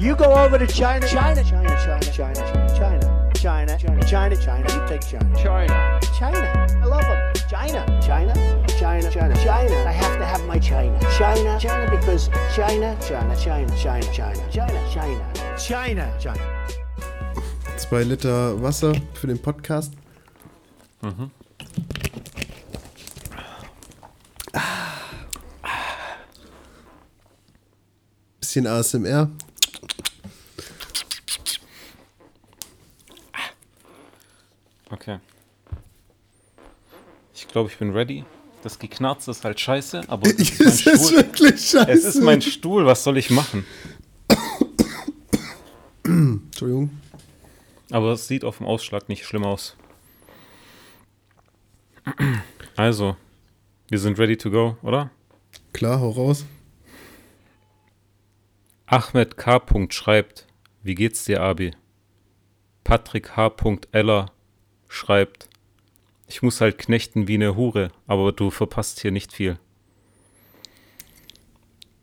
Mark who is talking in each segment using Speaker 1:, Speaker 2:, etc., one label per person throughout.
Speaker 1: You go over to China, China, China, China, China, China, China, China, China, China. You take China, China, China. I love them. China, China, China, China, China. I have to have my China, China, China, because China, China, China, China, China, China, China, China, China.
Speaker 2: Zwei Liter Wasser für den Podcast. Mhm. Bisschen ASMR.
Speaker 3: Okay. Ich glaube, ich bin ready. Das Geknarz ist halt scheiße, aber es ist,
Speaker 2: es ist wirklich scheiße.
Speaker 3: Es ist mein Stuhl, was soll ich machen?
Speaker 2: Entschuldigung.
Speaker 3: Aber es sieht auf dem Ausschlag nicht schlimm aus. Also, wir sind ready to go, oder?
Speaker 2: Klar, hau raus.
Speaker 3: Ahmed K. schreibt, wie geht's dir, Abi? Patrick H. Eller schreibt, ich muss halt knechten wie eine Hure, aber du verpasst hier nicht viel.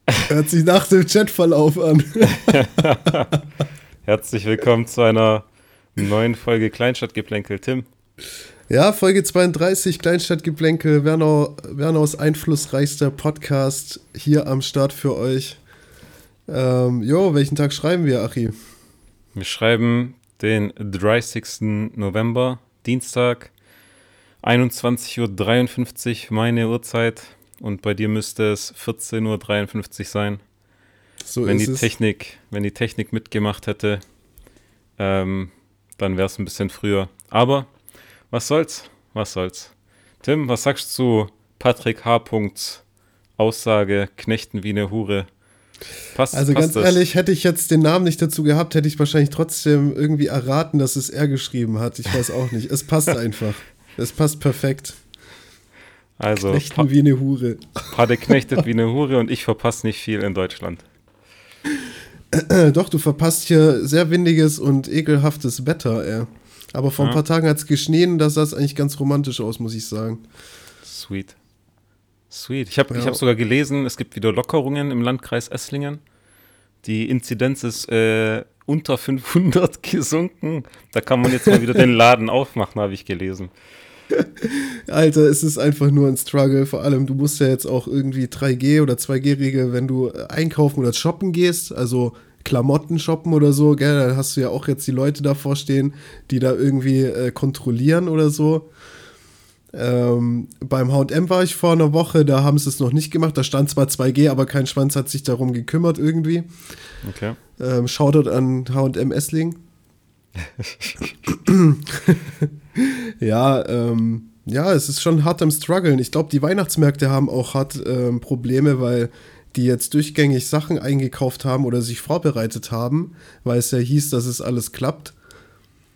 Speaker 2: Hört sich nach dem Chatverlauf an.
Speaker 3: Herzlich willkommen zu einer neuen Folge Kleinstadtgeplänkel. Tim.
Speaker 2: Ja, Folge 32, Kleinstadtgeplänkel, Wernau, Wernaus einflussreichster Podcast hier am Start für euch. Ähm, jo, welchen Tag schreiben wir, Achi?
Speaker 3: Wir schreiben den 30. November, Dienstag, 21.53 Uhr meine Uhrzeit und bei dir müsste es 14.53 Uhr sein.
Speaker 2: So
Speaker 3: wenn
Speaker 2: ist
Speaker 3: die
Speaker 2: es.
Speaker 3: Technik, wenn die Technik mitgemacht hätte, ähm, dann wäre es ein bisschen früher. Aber was soll's? Was soll's? Tim, was sagst du zu Patrick H. Aussage, Knechten wie eine Hure? Passt,
Speaker 2: Also
Speaker 3: passt
Speaker 2: ganz
Speaker 3: das?
Speaker 2: ehrlich, hätte ich jetzt den Namen nicht dazu gehabt, hätte ich wahrscheinlich trotzdem irgendwie erraten, dass es er geschrieben hat. Ich weiß auch nicht. Es passt einfach. Es passt perfekt.
Speaker 3: Also,
Speaker 2: Knechten wie eine Hure.
Speaker 3: Padde knechtet wie eine Hure und ich verpasse nicht viel in Deutschland.
Speaker 2: Äh, Doch, du verpasst hier sehr windiges und ekelhaftes Wetter, ey. Aber vor ein
Speaker 3: Ja.
Speaker 2: paar Tagen hat es geschnien, das sah eigentlich ganz romantisch aus, muss ich sagen.
Speaker 3: Sweet. Sweet. Ich habe
Speaker 2: Ja.
Speaker 3: ich hab sogar gelesen, es gibt wieder Lockerungen im Landkreis Esslingen. Die Inzidenz ist äh, unter 500 gesunken. Da kann man jetzt mal wieder den Laden aufmachen, habe ich gelesen.
Speaker 2: Alter, es ist einfach nur ein Struggle. Vor allem, du musst ja jetzt auch irgendwie 3G oder 2G-Regel, wenn du äh, einkaufen oder shoppen gehst, also Klamotten shoppen oder so, gell, dann hast du ja auch jetzt die Leute davor stehen, die da irgendwie äh, kontrollieren oder so. Ähm, beim HM war ich vor einer Woche, da haben sie es noch nicht gemacht. Da stand zwar 2G, aber kein Schwanz hat sich darum gekümmert irgendwie.
Speaker 3: Okay.
Speaker 2: Ähm, Shoutout an HM Essling. ja, ähm, ja, es ist schon hart am Struggeln. Ich glaube, die Weihnachtsmärkte haben auch hart ähm, Probleme, weil die jetzt durchgängig Sachen eingekauft haben oder sich vorbereitet haben, weil es ja hieß, dass es alles klappt.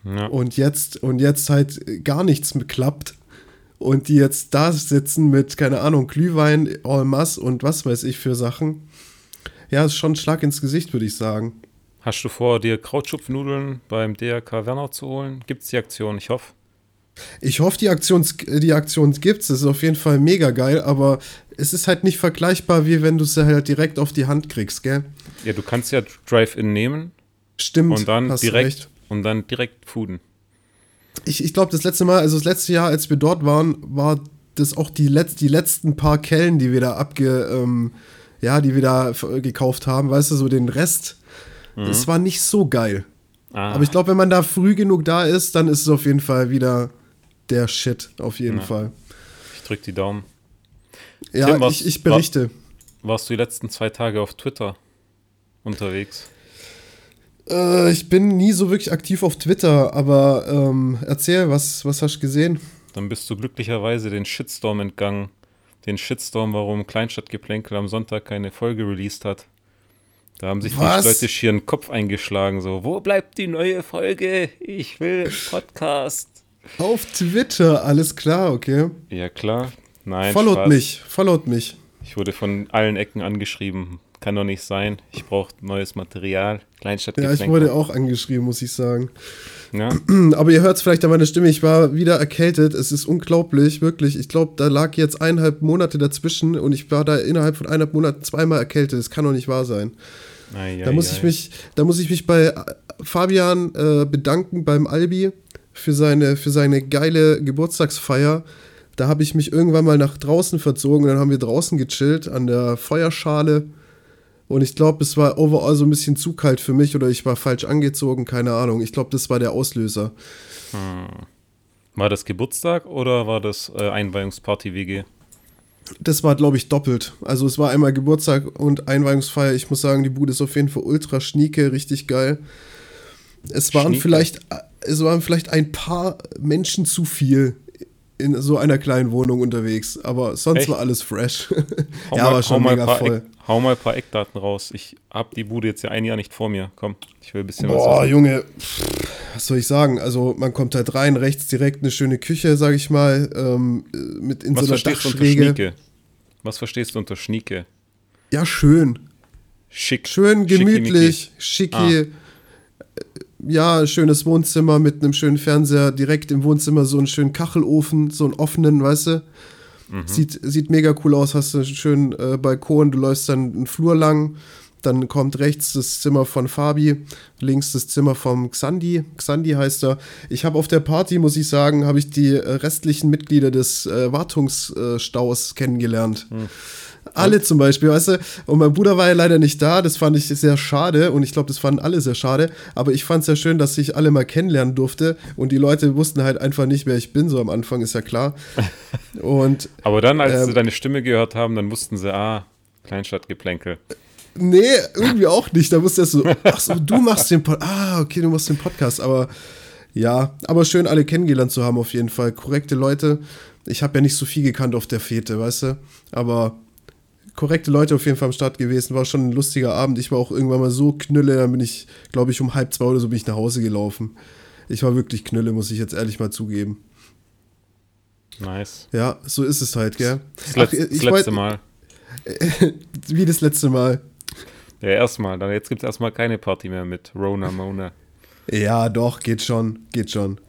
Speaker 3: Ja.
Speaker 2: Und jetzt, und jetzt halt gar nichts mehr klappt. Und die jetzt da sitzen mit, keine Ahnung, Glühwein, en masse und was weiß ich für Sachen. Ja, ist schon ein Schlag ins Gesicht, würde ich sagen.
Speaker 3: Hast du vor, dir Krautschupfnudeln beim DRK Wernau zu holen? Gibt's die Aktion? Ich hoffe.
Speaker 2: Ich hoffe, die Aktion, die Aktion gibt's. Das ist auf jeden Fall mega geil, aber es ist halt nicht vergleichbar, wie wenn du es halt direkt auf die Hand kriegst, gell?
Speaker 3: Ja, du kannst ja Drive-In nehmen
Speaker 2: Stimmt.
Speaker 3: und dann direkt
Speaker 2: recht.
Speaker 3: und dann direkt fooden.
Speaker 2: Ich, ich glaube, das letzte Mal, also das letzte Jahr, als wir dort waren, war das auch die, Letz-, die letzten paar Kellen, die wir da abge, ähm, ja, die wir da f- gekauft haben, weißt du, so den Rest. Das war nicht so geil.
Speaker 3: Ah,
Speaker 2: Aber ich glaube, wenn man da früh genug da ist, dann ist es auf jeden Fall wieder der Shit, auf jeden
Speaker 3: Ja.
Speaker 2: Fall.
Speaker 3: ich drück die Daumen.
Speaker 2: Ja,
Speaker 3: Tim, was-
Speaker 2: ich, ich berichte.
Speaker 3: Warst du die letzten zwei Tage auf Twitter unterwegs?
Speaker 2: Äh, ich bin nie so wirklich aktiv auf Twitter, aber ähm, erzähl, was, was hast du gesehen?
Speaker 3: Dann bist du glücklicherweise den Shitstorm entgangen. Den Shitstorm, warum Kleinstadtgeplänkel am Sonntag keine Folge released hat. Da haben sich die Leute schier den Kopf eingeschlagen, so, wo bleibt die neue Folge? Ich will Podcast.
Speaker 2: Auf Twitter, alles klar, okay.
Speaker 3: Ja, klar. Nein,
Speaker 2: Followt
Speaker 3: Spaß.
Speaker 2: mich, followt mich.
Speaker 3: Ich wurde von allen Ecken angeschrieben. Kann doch nicht sein. Ich brauche neues Material.
Speaker 2: Ja,
Speaker 3: Kleinstadtgeplänkel.
Speaker 2: ich wurde auch angeschrieben, muss ich sagen.
Speaker 3: Ja,
Speaker 2: Aber ihr hört es vielleicht an meiner Stimme, ich war wieder erkältet. Es ist unglaublich, wirklich. Ich glaube, da lag jetzt eineinhalb Monate dazwischen und ich war da innerhalb von eineinhalb Monaten zweimal erkältet. Das kann doch nicht wahr sein.
Speaker 3: Ei,
Speaker 2: Da
Speaker 3: ei,
Speaker 2: muss ich
Speaker 3: ei.
Speaker 2: mich, da muss ich mich bei äh, Fabian äh, bedanken beim Albi für seine, für seine geile Geburtstagsfeier. Da habe ich mich irgendwann mal nach draußen verzogen, dann haben wir draußen gechillt an der Feuerschale. Und ich glaube, es war overall so ein bisschen zu kalt für mich oder ich war falsch angezogen, keine Ahnung. Ich glaube, das war der Auslöser.
Speaker 3: War das Geburtstag oder war das äh, Einweihungsparty WG?
Speaker 2: Das war, glaube ich, doppelt. Also es war einmal Geburtstag und Einweihungsfeier. Ich muss sagen, die Bude ist auf jeden Fall ultra schnieke, richtig geil. Es waren
Speaker 3: Schnieke.
Speaker 2: vielleicht, es waren vielleicht ein paar Menschen zu viel in so einer kleinen Wohnung unterwegs, aber sonst
Speaker 3: Echt?
Speaker 2: war alles fresh. Ja, war schon mega voll.
Speaker 3: Hau mal ein paar Eckdaten raus. Ich hab die Bude jetzt ja ein Jahr nicht vor mir. Komm, ich will ein bisschen was
Speaker 2: Boah. Junge, was soll ich sagen? Also man kommt halt rein, rechts direkt eine schöne Küche, sag ich mal, ähm, mit in
Speaker 3: Was
Speaker 2: so einer
Speaker 3: verstehst du unter
Speaker 2: Dachschräge.
Speaker 3: Schnieke? Was verstehst du unter Schnieke?
Speaker 2: Ja, schön.
Speaker 3: Schick.
Speaker 2: Schön gemütlich, schicki.
Speaker 3: Ah.
Speaker 2: äh, Ja, schönes Wohnzimmer mit einem schönen Fernseher, direkt im Wohnzimmer so einen schönen Kachelofen, so einen offenen, weißt du?
Speaker 3: Mhm.
Speaker 2: Sieht, sieht mega cool aus, hast einen schönen äh, Balkon, du läufst dann einen Flur lang, dann kommt rechts das Zimmer von Fabi, links das Zimmer vom Xandi, Xandi heißt er. Ich habe auf der Party, muss ich sagen, habe ich die äh, restlichen Mitglieder des äh, Wartungsstaus kennengelernt. Alle zum Beispiel, weißt du? Und mein Bruder war ja leider nicht da, das fand ich sehr schade und ich glaube, das fanden alle sehr schade. Aber ich fand es ja schön, dass ich alle mal kennenlernen durfte und die Leute wussten halt einfach nicht, wer ich bin, so am Anfang ist ja klar. Und
Speaker 3: Aber dann, als
Speaker 2: Ähm,
Speaker 3: sie deine Stimme gehört haben, dann wussten sie, ah, Kleinstadtgeplänkel.
Speaker 2: nee, irgendwie auch nicht. Da musste erst so, ach so, du machst den Podcast. Ah, okay, du machst den Podcast, aber ja, aber schön alle kennengelernt zu haben auf jeden Fall. Korrekte Leute. Ich habe ja nicht so viel gekannt auf der Fete, weißt du? Aber korrekte Leute auf jeden Fall am Start gewesen. War schon ein lustiger Abend. Ich war auch irgendwann mal so knülle, dann bin ich, glaube ich, um halb zwei oder so bin ich nach Hause gelaufen. Ich war wirklich knülle, muss ich jetzt ehrlich mal zugeben.
Speaker 3: Nice.
Speaker 2: Ja, so ist es halt, gell?
Speaker 3: Das,
Speaker 2: Ach,
Speaker 3: das
Speaker 2: ich
Speaker 3: letzte Mal.
Speaker 2: Wie das letzte Mal.
Speaker 3: Ja, erstmal. Dann jetzt gibt es erstmal keine Party mehr mit Rona Mona.
Speaker 2: Ja, doch, geht schon, geht schon.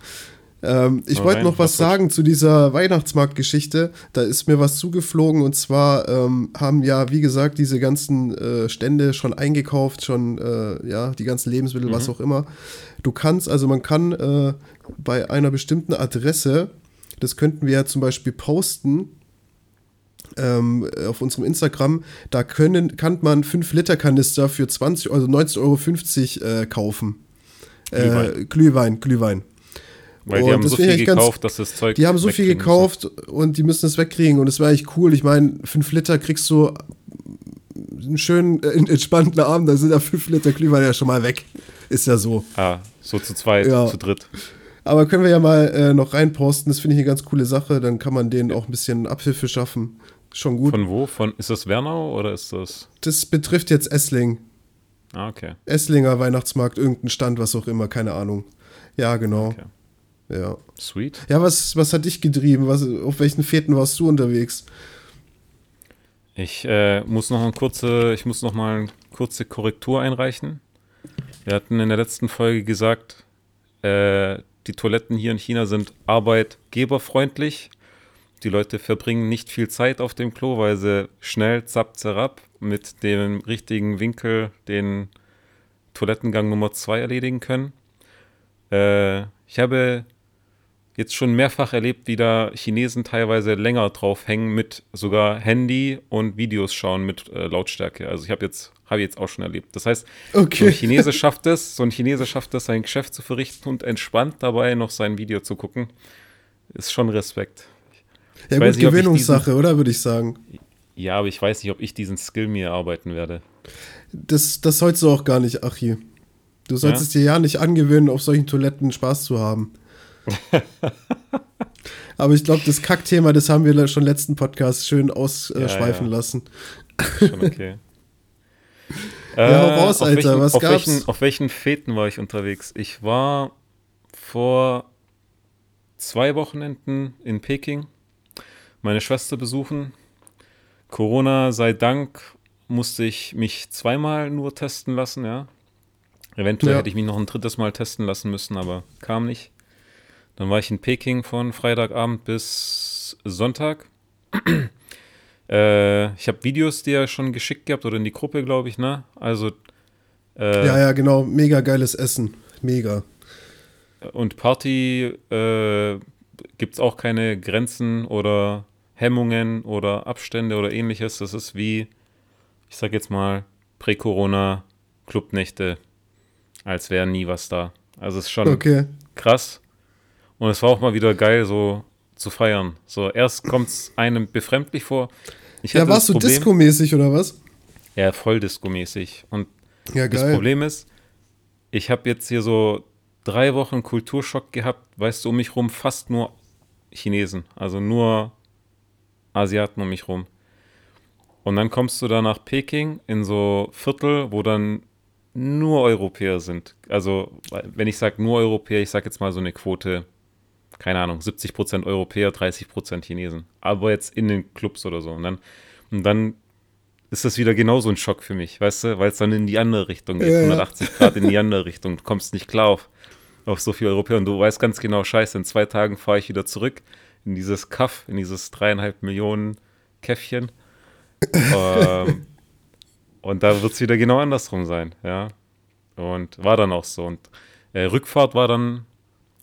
Speaker 2: Ähm, ich wollte noch was sagen zu dieser Weihnachtsmarktgeschichte. Da ist mir was zugeflogen und zwar ähm, haben ja, wie gesagt, diese ganzen äh, Stände schon eingekauft, schon, äh, ja, die ganzen Lebensmittel, was
Speaker 3: Mhm.
Speaker 2: auch immer. Du kannst, also man kann äh, bei einer bestimmten Adresse, das könnten wir ja zum Beispiel posten, ähm, auf unserem Instagram, da können, kann man 5-Liter-Kanister für 20, also 19,50 Euro äh, kaufen. Äh,
Speaker 3: Glühwein.
Speaker 2: Glühwein,
Speaker 3: Weil die
Speaker 2: Und
Speaker 3: haben
Speaker 2: das
Speaker 3: so viel
Speaker 2: ich ganz-
Speaker 3: gekauft, dass das Zeug.
Speaker 2: Die haben so viel gekauft und die müssen es wegkriegen und es wäre eigentlich cool. Ich meine, 5 Liter kriegst du einen schönen, äh, entspannten Abend, da sind ja 5 Liter Glühwein ja schon mal weg. Ist ja so.
Speaker 3: müssen. Ah, so zu zweit,
Speaker 2: Ja.
Speaker 3: zu dritt.
Speaker 2: Aber können wir ja mal äh, noch reinposten. Das finde ich eine ganz coole Sache. Dann kann man denen auch ein bisschen Abhilfe schaffen. Schon gut.
Speaker 3: Von wo? Von, ist das Wernau oder ist das.
Speaker 2: Das betrifft jetzt Essling.
Speaker 3: Ah, okay.
Speaker 2: Esslinger Weihnachtsmarkt, irgendein Stand, was auch immer, keine Ahnung. Ja, genau.
Speaker 3: okay.
Speaker 2: Ja.
Speaker 3: Sweet.
Speaker 2: Ja, was, was hat dich getrieben? Was, auf welchen Fährten warst du unterwegs?
Speaker 3: Ich äh, muss noch eine kurze, ich muss noch mal eine kurze Korrektur einreichen. Wir hatten in der letzten Folge gesagt, äh, die Toiletten hier in China sind arbeitgeberfreundlich. Die Leute verbringen nicht viel Zeit auf dem Klo, weil sie schnell zapp zerab mit dem richtigen Winkel den Toilettengang Nummer 2 erledigen können. Äh, ich habe jetzt schon mehrfach erlebt, wie da Chinesen teilweise länger drauf hängen mit sogar Handy und Videos schauen mit äh, Lautstärke. Also ich habe jetzt habe jetzt auch schon erlebt. Das heißt, so
Speaker 2: Okay.
Speaker 3: ein Chinese schafft es, so ein Chinese schafft es, sein Geschäft zu verrichten und entspannt dabei noch sein Video zu gucken. Ist schon Respekt.
Speaker 2: Ja, gut,
Speaker 3: nicht,
Speaker 2: Gewinnungssache, oder? Würde ich sagen.
Speaker 3: Ja, aber ich weiß nicht, ob ich diesen Skill mir erarbeiten werde.
Speaker 2: Das, das sollst du auch gar nicht, Achi. Du sollst
Speaker 3: Ja?
Speaker 2: es dir ja nicht angewöhnen, auf solchen Toiletten Spaß zu haben. Aber ich glaube, das Kackthema, das haben wir schon letzten Podcast schön ausschweifen
Speaker 3: ja.
Speaker 2: lassen.
Speaker 3: Schon okay.
Speaker 2: Ja, hau raus,
Speaker 3: auf
Speaker 2: Alter,
Speaker 3: welchen,
Speaker 2: was
Speaker 3: auf
Speaker 2: gab's?
Speaker 3: Welchen, auf welchen Feten war ich unterwegs? Ich war vor zwei Wochenenden in Peking, meine Schwester besuchen. Corona sei Dank musste ich mich zweimal nur testen lassen, ja. Eventuell
Speaker 2: Ja.
Speaker 3: hätte ich mich noch ein drittes Mal testen lassen müssen, aber kam nicht. Dann war ich in Peking von Freitagabend bis Sonntag. äh, ich habe Videos dir schon geschickt gehabt oder in die Gruppe, glaube ich, ne? Also Äh,
Speaker 2: ja, ja, genau. Mega geiles Essen. Mega.
Speaker 3: Und Party äh, gibt es auch keine Grenzen oder Hemmungen oder Abstände oder ähnliches. Das ist wie, ich sag jetzt mal, Prä-Corona Clubnächte, als wäre nie was da. Also es ist schon
Speaker 2: Okay.
Speaker 3: krass. Und es war auch mal wieder geil, so zu feiern. So, erst kommt es einem befremdlich vor.
Speaker 2: Ja, warst du Disco-mäßig oder was?
Speaker 3: Ja, voll Disco-mäßig. Und
Speaker 2: Ja,
Speaker 3: das. Problem ist, ich habe jetzt hier so drei Wochen Kulturschock gehabt, weißt du, um mich rum fast nur Chinesen, also nur Asiaten um mich rum. Und dann kommst du da nach Peking in so Viertel, wo dann nur Europäer sind. Also, wenn ich sage nur Europäer, ich sage jetzt mal so eine Quote, keine Ahnung, 70% Europäer, 30% Chinesen. Aber jetzt in den Clubs oder so. Und dann, und dann ist das wieder genauso ein Schock für mich, weißt du, weil es dann in die andere Richtung geht,
Speaker 2: Ja, ja.
Speaker 3: 180 Grad in die andere Richtung. Du kommst nicht klar auf, auf so viele Europäer und du weißt ganz genau, scheiße, in zwei Tagen fahre ich wieder zurück in dieses Kaff, in dieses dreieinhalb Millionen Käffchen. ähm, und da wird es wieder genau andersrum sein, ja. Und war dann auch so. Und äh, Rückfahrt war dann,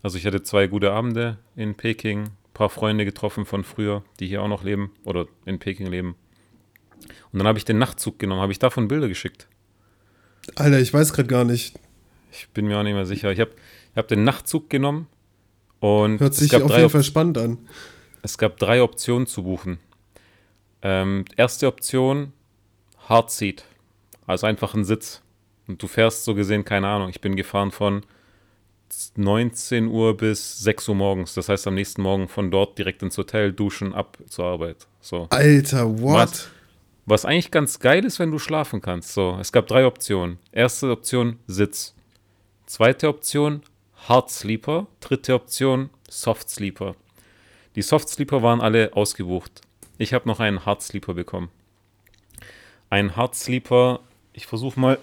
Speaker 3: also ich hatte zwei gute Abende in Peking, ein paar Freunde getroffen von früher, die hier auch noch leben oder in Peking leben. Und dann habe ich den Nachtzug genommen, habe ich davon Bilder geschickt.
Speaker 2: Alter, ich weiß gerade gar nicht.
Speaker 3: Ich bin mir auch nicht mehr sicher. Ich habe ich hab den Nachtzug genommen und
Speaker 2: Hört
Speaker 3: es,
Speaker 2: sich
Speaker 3: gab
Speaker 2: auf jeden Fall spannend an.
Speaker 3: es gab drei Optionen zu buchen. Ähm, erste Option, Hard Seat, also einfach ein Sitz. Und du fährst so gesehen, keine Ahnung, ich bin gefahren von 19 Uhr bis 6 Uhr morgens. Das heißt am nächsten Morgen von dort direkt ins Hotel, duschen, ab zur Arbeit. So.
Speaker 2: Alter, what?
Speaker 3: Was? Was eigentlich ganz geil ist, wenn du schlafen kannst. So, es gab drei Optionen. Erste Option Sitz. Zweite Option Hard Sleeper. Dritte Option Soft Sleeper. Die Soft Sleeper waren alle ausgebucht. Ich habe noch einen Hard Sleeper bekommen. Ein Hard Sleeper, ich versuche mal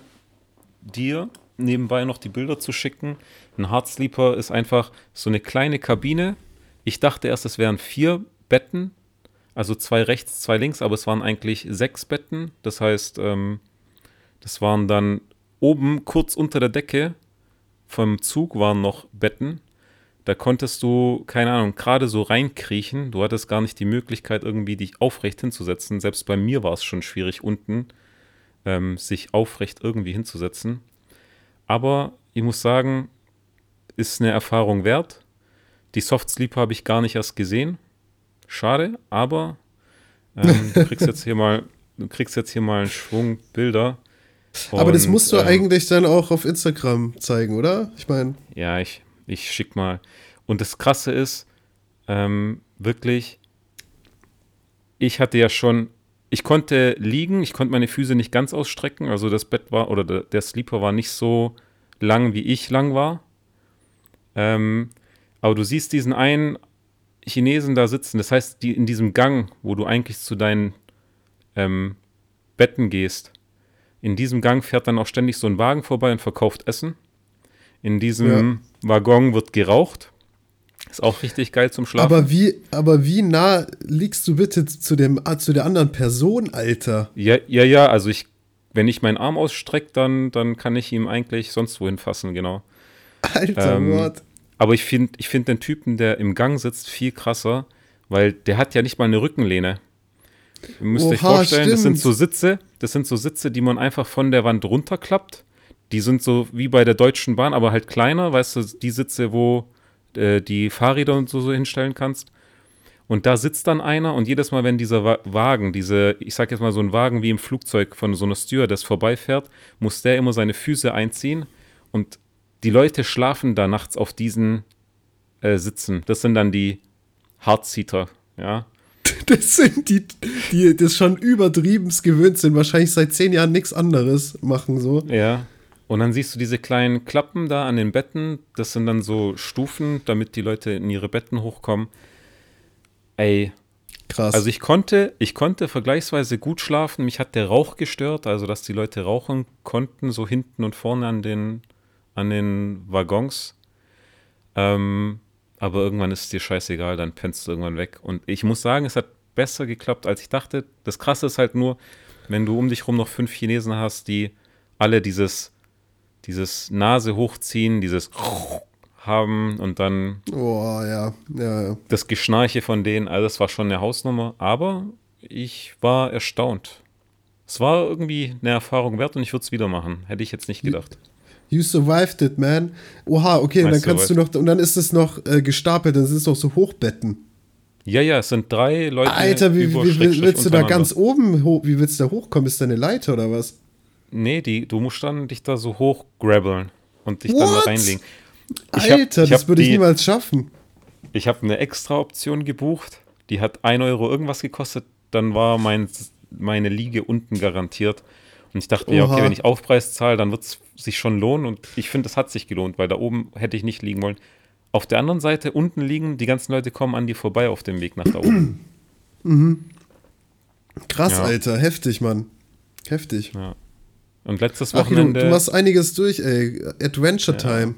Speaker 3: dir nebenbei noch die Bilder zu schicken. Ein Hard Sleeper ist einfach so eine kleine Kabine. Ich dachte erst, es wären vier Betten, also zwei rechts, zwei links, aber es waren eigentlich sechs Betten. Das heißt, ähm, das waren dann oben kurz unter der Decke vom Zug waren noch Betten. Da konntest du, keine Ahnung, gerade so reinkriechen. Du hattest gar nicht die Möglichkeit, irgendwie dich aufrecht hinzusetzen. Selbst bei mir war es schon schwierig, unten ähm, sich aufrecht irgendwie hinzusetzen. Aber ich muss sagen, ist eine Erfahrung wert. Die Soft Sleeper habe ich gar nicht erst gesehen. Schade, aber ähm, du kriegst jetzt hier mal, du kriegst jetzt hier mal einen Schwung Bilder.
Speaker 2: Aber das
Speaker 3: Und,
Speaker 2: musst du
Speaker 3: ähm,
Speaker 2: eigentlich dann auch auf Instagram zeigen, oder? Ich meine,
Speaker 3: Ja, ich, ich schick mal. Und das Krasse ist, ähm, wirklich, ich hatte ja schon, ich konnte liegen, ich konnte meine Füße nicht ganz ausstrecken, also das Bett war, oder der, der Sleeper war nicht so lang, wie ich lang war. Ähm, aber du siehst diesen einen Chinesen da sitzen, das heißt, die, in diesem Gang, wo du eigentlich zu deinen ähm, Betten gehst, in diesem Gang fährt dann auch ständig so ein Wagen vorbei und verkauft Essen. In diesem Waggon wird geraucht. Ist auch richtig geil zum Schlafen.
Speaker 2: aber wie, aber wie nah liegst du bitte zu, dem, ah, zu der anderen Person, Alter?
Speaker 3: ja, ja, ja, also ich, wenn ich meinen Arm ausstrecke, dann, dann kann ich ihm eigentlich sonst wohin fassen, genau.
Speaker 2: Alter,
Speaker 3: Ähm,
Speaker 2: what?
Speaker 3: Aber ich finde ich find den Typen, der im Gang sitzt, viel krasser, weil der hat ja nicht mal eine Rückenlehne. Ihr müsst euch
Speaker 2: Oha,
Speaker 3: vorstellen, das sind
Speaker 2: stimmt.
Speaker 3: so Sitze, das sind so Sitze, die man einfach von der Wand runterklappt. Die sind so wie bei der Deutschen Bahn, aber halt kleiner, weißt du, die Sitze, wo äh, die Fahrräder und so, so hinstellen kannst. Und da sitzt dann einer und jedes Mal, wenn dieser Wa Wagen, diese, ich sag jetzt mal so ein Wagen wie im Flugzeug von so einer Stewardess vorbeifährt, muss der immer seine Füße einziehen und die Leute schlafen da nachts auf diesen äh, Sitzen. Das sind dann die Hardseater, ja.
Speaker 2: Das sind die, die das schon übertriebenst gewöhnt sind, wahrscheinlich seit zehn Jahren nichts anderes machen, so.
Speaker 3: Ja. Und dann siehst du diese kleinen Klappen da an den Betten. Das sind dann so Stufen, damit die Leute in ihre Betten hochkommen. Ey,
Speaker 2: Krass.
Speaker 3: Also ich konnte, ich konnte vergleichsweise gut schlafen. Mich hat der Rauch gestört, also dass die Leute rauchen konnten, so hinten und vorne an den, an den Waggons. Ähm, aber irgendwann ist es dir scheißegal, dann pennst du irgendwann weg. Und ich muss sagen, es hat besser geklappt, als ich dachte. Das Krasse ist halt nur, wenn du um dich rum noch fünf Chinesen hast, die alle dieses dieses Nase hochziehen, dieses haben und dann
Speaker 2: Oh, ja, ja, ja.
Speaker 3: das Geschnarche von denen, also das war schon eine Hausnummer, aber ich war erstaunt. Es war irgendwie eine Erfahrung wert und ich würde es wieder machen. Hätte ich jetzt nicht gedacht.
Speaker 2: You survived it, man. Oha, okay, und dann kannst du noch, und dann ist es noch äh, gestapelt, dann sind es noch so Hochbetten.
Speaker 3: Ja, ja, es sind drei Leute.
Speaker 2: Alter, wie, wie, wie willst du da ganz oben, hoch, wie willst du da hochkommen? Ist da eine Leiter oder was?
Speaker 3: Nee, die, du musst dann dich da so hochgrabbeln und dich dann da
Speaker 2: What?
Speaker 3: reinlegen. Ich hab-
Speaker 2: Alter,
Speaker 3: ich
Speaker 2: das
Speaker 3: hab
Speaker 2: würde ich
Speaker 3: die-
Speaker 2: niemals schaffen.
Speaker 3: Ich habe eine extra Option gebucht, die hat 1 Euro irgendwas gekostet, dann war mein, meine Liege unten garantiert. Und ich dachte mir,
Speaker 2: Oha.
Speaker 3: okay, wenn ich Aufpreis zahle, dann wird es sich schon lohnen. Und ich finde, das hat sich gelohnt, weil da oben hätte ich nicht liegen wollen. Auf der anderen Seite, unten liegen, die ganzen Leute kommen an dir vorbei auf dem Weg nach da oben.
Speaker 2: Krass,
Speaker 3: Ja.
Speaker 2: Alter, heftig, Mann. Heftig.
Speaker 3: Und letztes
Speaker 2: Ach, du,
Speaker 3: Wochenende.
Speaker 2: du machst einiges durch, ey. Adventure Time.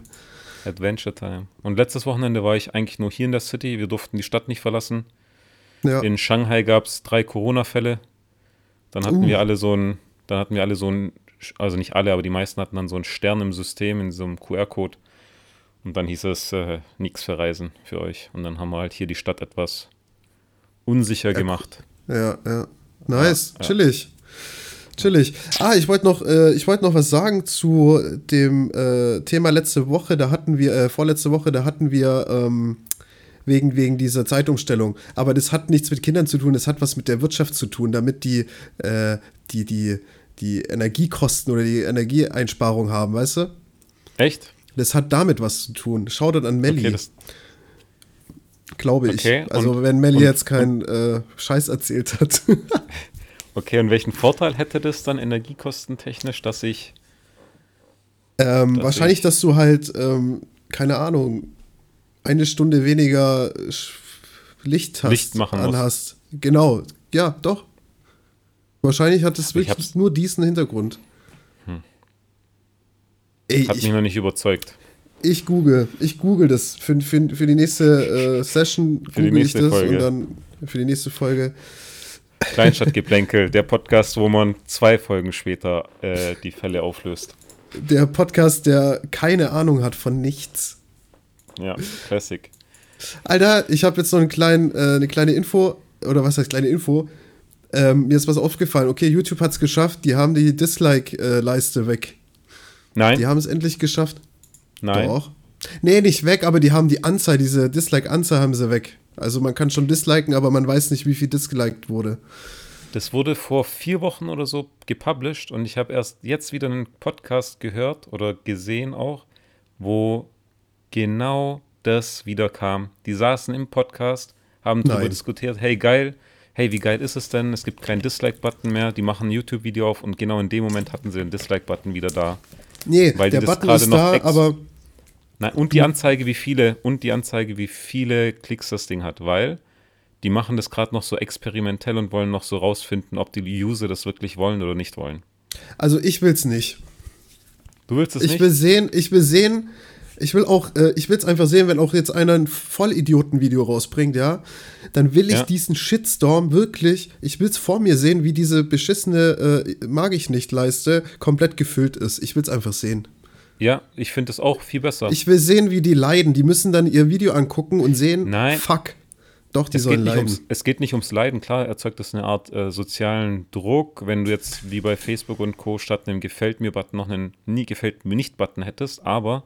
Speaker 3: Adventure Time. Und letztes Wochenende war ich eigentlich nur hier in der City. Wir durften die Stadt nicht verlassen.
Speaker 2: Ja.
Speaker 3: In Shanghai gab es drei Corona-Fälle. Dann hatten
Speaker 2: Uh.
Speaker 3: wir alle so ein, dann hatten wir alle so ein, also nicht alle, aber die meisten hatten dann so einen Stern im System, in so einem QR-Code. Und dann hieß es, äh, nichts verreisen für euch. Und dann haben wir halt hier die Stadt etwas unsicher gemacht.
Speaker 2: Ja, ja. Nice,
Speaker 3: Ja, ja.
Speaker 2: Chillig. Chillig. Ah, ich wollte noch, äh, ich wollte noch was sagen zu dem äh, Thema letzte Woche. Da hatten wir, äh, vorletzte Woche, da hatten wir ähm, wegen, wegen dieser Zeitumstellung. Aber das hat nichts mit Kindern zu tun, das hat was mit der Wirtschaft zu tun, damit die, äh, die, die, die Energiekosten oder die Energieeinsparung haben, weißt du?
Speaker 3: Echt?
Speaker 2: Das hat damit was zu tun. Shoutout an Melli,
Speaker 3: Okay,
Speaker 2: glaube ich.
Speaker 3: okay,
Speaker 2: Also
Speaker 3: und-
Speaker 2: wenn Melli
Speaker 3: und-
Speaker 2: jetzt keinen äh, Scheiß erzählt hat.
Speaker 3: okay, und welchen Vorteil hätte das dann energiekostentechnisch, dass ich
Speaker 2: Ähm,
Speaker 3: Dass
Speaker 2: wahrscheinlich,
Speaker 3: ich-
Speaker 2: dass du halt, ähm, keine Ahnung, eine Stunde weniger Licht hast,
Speaker 3: Licht machen musst.
Speaker 2: anhast. Genau, ja, doch. Wahrscheinlich hat es
Speaker 3: ich
Speaker 2: wirklich
Speaker 3: Hm.
Speaker 2: nur diesen Hintergrund. Ey,
Speaker 3: hat
Speaker 2: ich,
Speaker 3: mich noch nicht überzeugt.
Speaker 2: ich google, ich google das für, für, für die nächste äh, Session google ich das
Speaker 3: Folge.
Speaker 2: und dann für die nächste Folge.
Speaker 3: Kleinstadtgeplänkel, der Podcast, wo man zwei Folgen später äh, die Fälle auflöst.
Speaker 2: Der Podcast, der keine Ahnung hat von nichts.
Speaker 3: Ja, Classic.
Speaker 2: Alter, ich habe jetzt noch einen kleinen, äh, eine kleine Info, oder was heißt kleine Info? Ähm, mir ist was aufgefallen. Okay, YouTube hat es geschafft, die haben die Dislike-Leiste weg.
Speaker 3: Nein,
Speaker 2: Die haben es endlich geschafft.
Speaker 3: nein.
Speaker 2: Doch. Nee, nicht weg, aber die haben die Anzahl, diese Dislike-Anzahl haben sie weg. Also man kann schon disliken, aber man weiß nicht, wie viel disliked wurde.
Speaker 3: Das wurde vor vier Wochen oder so gepublished und ich habe erst jetzt wieder einen Podcast gehört oder gesehen auch, wo genau das wieder kam. Die saßen im Podcast, haben darüber
Speaker 2: Nein.
Speaker 3: diskutiert, hey geil, hey, wie geil ist es denn? Es gibt keinen Dislike-Button mehr, die machen ein YouTube-Video auf und genau in dem Moment hatten sie den Dislike-Button wieder da.
Speaker 2: Nee, der
Speaker 3: das
Speaker 2: Button
Speaker 3: gerade
Speaker 2: ist
Speaker 3: noch
Speaker 2: da, aber
Speaker 3: Nein, und die Anzeige, wie viele, und die Anzeige, wie viele Klicks das Ding hat, weil die machen das gerade noch so experimentell und wollen noch so rausfinden, ob die User das wirklich wollen oder nicht wollen.
Speaker 2: also ich will's nicht.
Speaker 3: Du willst es
Speaker 2: Ich
Speaker 3: nicht?
Speaker 2: will sehen, ich will sehen, ich will auch, äh, ich will's einfach sehen, wenn auch jetzt einer ein Vollidioten-Video rausbringt, ja, dann will ich
Speaker 3: Ja.
Speaker 2: diesen Shitstorm wirklich, ich will's vor mir sehen, wie diese beschissene äh, mag ich nicht Leiste komplett gefüllt ist. Ich will's einfach sehen.
Speaker 3: Ja, ich finde es auch viel besser.
Speaker 2: Ich will sehen, wie die leiden. Die müssen dann ihr Video angucken und sehen,
Speaker 3: Nein.
Speaker 2: fuck, doch, die
Speaker 3: es, geht
Speaker 2: sollen
Speaker 3: nicht
Speaker 2: leiden.
Speaker 3: ums, es geht nicht ums Leiden, klar, erzeugt das eine Art äh, sozialen Druck, wenn du jetzt wie bei Facebook und Co. statt einem Gefällt mir-Button noch einen Nie gefällt mir nicht-Button hättest, aber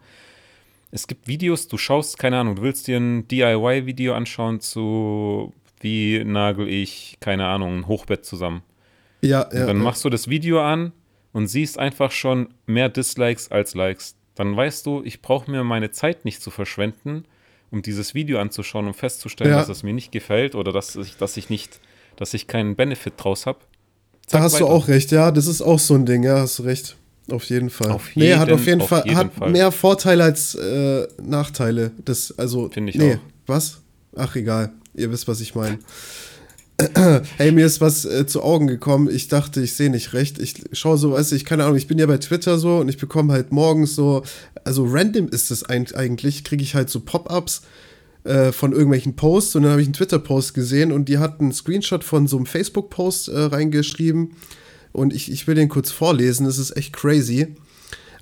Speaker 3: es gibt Videos, du schaust, keine Ahnung, du willst dir ein DIY-Video anschauen zu wie nagel ich, keine Ahnung, ein Hochbett zusammen.
Speaker 2: Ja, ja.
Speaker 3: dann
Speaker 2: ja.
Speaker 3: machst du das Video an und siehst einfach schon mehr Dislikes als Likes. Dann weißt du, ich brauche mir meine Zeit nicht zu verschwenden, um dieses Video anzuschauen, um festzustellen,
Speaker 2: Ja.
Speaker 3: dass es mir nicht gefällt oder dass ich, dass ich nicht, dass ich keinen Benefit draus habe.
Speaker 2: Da hast du auch recht, ja, das ist auch so ein Ding, ja, hast du recht. Auf jeden Fall.
Speaker 3: Auf
Speaker 2: nee, hat
Speaker 3: jeden-
Speaker 2: auf jeden
Speaker 3: auf
Speaker 2: Fall,
Speaker 3: jeden
Speaker 2: hat
Speaker 3: Fall.
Speaker 2: mehr Vorteile als äh, Nachteile. Das, also,
Speaker 3: Finde ich
Speaker 2: nee,
Speaker 3: auch.
Speaker 2: was? Ach, egal. Ihr wisst, was ich meine. hey, mir ist was äh, zu Augen gekommen. Ich dachte, ich sehe nicht recht. Ich schaue so, weißt du, ich keine Ahnung, ich bin ja bei Twitter so und ich bekomme halt morgens so, also random ist es eigentlich, kriege ich halt so Pop-ups äh, von irgendwelchen Posts und dann habe ich einen Twitter-Post gesehen und die hat einen Screenshot von so einem Facebook-Post äh, reingeschrieben und ich, ich will den kurz vorlesen, das ist echt crazy.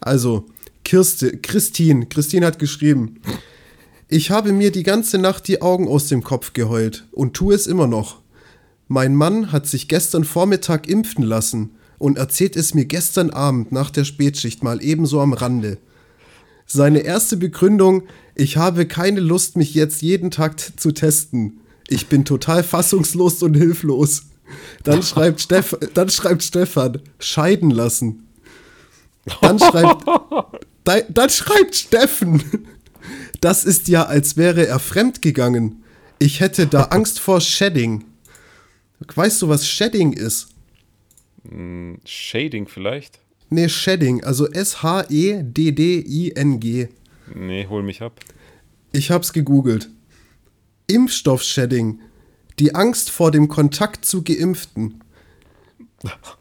Speaker 2: Also, Kirste, Christine, Christine hat geschrieben, ich habe mir die ganze Nacht die Augen aus dem Kopf geheult und tue es immer noch. Mein Mann hat sich gestern Vormittag impfen lassen und erzählt es mir gestern Abend nach der Spätschicht mal ebenso am Rande. Seine erste Begründung, ich habe keine Lust, mich jetzt jeden Tag zu testen. Ich bin total fassungslos und hilflos. Dann schreibt, Steff, dann schreibt Stefan, scheiden lassen. Dann schreibt, dann, dann schreibt Steffen, das ist ja, als wäre er fremdgegangen. Ich hätte da Angst vor Shedding. Weißt du, was Shedding ist?
Speaker 3: Shading vielleicht?
Speaker 2: Nee, Shedding, also S-H-E-D-D-I-N-G.
Speaker 3: Nee, hol mich ab.
Speaker 2: Ich hab's gegoogelt. Impfstoff-Shedding. Die Angst vor dem Kontakt zu Geimpften.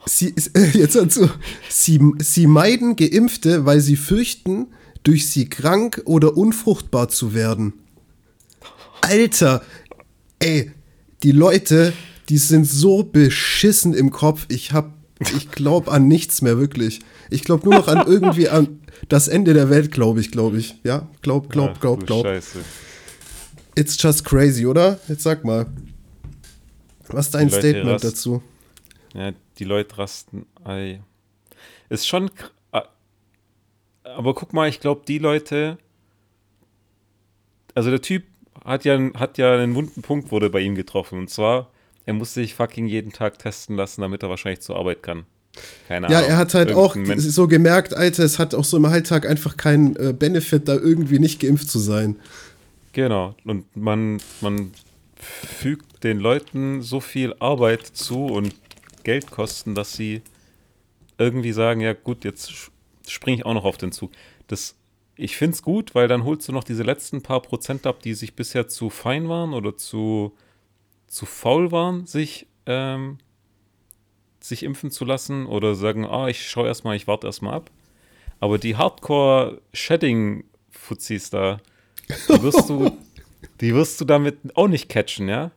Speaker 2: Sie, äh, jetzt dazu. Sie, sie meiden Geimpfte, weil sie fürchten, durch sie krank oder unfruchtbar zu werden. Alter, ey, die Leute, die sind so beschissen im Kopf. Ich hab, ich glaube an nichts mehr wirklich. Ich glaube nur noch an irgendwie an das Ende der Welt, glaube ich, glaube ich. Ja, glaub, glaub,
Speaker 3: Ach,
Speaker 2: glaub, glaub.
Speaker 3: Scheiße.
Speaker 2: It's just crazy, oder? Jetzt sag mal. Was ist dein Statement dazu?
Speaker 3: Ja, die Leute rasten. Ei. Ist schon. ah, Aber guck mal, ich glaube, die Leute. Also der Typ hat ja, hat ja einen wunden Punkt wurde bei ihm getroffen. Und zwar, er musste sich fucking jeden Tag testen lassen, damit er wahrscheinlich zur Arbeit kann. Keine
Speaker 2: Ja,
Speaker 3: Ahnung.
Speaker 2: er hat halt auch
Speaker 3: Irgendein Mensch-
Speaker 2: so gemerkt, Alter, es hat auch so im Alltag einfach keinen äh, Benefit, da irgendwie nicht geimpft zu sein.
Speaker 3: Genau. Und man, man fügt den Leuten so viel Arbeit zu und Geldkosten, dass sie irgendwie sagen, ja gut, jetzt springe ich auch noch auf den Zug. Das, ich finde es gut, weil dann holst du noch diese letzten paar Prozent ab, die sich bisher zu fein waren oder zu, zu faul waren, sich, ähm, sich impfen zu lassen oder sagen, ah, ich schaue erstmal, ich warte erstmal ab. Aber die Hardcore-Shedding-Fuzis da, die wirst du, die wirst du damit auch nicht catchen, ja?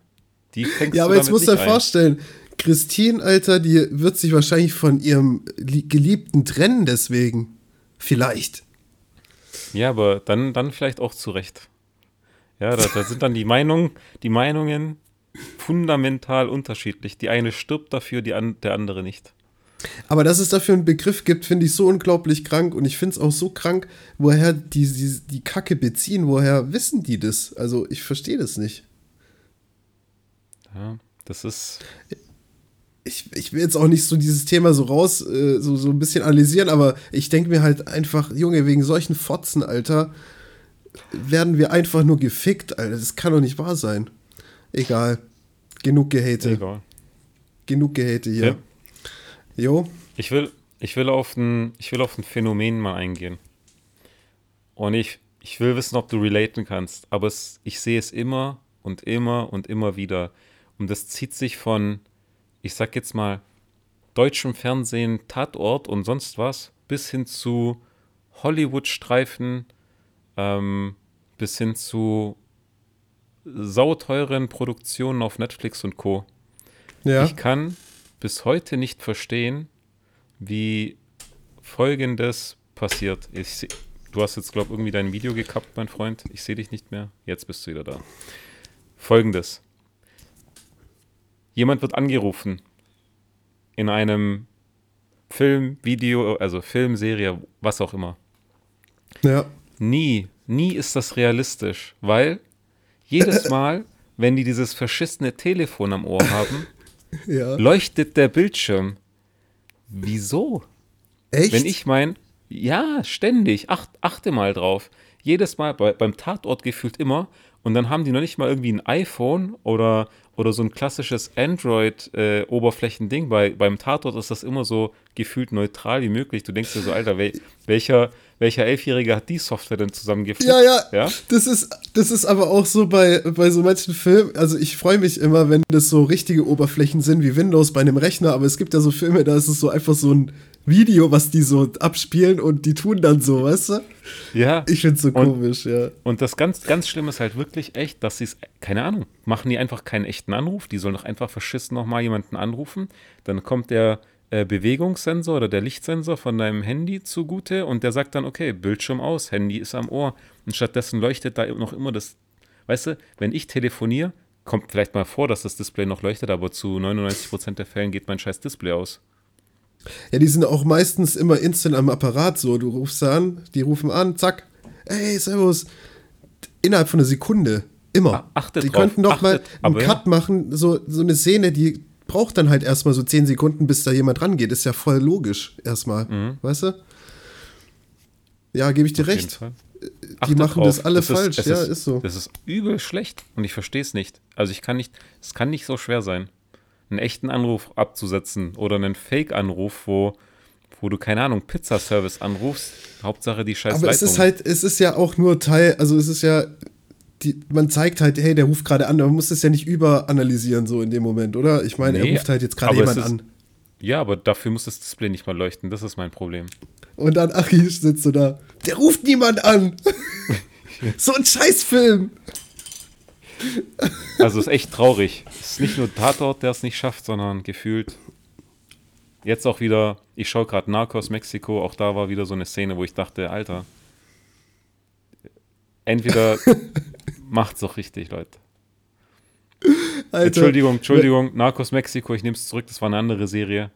Speaker 3: Die fängst
Speaker 2: Ja,
Speaker 3: du
Speaker 2: aber jetzt
Speaker 3: damit
Speaker 2: musst du dir vorstellen, Christine, Alter, die wird sich wahrscheinlich von ihrem Lie- Geliebten trennen deswegen. Vielleicht.
Speaker 3: Ja, aber dann, dann vielleicht auch zu Recht. Ja, da, da sind dann die Meinungen, die Meinungen fundamental unterschiedlich. Die eine stirbt dafür, die an, der andere nicht.
Speaker 2: Aber dass es dafür einen Begriff gibt, finde ich so unglaublich krank. Und ich finde es auch so krank, woher die, die die Kacke beziehen. Woher wissen die das? Also ich verstehe das nicht.
Speaker 3: Ja, das ist.
Speaker 2: ich, ich will jetzt auch nicht so dieses Thema so raus, äh, so, so ein bisschen analysieren, aber ich denke mir halt einfach, Junge, wegen solchen Fotzen, Alter, werden wir einfach nur gefickt, Alter. Das kann doch nicht wahr sein. Egal. Genug Gehate.
Speaker 3: Egal.
Speaker 2: Genug Gehate hier.
Speaker 3: Ja.
Speaker 2: Jo.
Speaker 3: Ich will, ich will auf ein, ich will auf ein Phänomen mal eingehen. Und ich, ich will wissen, ob du relaten kannst. Aber es, ich sehe es immer und immer und immer wieder. Und das zieht sich von, ich sag jetzt mal, deutschem Fernsehen, Tatort und sonst was, bis hin zu Hollywood-Streifen, ähm, bis hin zu sauteuren Produktionen auf Netflix und Co.
Speaker 2: Ja.
Speaker 3: Ich kann bis heute nicht verstehen, wie folgendes passiert. Ich du hast jetzt, glaube ich, irgendwie dein Video gekappt, mein Freund. Ich sehe dich nicht mehr. Jetzt bist du wieder da. Folgendes. Jemand wird angerufen in einem Film, Video, also Film, Serie, was auch immer.
Speaker 2: ja.
Speaker 3: Nie, nie ist das realistisch, weil jedes Mal, wenn die dieses verschissene Telefon am Ohr haben,
Speaker 2: Ja.
Speaker 3: leuchtet der Bildschirm. Wieso?
Speaker 2: Echt?
Speaker 3: Wenn ich mein, ja, ständig, acht, achte mal drauf. Jedes Mal, bei, beim Tatort gefühlt immer. Und dann haben die noch nicht mal irgendwie ein iPhone oder, oder so ein klassisches Android-Oberflächending. bei, beim Tatort ist das immer so gefühlt neutral wie möglich. Du denkst dir so, Alter, wel, welcher, welcher Elfjährige hat die Software denn zusammengefügt?
Speaker 2: Ja, ja,
Speaker 3: Ja?
Speaker 2: Das ist, das ist aber auch so bei, bei so manchen Filmen. Also ich freue mich immer, wenn das so richtige Oberflächen sind wie Windows bei einem Rechner, aber es gibt ja so Filme, da ist es so einfach so ein Video, was die so abspielen und die tun dann so, weißt du?
Speaker 3: Ja.
Speaker 2: Ich find's so
Speaker 3: Und-
Speaker 2: komisch, ja.
Speaker 3: Und das ganz, ganz Schlimme ist halt wirklich echt, dass sie es, keine Ahnung, machen die einfach keinen echten Anruf. Die sollen doch einfach verschissen nochmal jemanden anrufen. Dann kommt der äh, Bewegungssensor oder der Lichtsensor von deinem Handy zugute und der sagt dann, okay, Bildschirm aus, Handy ist am Ohr und stattdessen leuchtet da noch immer das, weißt du, wenn ich telefoniere, kommt vielleicht mal vor, dass das Display noch leuchtet, aber zu 99% der Fällen geht mein scheiß Display aus.
Speaker 2: Ja, die sind auch meistens immer instant am Apparat so. Du rufst an, die rufen an, zack. Ey, servus. Innerhalb von einer Sekunde. Immer.
Speaker 3: Achtet
Speaker 2: die
Speaker 3: drauf,
Speaker 2: könnten doch mal einen Cut machen, so, so eine Szene, die braucht dann halt erstmal so 10 Sekunden, bis da jemand rangeht. Ist ja voll logisch erstmal. Weißt du? Ja, gebe ich dir
Speaker 3: Mhm. Auf
Speaker 2: recht.
Speaker 3: Fall.
Speaker 2: Die
Speaker 3: Achtet
Speaker 2: machen
Speaker 3: drauf.
Speaker 2: das alle
Speaker 3: Es ist-
Speaker 2: falsch.
Speaker 3: es
Speaker 2: ja, ist, so.
Speaker 3: Das ist übel schlecht und ich verstehe es nicht. Also ich kann nicht, es kann nicht so schwer sein, einen echten Anruf abzusetzen oder einen Fake-Anruf, wo, wo du, keine Ahnung, Pizzaservice anrufst. Hauptsache die scheiß
Speaker 2: Aber es
Speaker 3: Leitung.
Speaker 2: ist halt, es ist ja auch nur Teil, also es ist ja, die, man zeigt halt, hey, der ruft gerade an, aber man muss es ja nicht überanalysieren so in dem Moment, oder? Ich meine,
Speaker 3: Nee,
Speaker 2: er ruft halt jetzt gerade
Speaker 3: es
Speaker 2: jemand
Speaker 3: ist-
Speaker 2: an.
Speaker 3: Ja, aber dafür muss das Display nicht mal leuchten. Das ist mein Problem.
Speaker 2: Und dann Achi sitzt so da. Der ruft niemand an. so ein Scheißfilm.
Speaker 3: Also ist echt traurig. Es ist nicht nur Tatort, der es nicht schafft, sondern gefühlt. Jetzt auch wieder, ich schaue gerade Narcos Mexiko, auch da war wieder so eine Szene, wo ich dachte, Alter, entweder macht's doch richtig, Leute.
Speaker 2: Alter.
Speaker 3: Entschuldigung, Entschuldigung, Narcos Mexiko, ich nehme es zurück, das war eine andere Serie.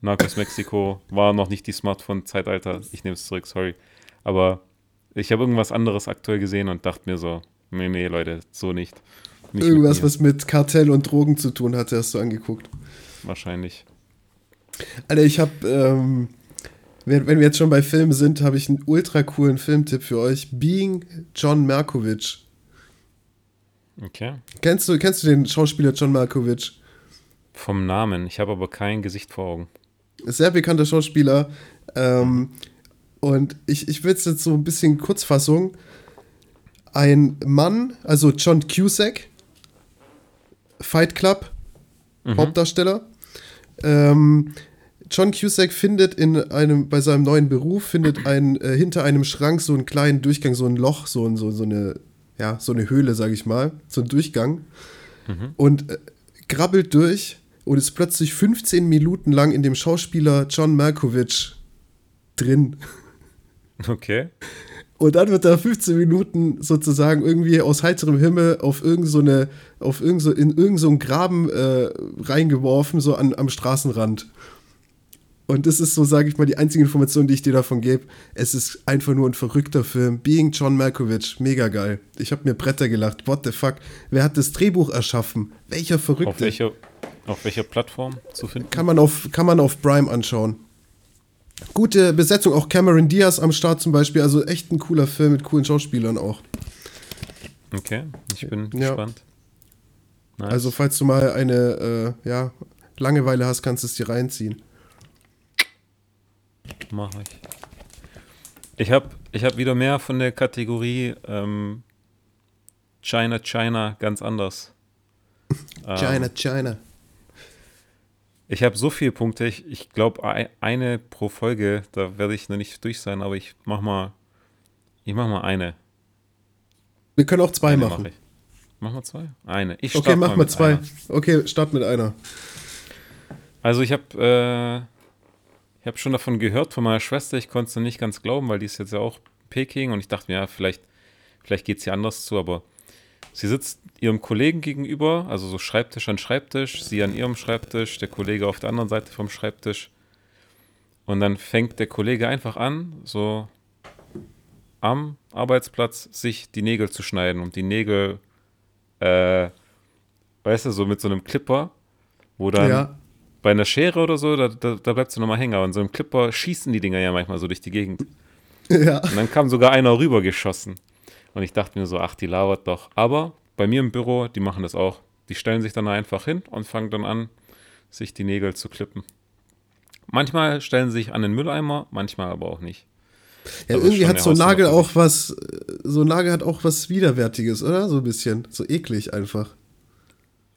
Speaker 3: Narcos Mexiko war noch nicht die Smartphone-Zeitalter, ich nehme es zurück, sorry. Aber ich habe irgendwas anderes aktuell gesehen und dachte mir so, nee, nee, Leute, so nicht. nicht mit
Speaker 2: Irgendwas,
Speaker 3: mir.
Speaker 2: was mit Kartell und Drogen zu tun hatte, hast du angeguckt.
Speaker 3: Wahrscheinlich.
Speaker 2: Alter, ich hab, ähm, wenn, wenn wir jetzt schon bei Filmen sind, habe ich einen ultra coolen Filmtipp für euch. Being John Malkovich.
Speaker 3: Okay.
Speaker 2: Kennst du, kennst du den Schauspieler John Malkovich?
Speaker 3: Vom Namen, ich habe aber kein Gesicht vor Augen.
Speaker 2: sehr bekannter Schauspieler. Ähm, und ich, ich will es jetzt so ein bisschen Kurzfassung. Ein Mann, also John Cusack, Fight Club, Hauptdarsteller. Ähm, John Cusack findet in einem, bei seinem neuen Beruf, findet ein, äh, hinter einem Schrank so einen kleinen Durchgang, so ein Loch, so, ein- so, so eine, ja, so eine Höhle, sag ich mal, so ein Durchgang. Und äh, grabbelt durch und ist plötzlich 15 Minuten lang in dem Schauspieler John Malkovich drin.
Speaker 3: Okay.
Speaker 2: Und dann wird er 15 Minuten sozusagen irgendwie aus heiterem Himmel auf irgend so eine, auf irgend so, in irgendeinen so Graben äh, reingeworfen, so an, am Straßenrand. Und das ist so, sage ich mal, die einzige Information, die ich dir davon gebe. Es ist einfach nur ein verrückter Film. Being John Malkovich, mega geil. Ich habe mir Bretter gelacht. What the fuck? Wer hat das Drehbuch erschaffen? Welcher Verrückte?
Speaker 3: Auf welcher, auf welcher Plattform zu finden?
Speaker 2: Kann man auf, kann man auf Prime anschauen. Gute Besetzung, auch Cameron Diaz am Start zum Beispiel. Also echt ein cooler Film mit coolen Schauspielern auch.
Speaker 3: Okay, ich bin
Speaker 2: Ja.
Speaker 3: gespannt. Nice.
Speaker 2: Also, falls du mal eine äh, ja, Langeweile hast, kannst du es dir reinziehen.
Speaker 3: Mach ich. Ich habe ich hab wieder mehr von der Kategorie ähm, China, China, ganz anders. Ähm,
Speaker 2: China, China.
Speaker 3: Ich habe so viele Punkte. Ich, ich glaube, eine pro Folge, da werde ich noch nicht durch sein, aber ich mach mal, ich mach mal eine.
Speaker 2: Wir können auch zwei
Speaker 3: eine
Speaker 2: machen.
Speaker 3: mach ich. Mach mal zwei? Eine. Ich
Speaker 2: Okay, mach mal
Speaker 3: mit
Speaker 2: zwei.
Speaker 3: einer.
Speaker 2: Okay, start mit einer.
Speaker 3: Also ich habe äh, ich habe schon davon gehört von meiner Schwester. Ich konnte es nicht ganz glauben, weil die ist jetzt ja auch in Peking und ich dachte mir, ja, vielleicht, vielleicht geht es hier anders zu, aber sie sitzt ihrem Kollegen gegenüber, also so Schreibtisch an Schreibtisch, sie an ihrem Schreibtisch, der Kollege auf der anderen Seite vom Schreibtisch. Und dann fängt der Kollege einfach an, so am Arbeitsplatz sich die Nägel zu schneiden und die Nägel, äh, weißt du, so mit so einem Clipper, wo dann
Speaker 2: ja.
Speaker 3: bei einer Schere oder so, da, da, da bleibst du nochmal hängen. Aber in so einem Clipper schießen die Dinger ja manchmal so durch die Gegend.
Speaker 2: ja.
Speaker 3: Und dann kam sogar einer rübergeschossen. Und ich dachte mir so, ach, die lauert doch. Aber bei mir im Büro, die machen das auch. Die stellen sich dann einfach hin und fangen dann an, sich die Nägel zu klippen. Manchmal stellen sie sich an den Mülleimer, manchmal aber auch nicht.
Speaker 2: Ja,
Speaker 3: Aber
Speaker 2: irgendwie
Speaker 3: schon
Speaker 2: hat so ein Nagel auch was, so ein Nagel hat auch was Widerwärtiges, oder? So ein bisschen. So eklig einfach.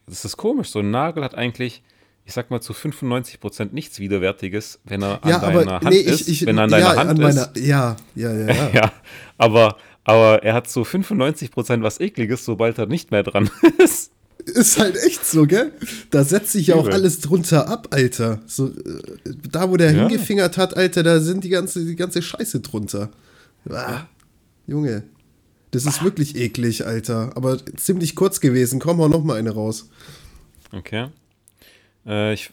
Speaker 3: Das ist komisch. So ein Nagel hat eigentlich, ich sag mal, zu 95% nichts Widerwärtiges, wenn er
Speaker 2: ja,
Speaker 3: an deiner
Speaker 2: aber
Speaker 3: Hand
Speaker 2: nee,
Speaker 3: ist.
Speaker 2: ich, ich,
Speaker 3: wenn er an
Speaker 2: ja,
Speaker 3: deiner Hand
Speaker 2: an
Speaker 3: ist.
Speaker 2: meiner, ja, ja, ja, ja.
Speaker 3: Ja, aber, aber er hat so 95% was Ekliges, sobald er nicht mehr dran ist.
Speaker 2: Ist halt echt so, gell? Da setzt sich ja auch alles drunter ab, Alter. So, äh, da, wo der
Speaker 3: Ja.
Speaker 2: hingefingert hat, Alter, da sind die ganze, die ganze Scheiße drunter. Ah, Junge. Das ist wirklich eklig, Alter. Aber ziemlich kurz gewesen. Komm, hau noch mal eine raus.
Speaker 3: Okay. Äh, ich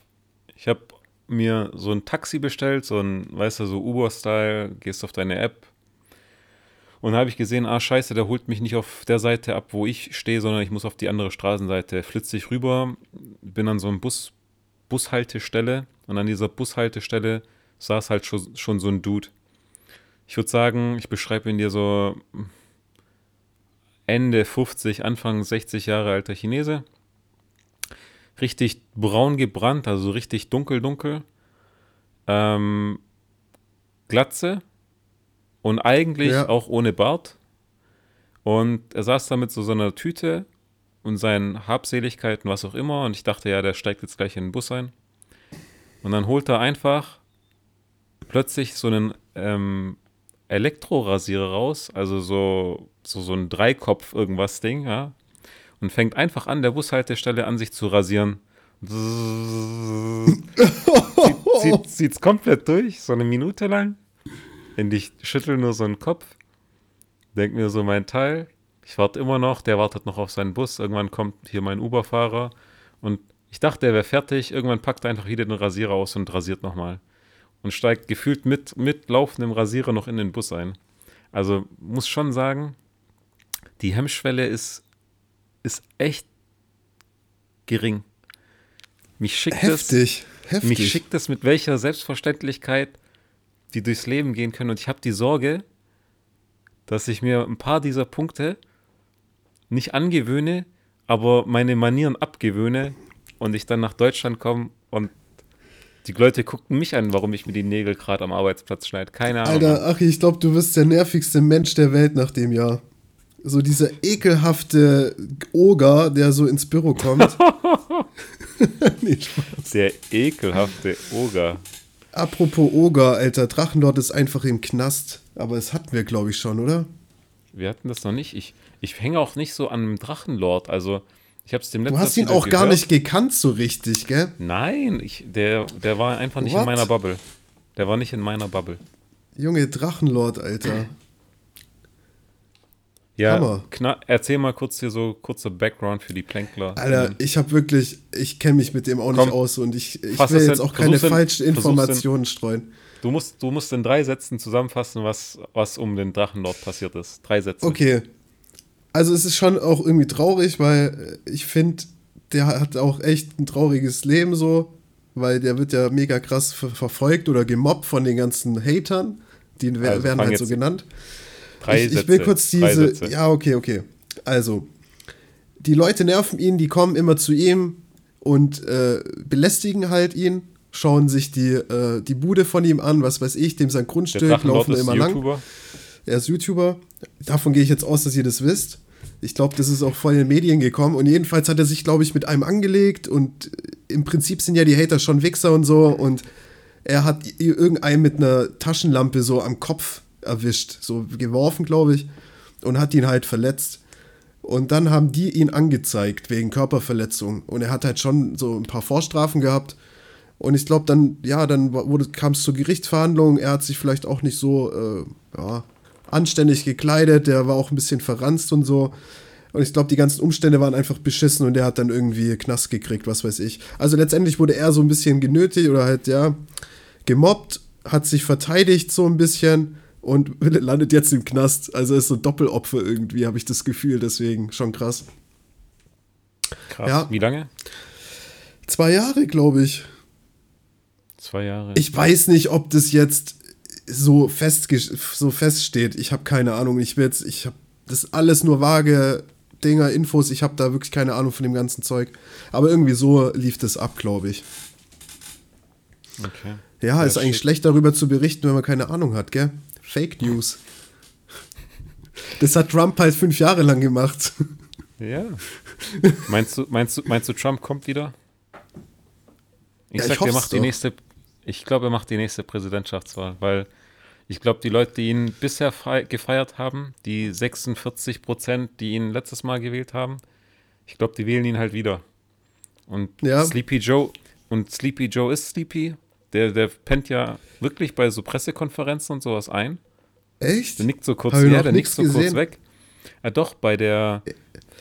Speaker 3: ich habe mir so ein Taxi bestellt, so ein, weißt du, so Uber-Style, gehst auf deine App. Und habe ich gesehen, ah, scheiße, der holt mich nicht auf der Seite ab, wo ich stehe, sondern ich muss auf die andere Straßenseite. Flitze ich rüber, bin an so einem Bus, Bushaltestelle und an dieser Bushaltestelle saß halt schon, schon so ein Dude. Ich würde sagen, ich beschreibe ihn dir so Ende 50, Anfang 60 Jahre alter Chinese richtig braun gebrannt, also so richtig dunkel, dunkel. Ähm, Glatze und eigentlich
Speaker 2: Ja.
Speaker 3: auch ohne Bart. Und er saß da mit so, so einer Tüte und seinen Habseligkeiten, was auch immer. Und ich dachte, ja, der steigt jetzt gleich in den Bus ein. Und dann holt er einfach plötzlich so einen ähm, Elektrorasierer raus, also so, so, so ein Dreikopf irgendwas Ding, ja, und fängt einfach an, der Bushaltestelle an sich zu rasieren. Zieht, zieht, es komplett durch, so eine Minute lang. Und ich schüttel nur so einen Kopf, denk mir so mein Teil. Ich warte immer noch, der wartet noch auf seinen Bus. Irgendwann kommt hier mein Uber-Fahrer und ich dachte, er wäre fertig. Irgendwann packt er einfach wieder den Rasierer aus und rasiert nochmal. Und steigt gefühlt mit, mit laufendem Rasierer noch in den Bus ein. Also muss schon sagen, die Hemmschwelle ist ist echt gering. Mich schickt
Speaker 2: Heftig.
Speaker 3: es,
Speaker 2: Heftig.
Speaker 3: mich schickt es mit welcher Selbstverständlichkeit die durchs Leben gehen können. Und ich habe die Sorge, dass ich mir ein paar dieser Punkte nicht angewöhne, aber meine Manieren abgewöhne und ich dann nach Deutschland komme und die Leute gucken mich an, warum ich mir die Nägel gerade am Arbeitsplatz schneide. Keine Ahnung.
Speaker 2: Alter, Achi, ich glaube, du bist der nervigste Mensch der Welt nach dem Jahr. So dieser ekelhafte Oger, der so ins Büro kommt. nee, Spaß.
Speaker 3: Der ekelhafte Oger.
Speaker 2: Apropos Oger, Alter, Drachenlord ist einfach im Knast. Aber das hatten wir, glaube ich, schon, oder?
Speaker 3: Wir hatten das noch nicht. Ich, ich hänge auch nicht so an einem Drachenlord. Also, ich habe es dem
Speaker 2: Du
Speaker 3: letzten
Speaker 2: hast ihn auch gar nicht gekannt so richtig, gell?
Speaker 3: Nein, ich, der, der war einfach nicht
Speaker 2: What?
Speaker 3: in meiner Bubble. Der war nicht in meiner Bubble.
Speaker 2: Junge, Drachenlord, Alter.
Speaker 3: Ja,
Speaker 2: Hammer.
Speaker 3: kna- erzähl mal kurz hier so kurzer Background für die Plänkler.
Speaker 2: Alter, ich habe wirklich, ich kenne mich mit dem auch nicht
Speaker 3: Komm,
Speaker 2: aus und ich, ich will jetzt
Speaker 3: in-
Speaker 2: auch keine
Speaker 3: in-
Speaker 2: falschen
Speaker 3: versuch's in-
Speaker 2: Informationen streuen.
Speaker 3: Du musst, du musst in drei Sätzen zusammenfassen, was, was um den Drachenlord passiert ist. Drei Sätze.
Speaker 2: Okay. Also es ist schon auch irgendwie traurig, weil äh, ich finde, der hat auch echt ein trauriges Leben so, weil der wird ja mega krass ver verfolgt oder gemobbt von den ganzen Hatern. Die
Speaker 3: Also
Speaker 2: werden halt so genannt.
Speaker 3: Drei
Speaker 2: ich,
Speaker 3: Sätze.
Speaker 2: ich will kurz diese. Ja, okay, okay. Also, die Leute nerven ihn, die kommen immer zu ihm und äh, belästigen halt ihn, schauen sich die, äh, die Bude von ihm an, was weiß ich, dem sein Grundstück, laufen immer lang.
Speaker 3: YouTuber.
Speaker 2: Er ist YouTuber. Davon gehe ich jetzt aus, dass ihr das wisst. Ich glaube, das ist auch in den Medien gekommen. Und jedenfalls hat er sich, glaube ich, mit einem angelegt. Und äh, im Prinzip sind ja die Hater schon Wichser und so. Und er hat irgendeinen mit einer Taschenlampe so am Kopf erwischt. So geworfen, glaube ich. Und hat ihn halt verletzt. Und dann haben die ihn angezeigt wegen Körperverletzung. Und er hat halt schon so ein paar Vorstrafen gehabt. Und ich glaube, dann, ja, dann kam es zur Gerichtsverhandlung. Er hat sich vielleicht auch nicht so, äh, ja, anständig gekleidet. Der war auch ein bisschen verranzt und so. Und ich glaube, die ganzen Umstände waren einfach beschissen und der hat dann irgendwie Knast gekriegt, was weiß ich. Also letztendlich wurde er so ein bisschen genötigt oder halt, ja, gemobbt, hat sich verteidigt so ein bisschen und landet jetzt im Knast. Also ist so ein Doppelopfer irgendwie, habe ich das Gefühl. Deswegen schon krass.
Speaker 3: Krass.
Speaker 2: Ja.
Speaker 3: Wie lange?
Speaker 2: Zwei Jahre, glaube ich.
Speaker 3: Zwei Jahre.
Speaker 2: Ich weiß nicht, ob das jetzt so, fest, so feststeht. Ich habe keine Ahnung. Ich will jetzt, ich habe das alles nur vage Dinger, Infos. Ich habe da wirklich keine Ahnung von dem ganzen Zeug. Aber irgendwie so lief das ab, glaube ich.
Speaker 3: okay.
Speaker 2: Ja,
Speaker 3: Ja,
Speaker 2: ist eigentlich schlecht darüber zu berichten, wenn man keine Ahnung hat, gell? Fake News. Das hat Trump halt fünf Jahre lang gemacht.
Speaker 3: Ja. meinst, du, meinst, du, meinst du, Trump kommt wieder? Ich
Speaker 2: Ja, ich
Speaker 3: sag, er
Speaker 2: hoff's
Speaker 3: macht die
Speaker 2: doch.
Speaker 3: nächste. Ich glaube, er macht die nächste Präsidentschaftswahl, weil ich glaube, die Leute, die ihn bisher fei- gefeiert haben, die 46 Prozent, die ihn letztes Mal gewählt haben, Ich glaube, die wählen ihn halt wieder. Und
Speaker 2: Ja.
Speaker 3: Sleepy Joe, und Sleepy Joe ist Sleepy. Der, der pennt ja wirklich bei so Pressekonferenzen und sowas ein.
Speaker 2: Echt?
Speaker 3: Der nickt so kurz,
Speaker 2: Hab
Speaker 3: ja, der nickt so kurz
Speaker 2: gesehen.
Speaker 3: weg. Ja, doch, bei der,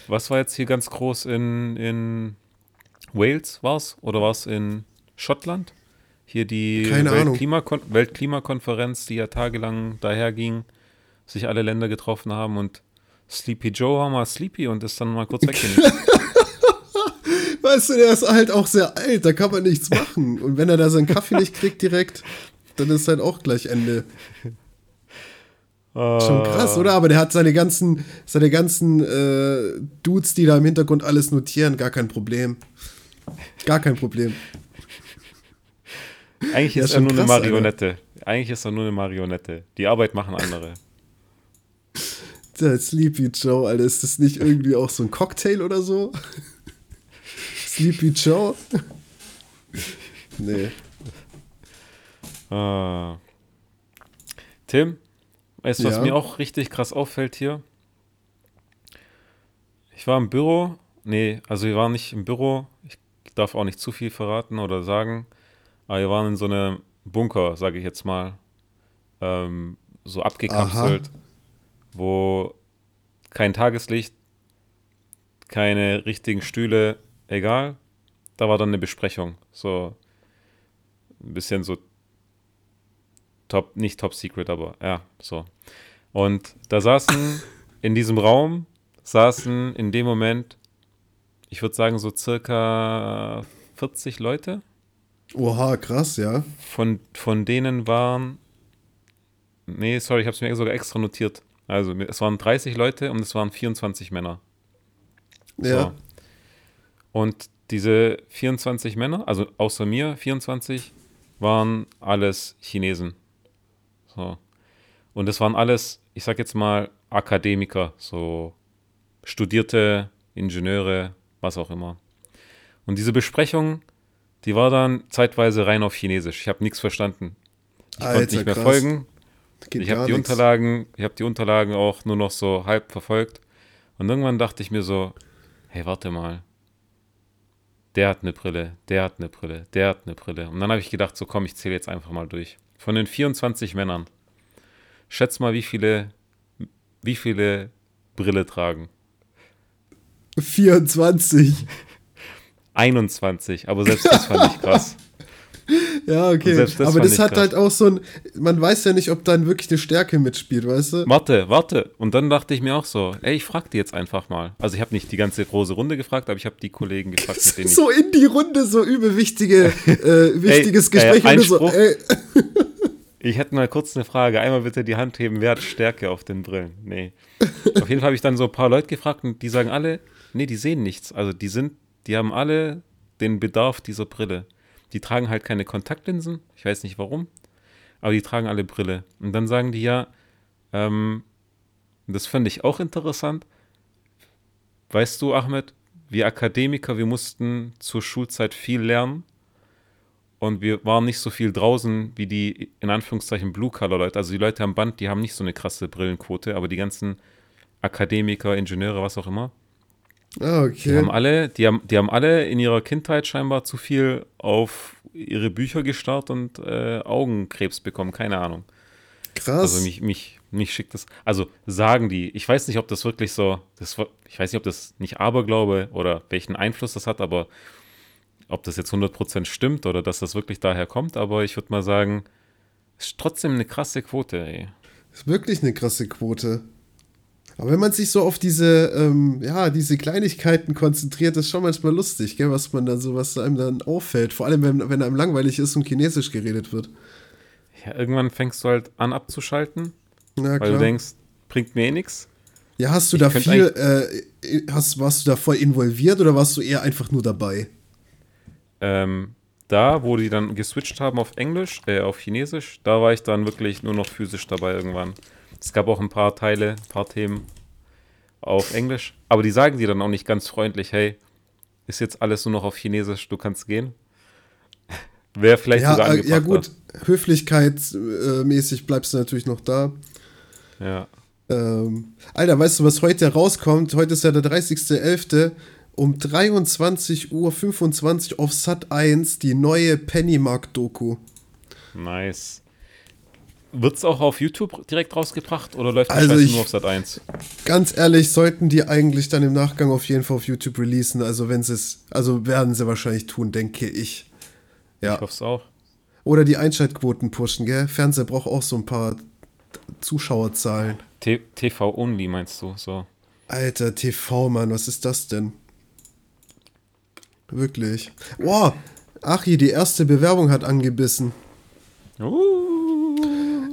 Speaker 3: was war jetzt hier ganz groß in, in Wales war's? Oder war's in Schottland? Hier die. Weltklimakon Weltklimakonferenz, die ja tagelang daher ging, sich alle Länder getroffen haben und Sleepy Joe war mal Sleepy und ist dann mal kurz weggenickt.
Speaker 2: Weißt du, der ist halt auch sehr alt, da kann man nichts machen. Und wenn er da seinen Kaffee nicht kriegt direkt, dann ist halt auch gleich Ende. Schon krass, oder? Aber der hat seine ganzen, seine ganzen äh, Dudes, die da im Hintergrund alles notieren, gar kein Problem. Gar kein Problem.
Speaker 3: Eigentlich
Speaker 2: Ja,
Speaker 3: ist er nur eine
Speaker 2: krass, Alter.
Speaker 3: Marionette. Eigentlich ist er nur eine Marionette. Die Arbeit machen andere.
Speaker 2: Der Sleepy Joe, Alter, ist das nicht irgendwie auch so ein Cocktail oder so? Sleepy Joe? nee.
Speaker 3: Ah. Tim, weißt du, was
Speaker 2: Ja.
Speaker 3: mir auch richtig krass auffällt hier? Ich war im Büro. Nee, also wir waren nicht im Büro. Ich darf auch nicht zu viel verraten oder sagen. Aber wir waren in so einem Bunker, sage ich jetzt mal. Ähm, so abgekapselt, wo kein Tageslicht, keine richtigen Stühle, egal. Da war dann eine Besprechung. So ein bisschen so top, nicht top secret, aber ja, so. Und da saßen in diesem Raum, saßen in dem Moment, ich würde sagen, so circa 40 Leute.
Speaker 2: Oha, krass, ja.
Speaker 3: Von, von denen waren, nee, sorry, ich habe es mir sogar extra notiert. Also es waren 30 Leute und es waren 24 Männer.
Speaker 2: Ja.
Speaker 3: Und diese 24 Männer, also außer mir 24, waren alles Chinesen. So. Und es waren alles, ich sag jetzt mal, Akademiker, so studierte Ingenieure, was auch immer. Und diese Besprechung, die war dann zeitweise rein auf Chinesisch. Ich habe nichts verstanden. Ich konnte
Speaker 2: Alter,
Speaker 3: nicht mehr
Speaker 2: krass.
Speaker 3: folgen. Ich habe die
Speaker 2: nix.
Speaker 3: Unterlagen, ich habe die Unterlagen auch nur noch so halb verfolgt. Und irgendwann dachte ich mir so, hey, warte mal. Der hat eine Brille, der hat eine Brille, der hat eine Brille. Und dann habe ich gedacht, so komm, ich zähle jetzt einfach mal durch. Von den 24 Männern, schätz mal, wie viele, wie viele Brille tragen.
Speaker 2: 24.
Speaker 3: 21, aber selbst das fand ich krass.
Speaker 2: Ja, okay.
Speaker 3: Das
Speaker 2: Aber das hat
Speaker 3: krass.
Speaker 2: halt auch so ein, man weiß ja nicht, ob dann wirklich eine Stärke mitspielt, weißt du?
Speaker 3: Warte, warte. Und dann dachte ich mir auch so, ey, ich frag die jetzt einfach mal. Also ich habe nicht die ganze große Runde gefragt, aber ich habe die Kollegen gefragt, mit denen ich
Speaker 2: So in die Runde, so übel wichtige, äh, wichtiges
Speaker 3: äh,
Speaker 2: Gespräch. und du so, ey,
Speaker 3: Ich hätte mal kurz eine Frage. Einmal bitte die Hand heben. Wer hat Stärke auf den Brillen? Nee. Auf jeden Fall habe ich dann so ein paar Leute gefragt und die sagen alle, nee, die sehen nichts. Also die sind, die haben alle den Bedarf dieser Brille. Die tragen halt keine Kontaktlinsen. Ich weiß nicht warum. Aber die tragen alle Brille. Und dann sagen die ja, ähm, das fand ich auch interessant. Weißt du, Ahmed, wir Akademiker, wir mussten zur Schulzeit viel lernen. Und wir waren nicht so viel draußen wie die, in Anführungszeichen, Blue-Color-Leute. Also die Leute am Band, die haben nicht so eine krasse Brillenquote, aber die ganzen Akademiker, Ingenieure, was auch immer,
Speaker 2: ah,
Speaker 3: die haben
Speaker 2: okay.
Speaker 3: alle, die haben, die haben alle in ihrer Kindheit scheinbar zu viel auf ihre Bücher gestarrt und äh, Augenkrebs bekommen, keine Ahnung.
Speaker 2: Krass.
Speaker 3: Also mich, mich, mich schickt das. Also sagen die, ich weiß nicht, ob das wirklich so, das, ich weiß nicht, ob das nicht Aberglaube oder welchen Einfluss das hat, aber ob das jetzt 100% stimmt oder dass das wirklich daher kommt, aber ich würde mal sagen, ist trotzdem eine krasse Quote, ey.
Speaker 2: ist wirklich eine krasse Quote. Aber wenn man sich so auf diese, ähm, ja, diese Kleinigkeiten konzentriert, ist schon manchmal lustig, gell, was man dann so, was einem dann auffällt. Vor allem, wenn, wenn einem langweilig ist und Chinesisch geredet wird.
Speaker 3: Ja, irgendwann fängst du halt an abzuschalten,
Speaker 2: Ja,
Speaker 3: weil
Speaker 2: klar.
Speaker 3: du denkst, bringt mir eh nichts.
Speaker 2: ja, hast du
Speaker 3: ich
Speaker 2: da viel, äh, hast, warst du da voll involviert oder warst du eher einfach nur dabei?
Speaker 3: Ähm, da, wo die dann geswitcht haben auf Englisch, äh, auf Chinesisch, da war ich dann wirklich nur noch physisch dabei irgendwann. Es gab auch ein paar Teile, ein paar Themen auf Englisch, aber die sagen dir dann auch nicht ganz freundlich, hey, ist jetzt alles nur noch auf Chinesisch, du kannst gehen. Wäre vielleicht
Speaker 2: Ja,
Speaker 3: sogar
Speaker 2: äh,
Speaker 3: angebracht.
Speaker 2: ja gut, höflichkeitsmäßig bleibst du natürlich noch da.
Speaker 3: Ja.
Speaker 2: Ähm, Alter, weißt du, was heute rauskommt? Heute ist ja der 30.11. um 23.25 Uhr auf Sat 1 die neue Pennymark-Doku.
Speaker 3: Nice. Wird es auch auf YouTube direkt rausgebracht oder läuft
Speaker 2: Also
Speaker 3: Scheiße
Speaker 2: ich-
Speaker 3: nur auf Sat 1?
Speaker 2: Ganz ehrlich, sollten die eigentlich dann im Nachgang auf jeden Fall auf YouTube releasen. Also wenn sie es, also werden sie wahrscheinlich tun, denke ich.
Speaker 3: Ich
Speaker 2: Ja.
Speaker 3: hoffe es auch.
Speaker 2: Oder die Einschaltquoten pushen, gell? Fernseher braucht auch so ein paar Zuschauerzahlen.
Speaker 3: T TV Only meinst du? So.
Speaker 2: Alter, TV, Mann, was ist das denn? Wirklich. Wow, Achi, die erste Bewerbung hat angebissen.
Speaker 3: Uh.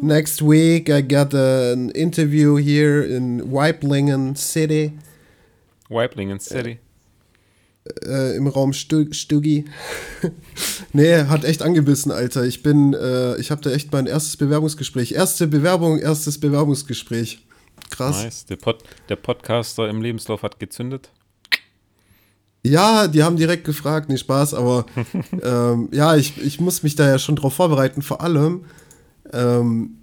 Speaker 2: Next week I got an interview here in Weiblingen City
Speaker 3: Weiblingen City.
Speaker 2: äh, im Raum Stu Stuggi. nee, hat echt angebissen, Alter. Ich bin, äh, ich habe da echt mein erstes Bewerbungsgespräch. Erste Bewerbung, erstes Bewerbungsgespräch. Krass.
Speaker 3: Nice. Der, Pod der Podcaster im Lebenslauf hat gezündet.
Speaker 2: Ja, die haben direkt gefragt, nee, Spaß, aber ähm, ja, ich, ich muss mich da ja schon drauf vorbereiten. Vor allem, ähm,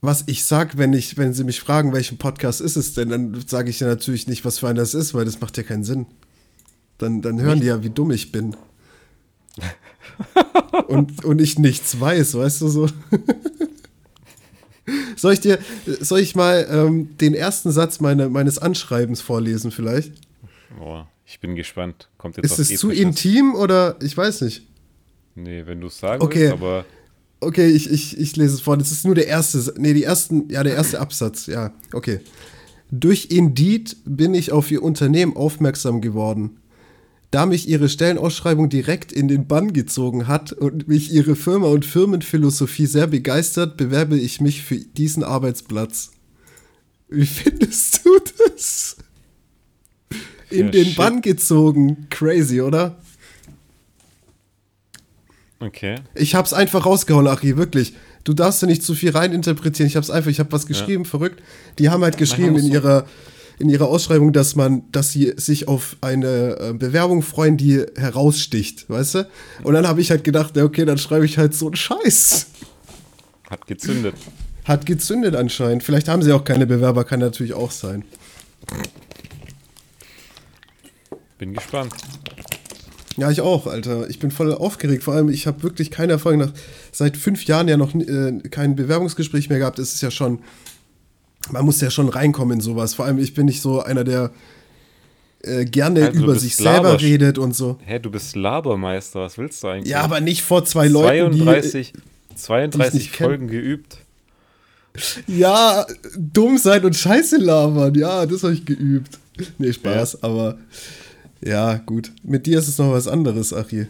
Speaker 2: was ich sag, wenn ich, wenn sie mich fragen, welchen Podcast ist es denn, dann sage ich ja natürlich nicht, was für einer das ist, weil das macht ja keinen Sinn. Dann, dann hören die ja, wie dumm ich bin. und, und ich nichts weiß, weißt du so. soll ich dir, soll ich mal ähm, den ersten Satz meine, meines Anschreibens vorlesen vielleicht?
Speaker 3: Boah, ich bin gespannt. Kommt jetzt
Speaker 2: Ist es zu intim oder ich weiß nicht.
Speaker 3: Nee, wenn du es sagen
Speaker 2: Okay.
Speaker 3: willst, aber
Speaker 2: Okay, ich, ich, ich lese es vor. Das ist nur der erste, nee, die ersten, ja, der erste Absatz, ja, okay. Durch Indeed bin ich auf ihr Unternehmen aufmerksam geworden. Da mich ihre Stellenausschreibung direkt in den Bann gezogen hat und mich ihre Firma und Firmenphilosophie sehr begeistert, bewerbe ich mich für diesen Arbeitsplatz. Wie findest du das? In
Speaker 3: Ja,
Speaker 2: den
Speaker 3: shit.
Speaker 2: Bann gezogen. Crazy, oder?
Speaker 3: Okay.
Speaker 2: Ich hab's einfach rausgehauen, Achi, wirklich. Du darfst da nicht zu viel reininterpretieren. Ich hab's einfach, ich hab was geschrieben, verrückt. Die haben halt geschrieben in
Speaker 3: so-
Speaker 2: ihrer, in ihrer Ausschreibung, dass man, dass sie sich auf eine äh, Bewerbung freuen, die heraussticht, weißt du? Und dann habe ich halt gedacht, ja, okay, dann schreibe ich halt so einen Scheiß.
Speaker 3: Hat gezündet.
Speaker 2: Hat gezündet anscheinend. Vielleicht haben sie auch keine Bewerber, kann natürlich auch sein.
Speaker 3: Bin gespannt.
Speaker 2: Ja, ich auch, Alter. Ich bin voll aufgeregt. Vor allem, ich habe wirklich keine Erfahrung nach seit fünf Jahren ja noch äh, kein Bewerbungsgespräch mehr gehabt. Es ist ja schon, man muss ja schon reinkommen in sowas. Vor allem, ich bin nicht so einer, der äh, gerne
Speaker 3: du
Speaker 2: über sich selber
Speaker 3: Labersch-
Speaker 2: redet und so.
Speaker 3: Hä, du bist Labermeister, was willst du eigentlich?
Speaker 2: Ja, aber nicht vor zwei Leuten,
Speaker 3: 32, 32
Speaker 2: nicht kenn.
Speaker 3: Folgen geübt.
Speaker 2: die ja dumm sein und Scheiße labern. Ja, das habe ich geübt. Nee, Spaß, aber ja, gut. Mit dir ist es noch was anderes, Achie.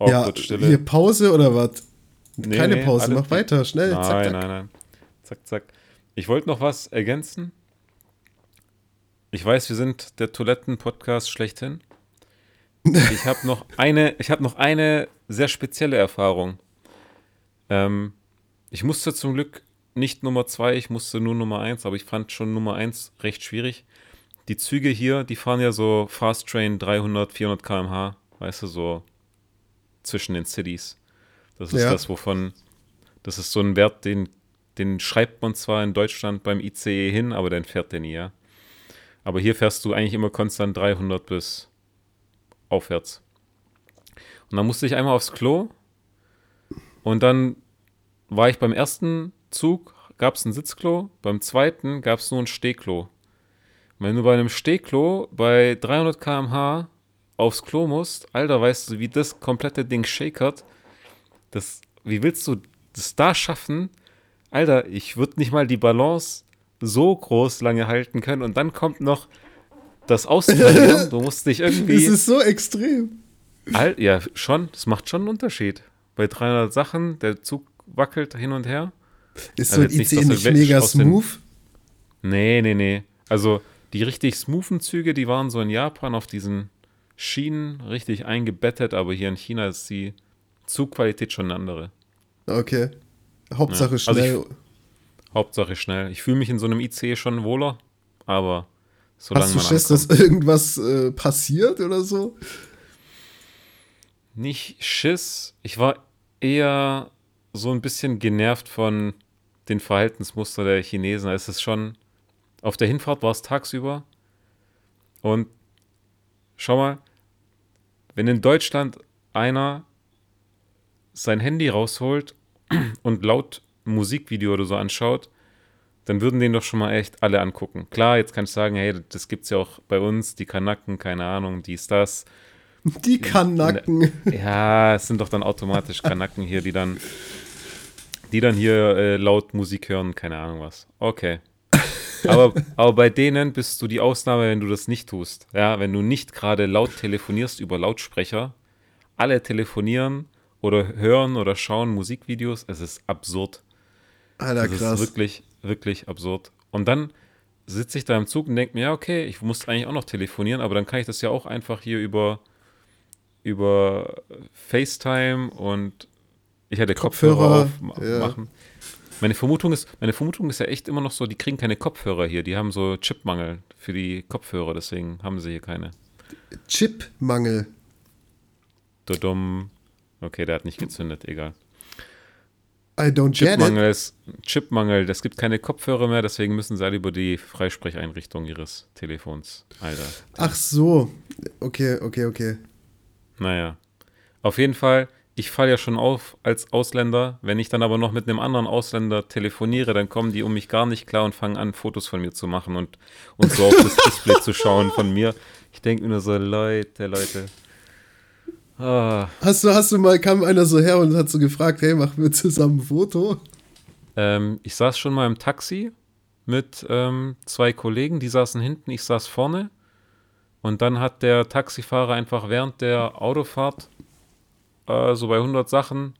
Speaker 2: Ja,
Speaker 3: Awkward Stille.
Speaker 2: hier Pause oder was?
Speaker 3: Nee,
Speaker 2: Keine
Speaker 3: nee,
Speaker 2: Pause, mach weiter, schnell.
Speaker 3: Nein,
Speaker 2: zack, zack.
Speaker 3: nein, nein. Zack, zack. Ich wollte noch was ergänzen. Ich weiß, wir sind der Toiletten-Podcast schlechthin. Ich habe noch eine, ich habe noch eine sehr spezielle Erfahrung. Ähm, ich musste zum Glück nicht Nummer zwei, ich musste nur Nummer eins, aber ich fand schon Nummer eins recht schwierig. Die Züge hier, die fahren ja so Fast Train 300, 400 km/h, weißt du, so zwischen den Cities. Das ist
Speaker 2: Ja.
Speaker 3: das, wovon, das ist so ein Wert, den, den schreibt man zwar in Deutschland beim ICE hin, aber den fährt der nie, ja. Aber hier fährst du eigentlich immer konstant 300 bis aufwärts. Und dann musste ich einmal aufs Klo und dann war ich beim ersten Zug, gab es ein Sitzklo, beim zweiten gab es nur ein Stehklo. Wenn du bei einem Stehklo bei 300 km/h aufs Klo musst, Alter, weißt du, wie das komplette Ding shakert? Das, wie willst du das da schaffen? Alter, ich würde nicht mal die Balance so groß lange halten können und dann kommt noch das Austarieren. Du musst dich irgendwie.
Speaker 2: ist so extrem.
Speaker 3: Al ja, schon, das macht schon einen Unterschied. Bei 300 Sachen, der Zug wackelt hin und her.
Speaker 2: Ist
Speaker 3: Also
Speaker 2: so ein
Speaker 3: nicht,
Speaker 2: ICE nicht
Speaker 3: we-
Speaker 2: mega
Speaker 3: den-
Speaker 2: smooth?
Speaker 3: Nee, nee, nee. Also die richtig smoothen Züge, die waren so in Japan auf diesen Schienen richtig eingebettet, aber hier in China ist die Zugqualität schon eine andere.
Speaker 2: Okay. Hauptsache
Speaker 3: Ja, also ich-
Speaker 2: schnell.
Speaker 3: Hauptsache schnell. Ich fühle mich in so einem ICE schon wohler, aber solange
Speaker 2: Hast du
Speaker 3: man
Speaker 2: Schiss, dass irgendwas äh, passiert oder so?
Speaker 3: Nicht Schiss. Ich war eher so ein bisschen genervt von den Verhaltensmuster der Chinesen. Es ist schon, auf der Hinfahrt war es tagsüber und schau mal, wenn in Deutschland einer sein Handy rausholt und laut Musikvideo oder so anschaut, dann würden den doch schon mal echt alle angucken. Klar, jetzt kann ich sagen, hey, das gibt's ja auch bei uns, die Kanaken, keine Ahnung, dies, das.
Speaker 2: Die Kanaken.
Speaker 3: Ja, es sind doch dann automatisch Kanaken hier, die dann, die dann hier äh, laut Musik hören, keine Ahnung was. Okay. Aber, aber bei denen bist du die Ausnahme, wenn du das nicht tust. Ja, wenn du nicht gerade laut telefonierst über Lautsprecher. Alle telefonieren oder hören oder schauen Musikvideos. Es ist absurd.
Speaker 2: Alter,
Speaker 3: Das
Speaker 2: krass.
Speaker 3: ist wirklich, wirklich absurd. Und dann sitze ich da im Zug und denke mir, ja, okay, ich muss eigentlich auch noch telefonieren, aber dann kann ich das ja auch einfach hier über, über FaceTime und ich hätte Kopfhörer,
Speaker 2: Kopfhörer,
Speaker 3: auf ma-
Speaker 2: ja.
Speaker 3: machen. Meine Vermutung, ist, meine Vermutung ist ja echt immer noch so, die kriegen keine Kopfhörer hier. Die haben so Chipmangel für die Kopfhörer, deswegen haben sie hier keine.
Speaker 2: Chipmangel.
Speaker 3: Dodum. Okay, der hat nicht gezündet, egal.
Speaker 2: I don't.
Speaker 3: Chipmangel ist Chipmangel, es gibt keine Kopfhörer mehr, deswegen müssen sie alle über die Freisprecheinrichtung ihres Telefons. Alter.
Speaker 2: Ach so. Okay, okay, okay.
Speaker 3: Naja. Auf jeden Fall, ich falle ja schon auf als Ausländer. Wenn ich dann aber noch mit einem anderen Ausländer telefoniere, dann kommen die um mich gar nicht klar und fangen an, Fotos von mir zu machen und, und so auf das Display zu schauen von mir. Ich denke mir nur so, Leute, Leute. Ah,
Speaker 2: Hast du, hast du mal, kam einer so her und hat so gefragt, hey, machen wir zusammen ein Foto?
Speaker 3: ähm, ich saß schon mal im Taxi mit ähm, zwei Kollegen, die saßen hinten, ich saß vorne. Und dann hat der Taxifahrer einfach während der Autofahrt äh, so bei 100 Sachen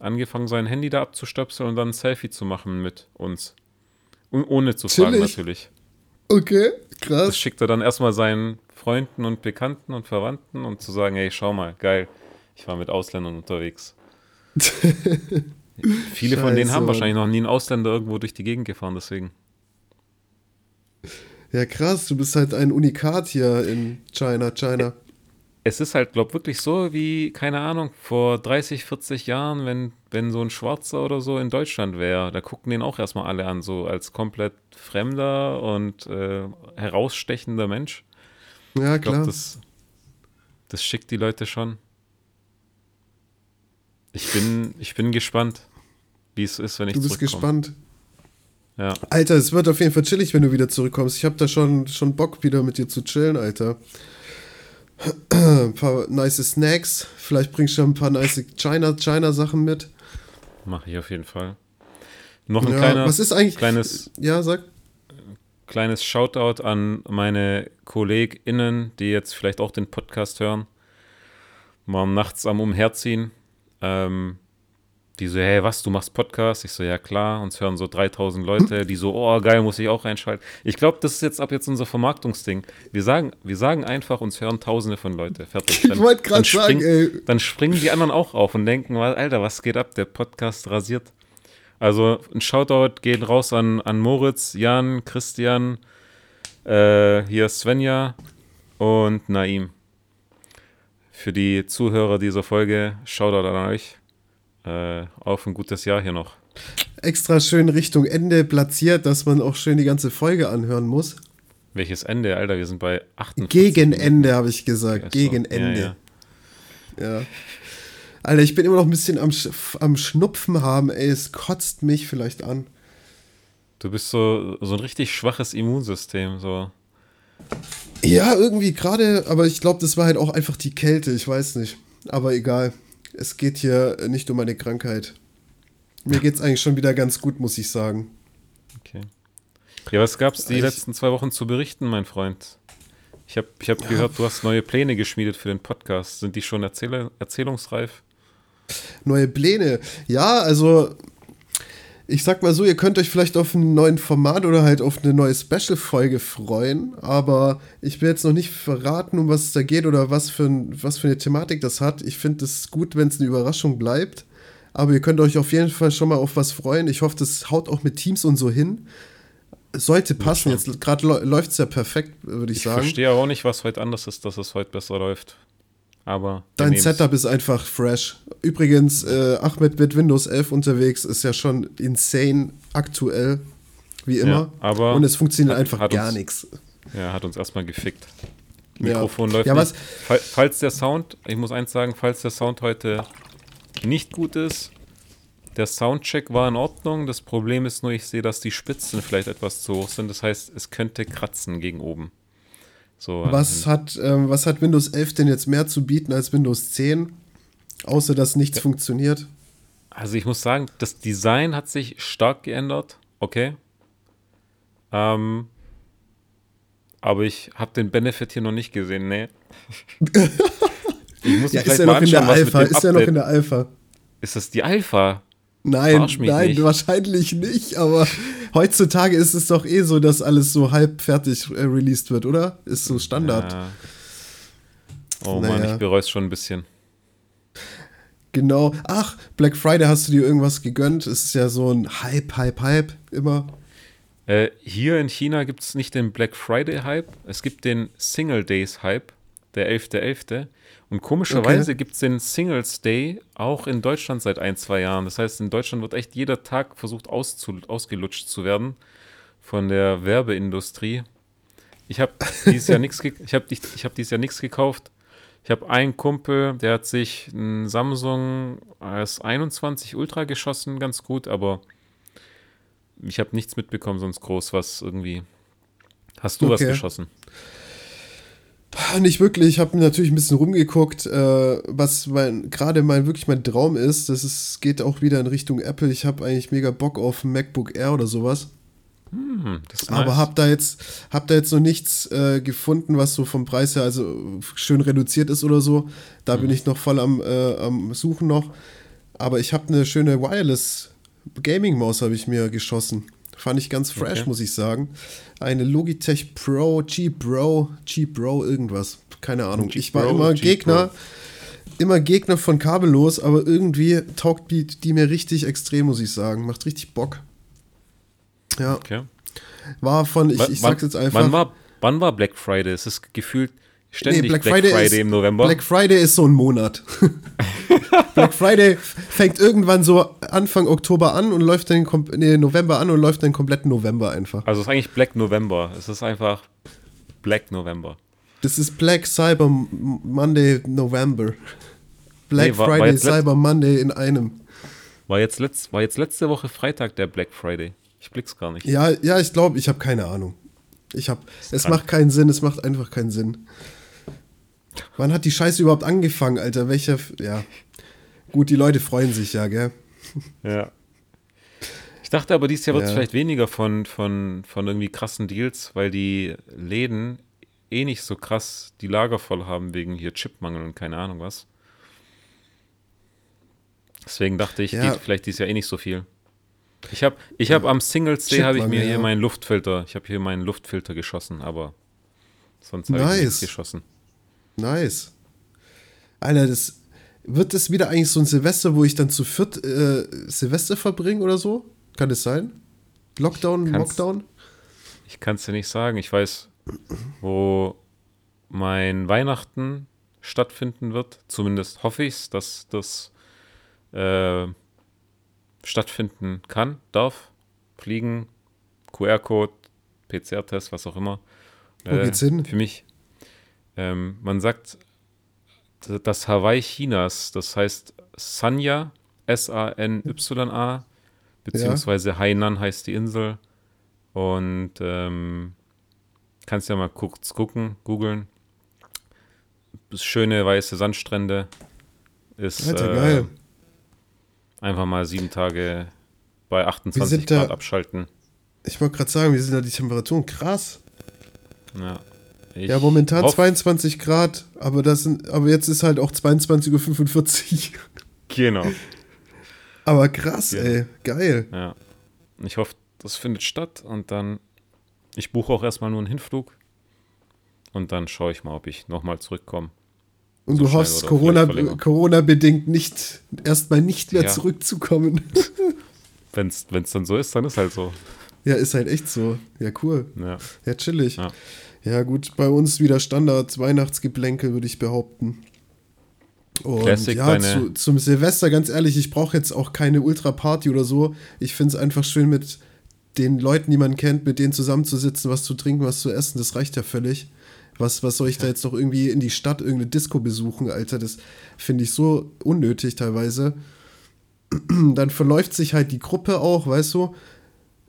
Speaker 3: angefangen, sein Handy da abzustöpseln und dann ein Selfie zu machen mit uns. Und ohne zu fragen
Speaker 2: Chillig.
Speaker 3: natürlich.
Speaker 2: Okay,
Speaker 3: Das
Speaker 2: krass.
Speaker 3: schickt er dann erstmal seinen Freunden und Bekannten und Verwandten, um zu sagen, hey, schau mal, geil, ich war mit Ausländern unterwegs. Viele von denen
Speaker 2: Scheiße,
Speaker 3: haben wahrscheinlich noch nie einen Ausländer irgendwo durch die Gegend gefahren, deswegen.
Speaker 2: Ja, krass, du bist halt ein Unikat hier in China, China.
Speaker 3: Es ist halt, glaub wirklich so wie, keine Ahnung, vor 30, 40 Jahren, wenn, wenn so ein Schwarzer oder so in Deutschland wäre, da gucken den auch erstmal alle an, so als komplett fremder und äh, herausstechender Mensch.
Speaker 2: Ja,
Speaker 3: Ich glaube,
Speaker 2: klar.
Speaker 3: das, das schickt die Leute schon. Ich bin, ich bin gespannt, wie es ist, wenn ich
Speaker 2: Du bist gespannt.
Speaker 3: Ja.
Speaker 2: Alter, es wird auf jeden Fall chillig, wenn du wieder zurückkommst. Ich habe da schon, schon Bock, wieder mit dir zu chillen, Alter. Ein paar nice Snacks. Vielleicht bringst du ein paar nice China- China-Sachen mit.
Speaker 3: Mache ich auf jeden Fall. Noch ein
Speaker 2: Ja,
Speaker 3: kleiner,
Speaker 2: was ist eigentlich.
Speaker 3: kleines,
Speaker 2: Ja, sag.
Speaker 3: kleines Shoutout an meine KollegInnen, die jetzt vielleicht auch den Podcast hören. Mal nachts am Umherziehen. Ähm, die so, hey, was, du machst Podcast? Ich so, ja klar. Uns hören so 3000 Leute, die so, oh geil, muss ich auch reinschalten. Ich glaube, das ist jetzt ab jetzt unser Vermarktungsding. Wir sagen, wir sagen einfach, uns hören tausende von Leute. Fertig.
Speaker 2: Ich wollte gerade
Speaker 3: dann
Speaker 2: sagen, ey.
Speaker 3: Dann springen die anderen auch auf und denken, Alter, was geht ab? Der Podcast rasiert. Also ein Shoutout geht raus an, an Moritz, Jan, Christian, äh, hier Svenja und Naim. Für die Zuhörer dieser Folge, Shoutout an euch. Äh, auf ein gutes Jahr hier noch.
Speaker 2: Extra schön Richtung Ende platziert, dass man auch schön die ganze Folge anhören muss.
Speaker 3: Welches Ende, Alter? Wir sind bei 48.
Speaker 2: Gegen Ende, habe ich gesagt.
Speaker 3: So,
Speaker 2: Gegen
Speaker 3: ja,
Speaker 2: Ende.
Speaker 3: ja.
Speaker 2: Ja. Alter, ich bin immer noch ein bisschen am, am Schnupfen haben, ey. Es kotzt mich vielleicht an.
Speaker 3: Du bist so, so ein richtig schwaches Immunsystem. So.
Speaker 2: Ja, irgendwie gerade, aber ich glaube, das war halt auch einfach die Kälte, ich weiß nicht. Aber egal. Es geht hier nicht um meine Krankheit. Mir geht's eigentlich schon wieder ganz gut, muss ich sagen.
Speaker 3: Okay. Ja, was gab's die
Speaker 2: Ich-
Speaker 3: letzten zwei Wochen zu berichten, mein Freund? Ich habe ich hab gehört, du hast neue Pläne geschmiedet für den Podcast. Sind die schon erzähle, erzählungsreif?
Speaker 2: Neue Pläne. Ja, also ich sag mal so, ihr könnt euch vielleicht auf ein neues Format oder halt auf eine neue Special-Folge freuen, aber ich will jetzt noch nicht verraten, um was es da geht oder was für, ein, was für eine Thematik das hat. Ich finde es gut, wenn es eine Überraschung bleibt, aber ihr könnt euch auf jeden Fall schon mal auf was freuen. Ich hoffe, das haut auch mit Teams und so hin. Sollte passen, jetzt gerade läuft es ja perfekt, würde ich,
Speaker 3: Ich
Speaker 2: sagen.
Speaker 3: verstehe aber auch nicht, was heute anders ist, dass es heute besser läuft. Aber.
Speaker 2: Dein. Setup ist einfach fresh. Übrigens, äh, Ahmed mit Windows 11 unterwegs ist ja schon insane aktuell, wie immer.
Speaker 3: Ja, aber
Speaker 2: Und es funktioniert
Speaker 3: hat-
Speaker 2: einfach
Speaker 3: hat
Speaker 2: gar nichts.
Speaker 3: Ja, hat uns erstmal gefickt.
Speaker 2: Ja.
Speaker 3: Mikrofon läuft
Speaker 2: Ja,
Speaker 3: nicht.
Speaker 2: was-
Speaker 3: Fall- Falls der Sound, ich muss eins sagen, falls der Sound heute nicht gut ist, der Soundcheck war in Ordnung. Das Problem ist nur, ich sehe, dass die Spitzen vielleicht etwas zu hoch sind. Das heißt, es könnte kratzen gegen oben. So,
Speaker 2: Was hat, ähm, was hat Windows 11 denn jetzt mehr zu bieten als Windows 10? Außer dass nichts funktioniert.
Speaker 3: Also ich muss sagen, das Design hat sich stark geändert. Okay. Ähm, aber ich habe den Benefit hier noch nicht gesehen. Nee. Ich muss
Speaker 2: Ja, ist ja
Speaker 3: mal
Speaker 2: noch in der Alpha. Ist ja noch in der Alpha.
Speaker 3: Ist das die Alpha?
Speaker 2: Nein, nein,
Speaker 3: nicht.
Speaker 2: wahrscheinlich nicht, aber heutzutage ist es doch eh so, dass alles so halb fertig äh, released wird, oder? Ist so Standard.
Speaker 3: Ja. Oh Mann,
Speaker 2: Naja.
Speaker 3: ich bereue es schon ein bisschen.
Speaker 2: Genau. Ach, Black Friday hast du dir irgendwas gegönnt? Es ist ja so ein Hype, Hype, Hype immer.
Speaker 3: Äh, hier in China gibt es nicht den Black Friday-Hype, es gibt den Single Days-Hype, der 11.11. Und komischerweise gibt es den Singles Day auch in Deutschland seit ein, zwei Jahren. Das heißt, in Deutschland wird echt jeder Tag versucht ausgelutscht zu werden von der Werbeindustrie. Ich habe dieses Jahr nichts ich habe ich hab dieses Jahr nichts gekauft. Ich habe einen Kumpel, der hat sich ein Samsung S21 Ultra geschossen, ganz gut, aber ich habe nichts mitbekommen, sonst groß, was irgendwie. Hast du was
Speaker 2: Okay.
Speaker 3: geschossen?
Speaker 2: Ah, Nicht wirklich, ich habe natürlich ein bisschen rumgeguckt, äh, was mein, gerade mein, wirklich mein Traum ist. Das ist, geht auch wieder in Richtung Apple. Ich habe eigentlich mega Bock auf ein MacBook Air oder sowas.
Speaker 3: Hm, ist
Speaker 2: Aber
Speaker 3: nice.
Speaker 2: hab da jetzt, hab da jetzt noch nichts äh, gefunden, was so vom Preis her also schön reduziert ist oder so. Da
Speaker 3: Mhm.
Speaker 2: bin ich noch voll am, äh, am Suchen noch. Aber ich habe eine schöne Wireless Gaming Maus habe ich mir geschossen. Fand ich ganz fresh,
Speaker 3: Okay.
Speaker 2: muss ich sagen. Eine Logitech Pro, G Pro, G Pro irgendwas. Keine Ahnung. Ich war immer Gegner, immer Gegner von kabellos, aber irgendwie taugt die, die mir richtig extrem, muss ich sagen. Macht richtig Bock. Ja,
Speaker 3: Okay.
Speaker 2: war von, ich, ich sag's jetzt einfach.
Speaker 3: Wann war, wann war Black Friday? Es ist gefühlt ständig
Speaker 2: Nee,
Speaker 3: Black, Friday, im November.
Speaker 2: Black Friday ist so ein Monat. Black Friday fängt irgendwann so Anfang Oktober an und läuft dann nee, November an und läuft dann kompletten November einfach.
Speaker 3: also es ist eigentlich Black November. Es ist einfach Black November.
Speaker 2: Das ist Black Cyber Monday November. Black
Speaker 3: Nee, war- war
Speaker 2: Friday
Speaker 3: letzt-
Speaker 2: Cyber Monday in einem.
Speaker 3: War jetzt, letzt, war jetzt letzte Woche Freitag der Black Friday. Ich blick's gar nicht.
Speaker 2: Ja, ja, ich glaube, ich habe keine Ahnung. Ich habe, es
Speaker 3: krank.
Speaker 2: macht keinen Sinn, es macht einfach keinen Sinn. Wann hat die Scheiße überhaupt angefangen, Alter? Welcher, ja. Gut, die Leute freuen sich ja, gell?
Speaker 3: Ja. Ich dachte aber, dieses Jahr wird es
Speaker 2: Ja.
Speaker 3: vielleicht weniger von, von, von irgendwie krassen Deals, weil die Läden eh nicht so krass die Lager voll haben wegen hier Chipmangel und keine Ahnung was. Deswegen dachte ich,
Speaker 2: Ja.
Speaker 3: geht vielleicht dieses Jahr eh nicht so viel. Ich habe ich hab am Singles Day habe ich mir hier meinen Luftfilter, ich habe hier meinen Luftfilter geschossen, aber sonst habe ich
Speaker 2: Nice.
Speaker 3: nichts geschossen.
Speaker 2: Nice. Alter, das wird das wieder eigentlich so ein Silvester, wo ich dann zu viert äh, Silvester verbringe oder so? Kann das sein? Lockdown,
Speaker 3: Kann's-
Speaker 2: Lockdown?
Speaker 3: Ich kann es dir nicht sagen. Ich weiß, wo mein Weihnachten stattfinden wird. Zumindest hoffe ich es, dass das äh, stattfinden kann, darf. Fliegen, QR-Code, PCR-Test, was auch immer.
Speaker 2: Wo geht's hin?
Speaker 3: Für mich. Ähm, man sagt das Hawaii Chinas, das heißt Sanya, S-A-N-Y-A, beziehungsweise Hainan heißt die Insel. Und ähm, kannst ja mal kurz gucken, googeln. Schöne weiße Sandstrände. Ist
Speaker 2: Alter,
Speaker 3: äh,
Speaker 2: geil.
Speaker 3: einfach mal sieben Tage bei 28
Speaker 2: sind da-
Speaker 3: Grad abschalten.
Speaker 2: Ich wollte gerade sagen, wie sind da die Temperaturen? Krass.
Speaker 3: Ja, ich
Speaker 2: ja, momentan
Speaker 3: hoff-
Speaker 2: 22 Grad, aber das sind, aber jetzt ist halt auch 22.45 Uhr.
Speaker 3: Genau.
Speaker 2: aber krass,
Speaker 3: Ja.
Speaker 2: ey. Geil.
Speaker 3: Ja. Ich hoffe, das findet statt und dann. Ich buche auch erstmal nur einen Hinflug. Und dann schaue ich mal, ob ich nochmal zurückkomme.
Speaker 2: Und
Speaker 3: So
Speaker 2: du hoffst, Corona. Corona-bedingt nicht, erstmal nicht mehr
Speaker 3: Ja.
Speaker 2: zurückzukommen.
Speaker 3: Wenn es dann so ist, dann ist halt so.
Speaker 2: ja, ist halt echt so. Ja, cool.
Speaker 3: Ja.
Speaker 2: Ja, chillig.
Speaker 3: Ja.
Speaker 2: Ja. gut, bei uns wieder Standard Weihnachtsgeplänkel, würde ich behaupten. Und
Speaker 3: Classic,
Speaker 2: ja, zu, zum Silvester, ganz ehrlich, ich brauche jetzt auch keine Ultra-Party oder so. Ich finde es einfach schön, mit den Leuten, die man kennt, mit denen zusammenzusitzen, was zu trinken, was zu essen. Das reicht ja völlig. Was, was soll ich da jetzt noch irgendwie in die Stadt irgendeine Disco besuchen, Alter? Das finde ich so unnötig teilweise. Dann verläuft sich halt die Gruppe auch, weißt du?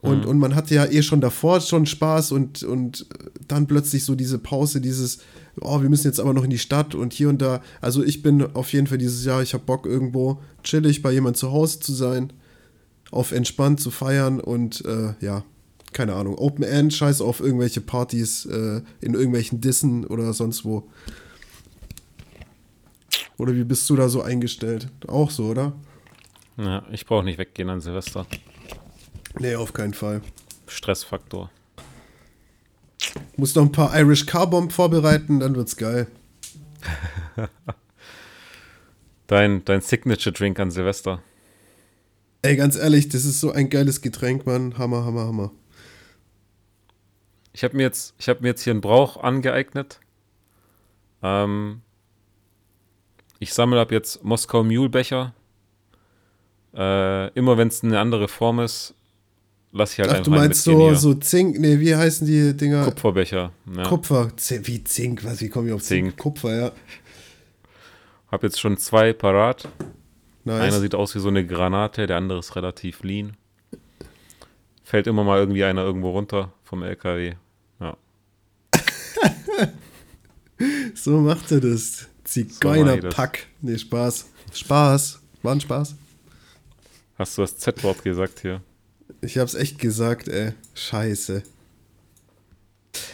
Speaker 2: Und, und man hatte ja eh schon davor schon Spaß und, und dann plötzlich so diese Pause, dieses, oh, wir müssen jetzt aber noch in die Stadt und hier und da. Also ich bin auf jeden Fall dieses Jahr, ich habe Bock irgendwo chillig bei jemand zu Hause zu sein, auf entspannt zu feiern und äh, ja, keine Ahnung, Open End, scheiß auf irgendwelche Partys äh, in irgendwelchen Dissen oder sonst wo. Oder wie bist du da so eingestellt? Auch so, oder?
Speaker 3: Ja, ich brauche nicht weggehen an Silvester.
Speaker 2: Nee, auf keinen Fall.
Speaker 3: Stressfaktor.
Speaker 2: Muss noch ein paar Irish Car Bomb vorbereiten, dann wird's geil.
Speaker 3: Dein, dein Signature Drink an Silvester.
Speaker 2: Ey, ganz ehrlich, das ist so ein geiles Getränk, Mann. Hammer, hammer, hammer.
Speaker 3: Ich habe mir, jetzt- ich hab mir jetzt hier einen Brauch angeeignet. Ähm, ich sammle ab jetzt Moskau Mule-Becher. Äh, immer wenn es eine andere Form ist, lasse ich halt
Speaker 2: Ach,
Speaker 3: einfach
Speaker 2: du meinst so,
Speaker 3: hier.
Speaker 2: so Zink, nee, wie heißen die Dinger?
Speaker 3: Kupferbecher. Ja.
Speaker 2: Kupfer. Z wie Zink, was, wie komme ich auf Zink?
Speaker 3: Zink.
Speaker 2: Kupfer, ja.
Speaker 3: Hab jetzt schon zwei parat.
Speaker 2: Nice.
Speaker 3: Einer sieht aus wie so eine Granate, der andere ist relativ lean. Fällt immer mal irgendwie einer irgendwo runter vom LKW. Ja.
Speaker 2: so macht er das. Zigeunerpack. Nee, Spaß. Spaß. War ein Spaß.
Speaker 3: Hast du das Z-Wort gesagt hier?
Speaker 2: Ich hab's echt gesagt, ey. Scheiße.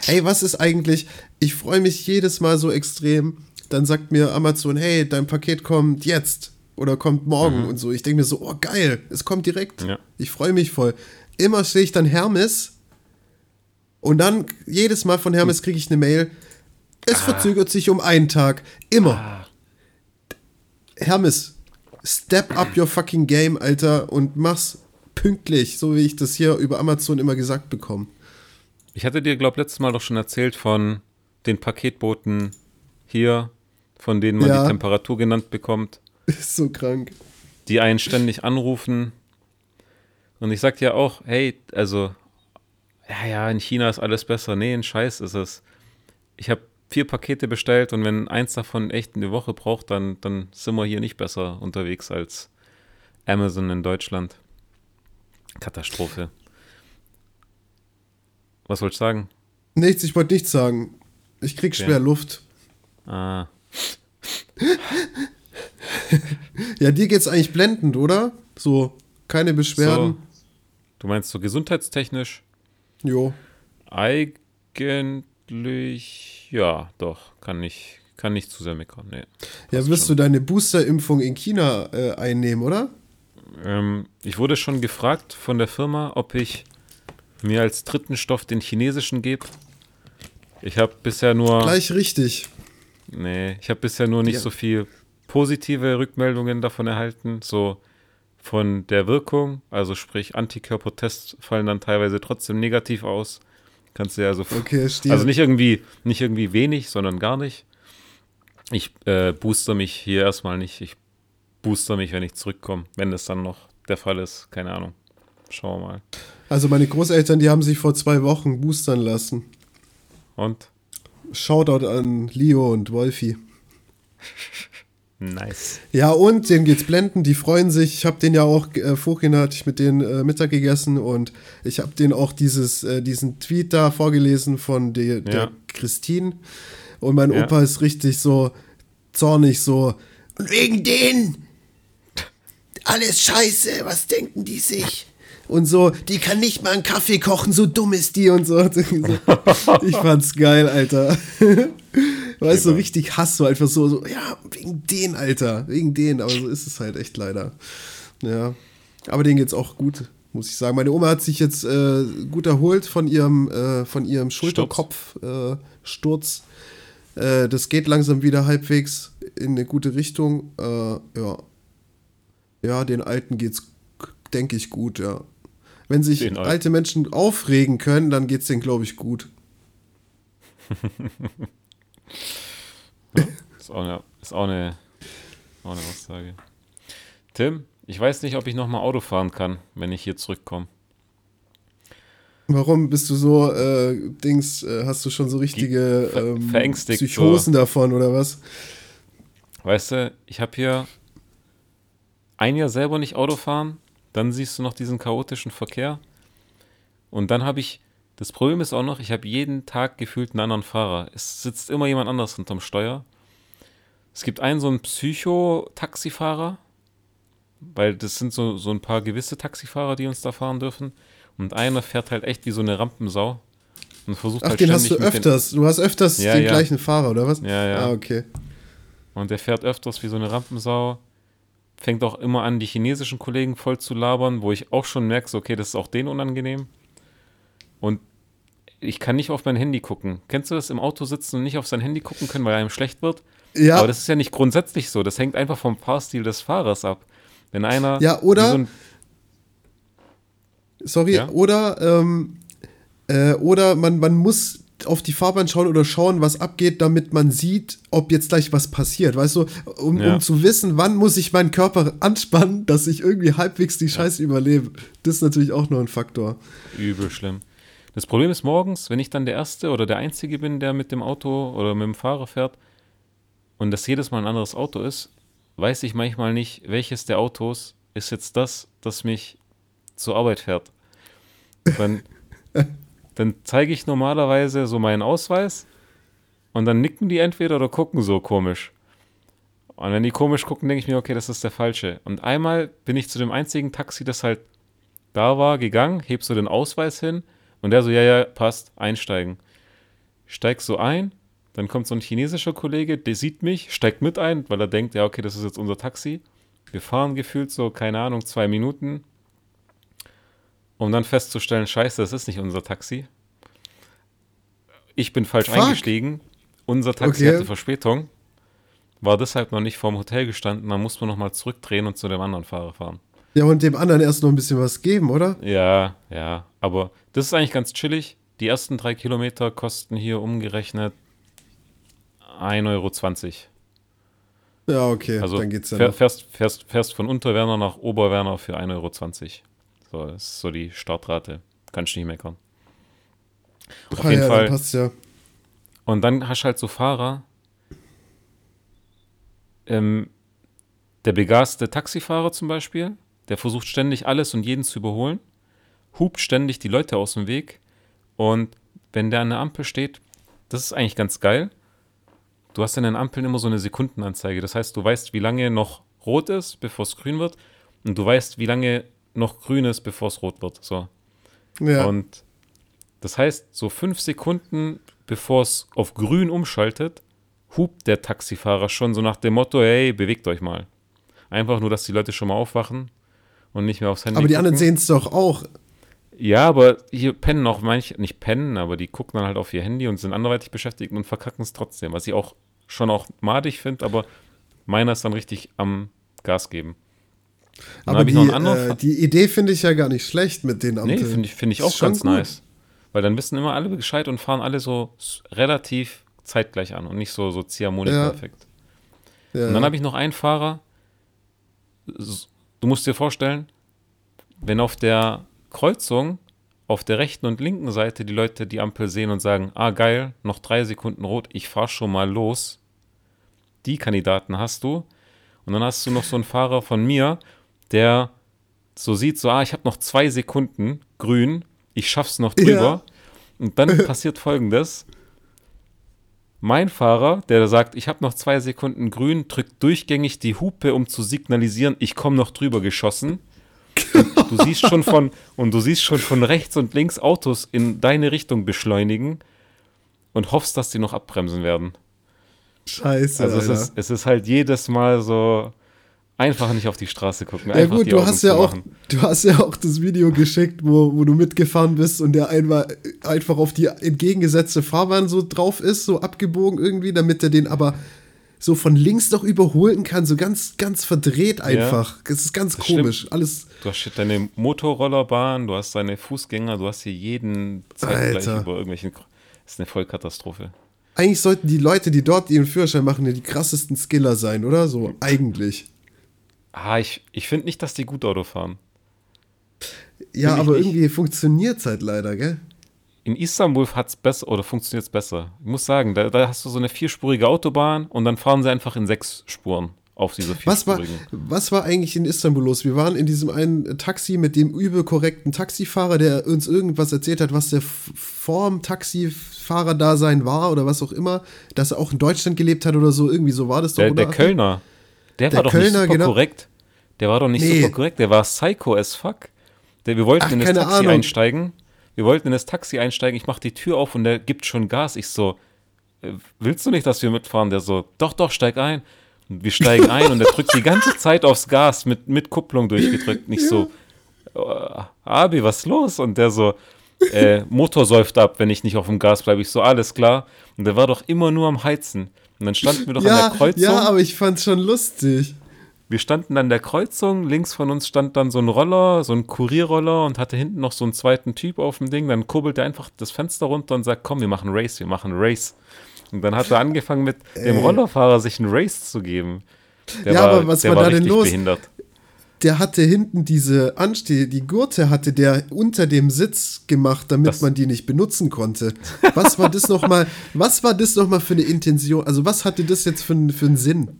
Speaker 2: Ey, was ist eigentlich? Ich freue mich jedes Mal so extrem. Dann sagt mir Amazon, hey, dein Paket kommt jetzt oder kommt morgen und so. Ich denke mir so, oh geil, es kommt direkt.
Speaker 3: Ja.
Speaker 2: Ich freue mich voll. Immer sehe ich dann Hermes und dann jedes Mal von Hermes kriege ich eine Mail. Es verzögert sich um einen Tag. Immer. Hermes, step up your fucking game, Alter, und mach's pünktlich, so wie ich das hier über Amazon immer gesagt bekomme.
Speaker 3: Ich hatte dir, glaube letztes Mal doch schon erzählt von den Paketboten hier, von denen man
Speaker 2: Ja.
Speaker 3: die Temperatur genannt bekommt,
Speaker 2: Ist so krank.
Speaker 3: die einen ständig anrufen. Und ich sag ja auch, hey, also, ja, ja, in China ist alles besser. Nee, ein Scheiß ist es. Ich habe vier Pakete bestellt und wenn eins davon echt eine Woche braucht, dann, dann sind wir hier nicht besser unterwegs als Amazon in Deutschland. Katastrophe. Was wollte ich sagen?
Speaker 2: Nichts, ich wollte nichts sagen. Ich krieg
Speaker 3: Okay.
Speaker 2: schwer Luft.
Speaker 3: Ah,
Speaker 2: Ja, dir geht's eigentlich blendend, oder? So, keine
Speaker 3: so.
Speaker 2: Beschwerden.
Speaker 3: Du meinst so gesundheitstechnisch?
Speaker 2: Jo.
Speaker 3: Eigentlich, ja, doch. Kann nicht, kann nicht zu sehr meckern. Nee.
Speaker 2: Ja, wirst du deine Boosterimpfung in China äh, einnehmen, oder?
Speaker 3: Ähm, ich wurde schon gefragt von der Firma, ob ich mir als dritten Stoff den chinesischen gebe. Ich habe bisher nur,
Speaker 2: Gleich richtig.
Speaker 3: nee, ich habe bisher nur nicht
Speaker 2: Ja.
Speaker 3: so viel positive Rückmeldungen davon erhalten, so von der Wirkung, also sprich Antikörpertests fallen dann teilweise trotzdem negativ aus. Kannst du ja also
Speaker 2: Okay, Stil.
Speaker 3: Also nicht irgendwie, nicht irgendwie wenig, sondern gar nicht. Ich äh, booster mich hier erstmal nicht. Ich booster mich, wenn ich zurückkomme. Wenn das dann noch der Fall ist. Keine Ahnung. Schauen wir mal.
Speaker 2: Also meine Großeltern, die haben sich vor zwei Wochen boostern lassen.
Speaker 3: Und?
Speaker 2: Shoutout an Leo und Wolfi.
Speaker 3: Nice.
Speaker 2: Ja, und denen geht's blenden, die freuen sich. Ich habe den ja auch, äh, vorhin hatte ich mit denen äh, Mittag gegessen und ich habe denen auch dieses, äh, diesen Tweet da vorgelesen von der, der
Speaker 3: Ja.
Speaker 2: Christine. Und mein
Speaker 3: Ja.
Speaker 2: Opa ist richtig so zornig, so. Und wegen denen! Alles scheiße, was denken die sich? Und so, die kann nicht mal einen Kaffee kochen, so dumm ist die und so. Ich fand's geil, Alter. Weißt du, so richtig Hass, so einfach so, so, ja, wegen den, Alter, wegen den, aber so ist es halt echt leider. Ja, aber denen geht's auch gut, muss ich sagen. Meine Oma hat sich jetzt äh, gut erholt von ihrem, äh, von ihrem Schulterkopfsturz. Äh, äh, das geht langsam wieder halbwegs in eine gute Richtung. Äh, ja. Ja, den Alten geht's, denke ich, gut, ja. Wenn sich
Speaker 3: Den
Speaker 2: alte Menschen aufregen können, dann geht's denen, glaube ich, gut.
Speaker 3: Ist auch eine, ist auch eine Auch eine Aussage. Tim, ich weiß nicht, ob ich nochmal Auto fahren kann, wenn ich hier zurückkomme.
Speaker 2: Warum bist du so, äh, Dings, äh, hast du schon so richtige ähm, Psychosen davon oder was?
Speaker 3: Weißt du, ich habe hier ein Jahr selber nicht Auto fahren, dann siehst du noch diesen chaotischen Verkehr und dann habe ich, das Problem ist auch noch, ich habe jeden Tag gefühlt einen anderen Fahrer. Es sitzt immer jemand anders hinterm Steuer. Es gibt einen so einen Psycho-Taxifahrer, weil das sind so, so ein paar gewisse Taxifahrer, die uns da fahren dürfen. Und einer fährt halt echt wie so eine Rampensau und versucht
Speaker 2: Ach,
Speaker 3: halt
Speaker 2: den hast du öfters. Du hast öfters
Speaker 3: Ja,
Speaker 2: den
Speaker 3: ja.
Speaker 2: gleichen Fahrer, oder was?
Speaker 3: Ja, ja.
Speaker 2: Ah, okay.
Speaker 3: Und der fährt öfters wie so eine Rampensau. Fängt auch immer an, die chinesischen Kollegen voll zu labern, wo ich auch schon merke, so, okay, das ist auch denen unangenehm. Und ich kann nicht auf mein Handy gucken. Kennst du das, im Auto sitzen und nicht auf sein Handy gucken können, weil einem schlecht wird?
Speaker 2: Ja,
Speaker 3: Aber das ist ja nicht grundsätzlich so. Das hängt einfach vom Fahrstil des Fahrers ab. Wenn einer.
Speaker 2: Ja, oder-
Speaker 3: so ein-
Speaker 2: sorry,
Speaker 3: Ja?
Speaker 2: oder, ähm, äh, oder man, man muss auf die Fahrbahn schauen oder schauen, was abgeht, damit man sieht, ob jetzt gleich was passiert, weißt du, um,
Speaker 3: Ja.
Speaker 2: um zu wissen, wann muss ich meinen Körper anspannen, dass ich irgendwie halbwegs die Scheiße überlebe. Das ist natürlich auch noch ein Faktor.
Speaker 3: Übel schlimm. Das Problem ist morgens, wenn ich dann der Erste oder der Einzige bin, der mit dem Auto oder mit dem Fahrer fährt und das jedes Mal ein anderes Auto ist, weiß ich manchmal nicht, welches der Autos ist jetzt das, das mich zur Arbeit fährt. Dann, dann zeige ich normalerweise so meinen Ausweis und dann nicken die entweder oder gucken so komisch. Und wenn die komisch gucken, denke ich mir, okay, das ist der falsche. Und einmal bin ich zu dem einzigen Taxi, das halt da war, gegangen, hebst du den Ausweis hin und der so, ja, ja, passt, einsteigen. Steigst so ein, dann kommt so ein chinesischer Kollege, der sieht mich, steigt mit ein, weil er denkt, ja, okay, das ist jetzt unser Taxi. Wir fahren gefühlt so, keine Ahnung, zwei Minuten, um dann festzustellen, scheiße, das ist nicht unser Taxi. Ich bin falsch
Speaker 2: Fuck.
Speaker 3: eingestiegen. Unser Taxi
Speaker 2: Okay.
Speaker 3: hatte Verspätung. War deshalb noch nicht vorm Hotel gestanden. Dann mussten wir nochmal zurückdrehen und zu dem anderen Fahrer fahren.
Speaker 2: Ja, und dem anderen erst noch ein bisschen was geben, oder?
Speaker 3: Ja, ja. Aber das ist eigentlich ganz chillig. Die ersten drei Kilometer kosten hier umgerechnet 1,20 Euro.
Speaker 2: Ja, okay,
Speaker 3: Also
Speaker 2: dann geht's ja
Speaker 3: fährst, fährst, fährst von Unterwerner nach Oberwerner für 1,20 Euro. So, das ist so die Startrate. Kannst nicht meckern. Auf
Speaker 2: Ah,
Speaker 3: jeden
Speaker 2: ja,
Speaker 3: Fall.
Speaker 2: dann passt's ja.
Speaker 3: Und dann hast du halt so Fahrer, ähm, der begaste Taxifahrer zum Beispiel, der versucht ständig alles und jeden zu überholen, hupt ständig die Leute aus dem Weg und wenn der an der Ampel steht, das ist eigentlich ganz geil. Du hast an den Ampeln immer so eine Sekundenanzeige. Das heißt, du weißt, wie lange noch rot ist, bevor es grün wird und du weißt, wie lange noch grün ist, bevor es rot wird. So.
Speaker 2: Ja.
Speaker 3: Und das heißt, so fünf Sekunden bevor es auf grün umschaltet, hupt der Taxifahrer schon so nach dem Motto, hey, bewegt euch mal. Einfach nur, dass die Leute schon mal aufwachen und nicht mehr aufs Handy
Speaker 2: aber die
Speaker 3: gucken.
Speaker 2: anderen sehen es doch auch.
Speaker 3: Ja, aber hier pennen auch manche, nicht pennen, aber die gucken dann halt auf ihr Handy und sind anderweitig beschäftigt und verkacken es trotzdem, was ich auch schon auch madig finde, aber meiner ist dann richtig am Gas geben.
Speaker 2: Aber die, äh, die Idee finde ich ja gar nicht schlecht mit den Ampeln.
Speaker 3: Nee, finde ich, find ich auch ganz
Speaker 2: gut.
Speaker 3: nice. Weil dann wissen immer alle Bescheid und fahren alle so relativ zeitgleich an und nicht so, so Ziehharmonika-Effekt.
Speaker 2: Ja.
Speaker 3: Und dann habe ich noch einen Fahrer, du musst dir vorstellen, wenn auf der Kreuzung auf der rechten und linken Seite die Leute die Ampel sehen und sagen, ah geil, noch drei Sekunden rot, ich fahr schon mal los. Die Kandidaten hast du. Und dann hast du noch so einen Fahrer von mir, der so sieht, so, ah, ich habe noch zwei Sekunden grün, ich schaff's noch drüber. Und dann passiert folgendes. Mein Fahrer, der da sagt, ich habe noch zwei Sekunden grün, drückt durchgängig die Hupe, um zu signalisieren, ich komme noch drüber geschossen. Und du siehst schon von und du siehst schon von rechts und links Autos in deine Richtung beschleunigen und hoffst, dass die noch abbremsen werden.
Speaker 2: Scheiße.
Speaker 3: Also es
Speaker 2: Alter.
Speaker 3: ist, es ist halt jedes Mal so einfach nicht auf die Straße gucken.
Speaker 2: ja gut, du
Speaker 3: Augen
Speaker 2: hast ja auch, du hast ja auch das Video geschickt, wo, wo du mitgefahren bist und der einmal einfach auf die entgegengesetzte Fahrbahn so drauf ist, so abgebogen irgendwie, damit er den aber so von links noch überholen kann, so ganz, ganz verdreht einfach. Das ist ganz
Speaker 3: Das
Speaker 2: komisch. Alles.
Speaker 3: Du hast deine Motorrollerbahn, du hast deine Fußgänger, du hast hier jeden zeitgleich
Speaker 2: Alter.
Speaker 3: über irgendwelchen. Das ist eine Vollkatastrophe.
Speaker 2: eigentlich sollten die Leute, die dort ihren Führerschein machen, ja die krassesten Skiller sein, oder? So, eigentlich.
Speaker 3: Ah, ich, ich finde nicht, dass die gut Auto fahren.
Speaker 2: Ja,
Speaker 3: Find
Speaker 2: aber irgendwie funktioniert es halt leider, gell?
Speaker 3: In Istanbul hat es besser oder funktioniert es besser. Ich muss sagen, da, da hast du so eine vierspurige Autobahn und dann fahren sie einfach in sechs Spuren auf diese
Speaker 2: Was war,
Speaker 3: vierspurigen.
Speaker 2: was war eigentlich in Istanbul los? Wir waren in diesem einen Taxi mit dem übel korrekten Taxifahrer, der uns irgendwas erzählt hat, was der Form Taxifahrer-Dasein war oder was auch immer, dass er auch in Deutschland gelebt hat oder so. Irgendwie so war das doch,
Speaker 3: Der,
Speaker 2: oder?
Speaker 3: der Kölner, der,
Speaker 2: Der
Speaker 3: war doch
Speaker 2: Kölner,
Speaker 3: nicht super
Speaker 2: genau.
Speaker 3: korrekt. Der war doch nicht
Speaker 2: Nee.
Speaker 3: super korrekt. Der war psycho as fuck. Der, wir wollten
Speaker 2: Ach,
Speaker 3: in das Taxi
Speaker 2: Ahnung.
Speaker 3: einsteigen. Wir wollten in das Taxi einsteigen. Ich mache die Tür auf und der gibt schon Gas. Ich so, äh, willst du nicht, dass wir mitfahren? Der so, doch, doch, steig ein. Und wir steigen ein und der drückt die ganze Zeit aufs Gas mit, mit Kupplung durchgedrückt. Nicht so, äh, Abi, was ist los? Und der so, äh, Motor säuft ab, wenn ich nicht auf dem Gas bleibe. Ich so, alles klar. Und der war doch immer nur am Heizen. Und dann standen wir doch an
Speaker 2: ja,
Speaker 3: der Kreuzung.
Speaker 2: ja, aber ich fand's schon lustig.
Speaker 3: Wir standen an der Kreuzung, links von uns stand dann so ein Roller, so ein Kurierroller und hatte hinten noch so einen zweiten Typ auf dem Ding. Dann kurbelt er einfach das Fenster runter und sagt, komm, wir machen Race, wir machen Race. Und dann hat er angefangen mit dem Rollerfahrer sich einen Race zu geben. Der
Speaker 2: Ja, aber was
Speaker 3: der
Speaker 2: war da denn los?
Speaker 3: behindert.
Speaker 2: Der hatte hinten diese Ansteh, die Gurte hatte der unter dem Sitz gemacht, damit
Speaker 3: Das-
Speaker 2: man die nicht benutzen konnte. Was war das nochmal, was war das nochmal für eine Intention? Also was hatte das jetzt für, einen- für einen Sinn?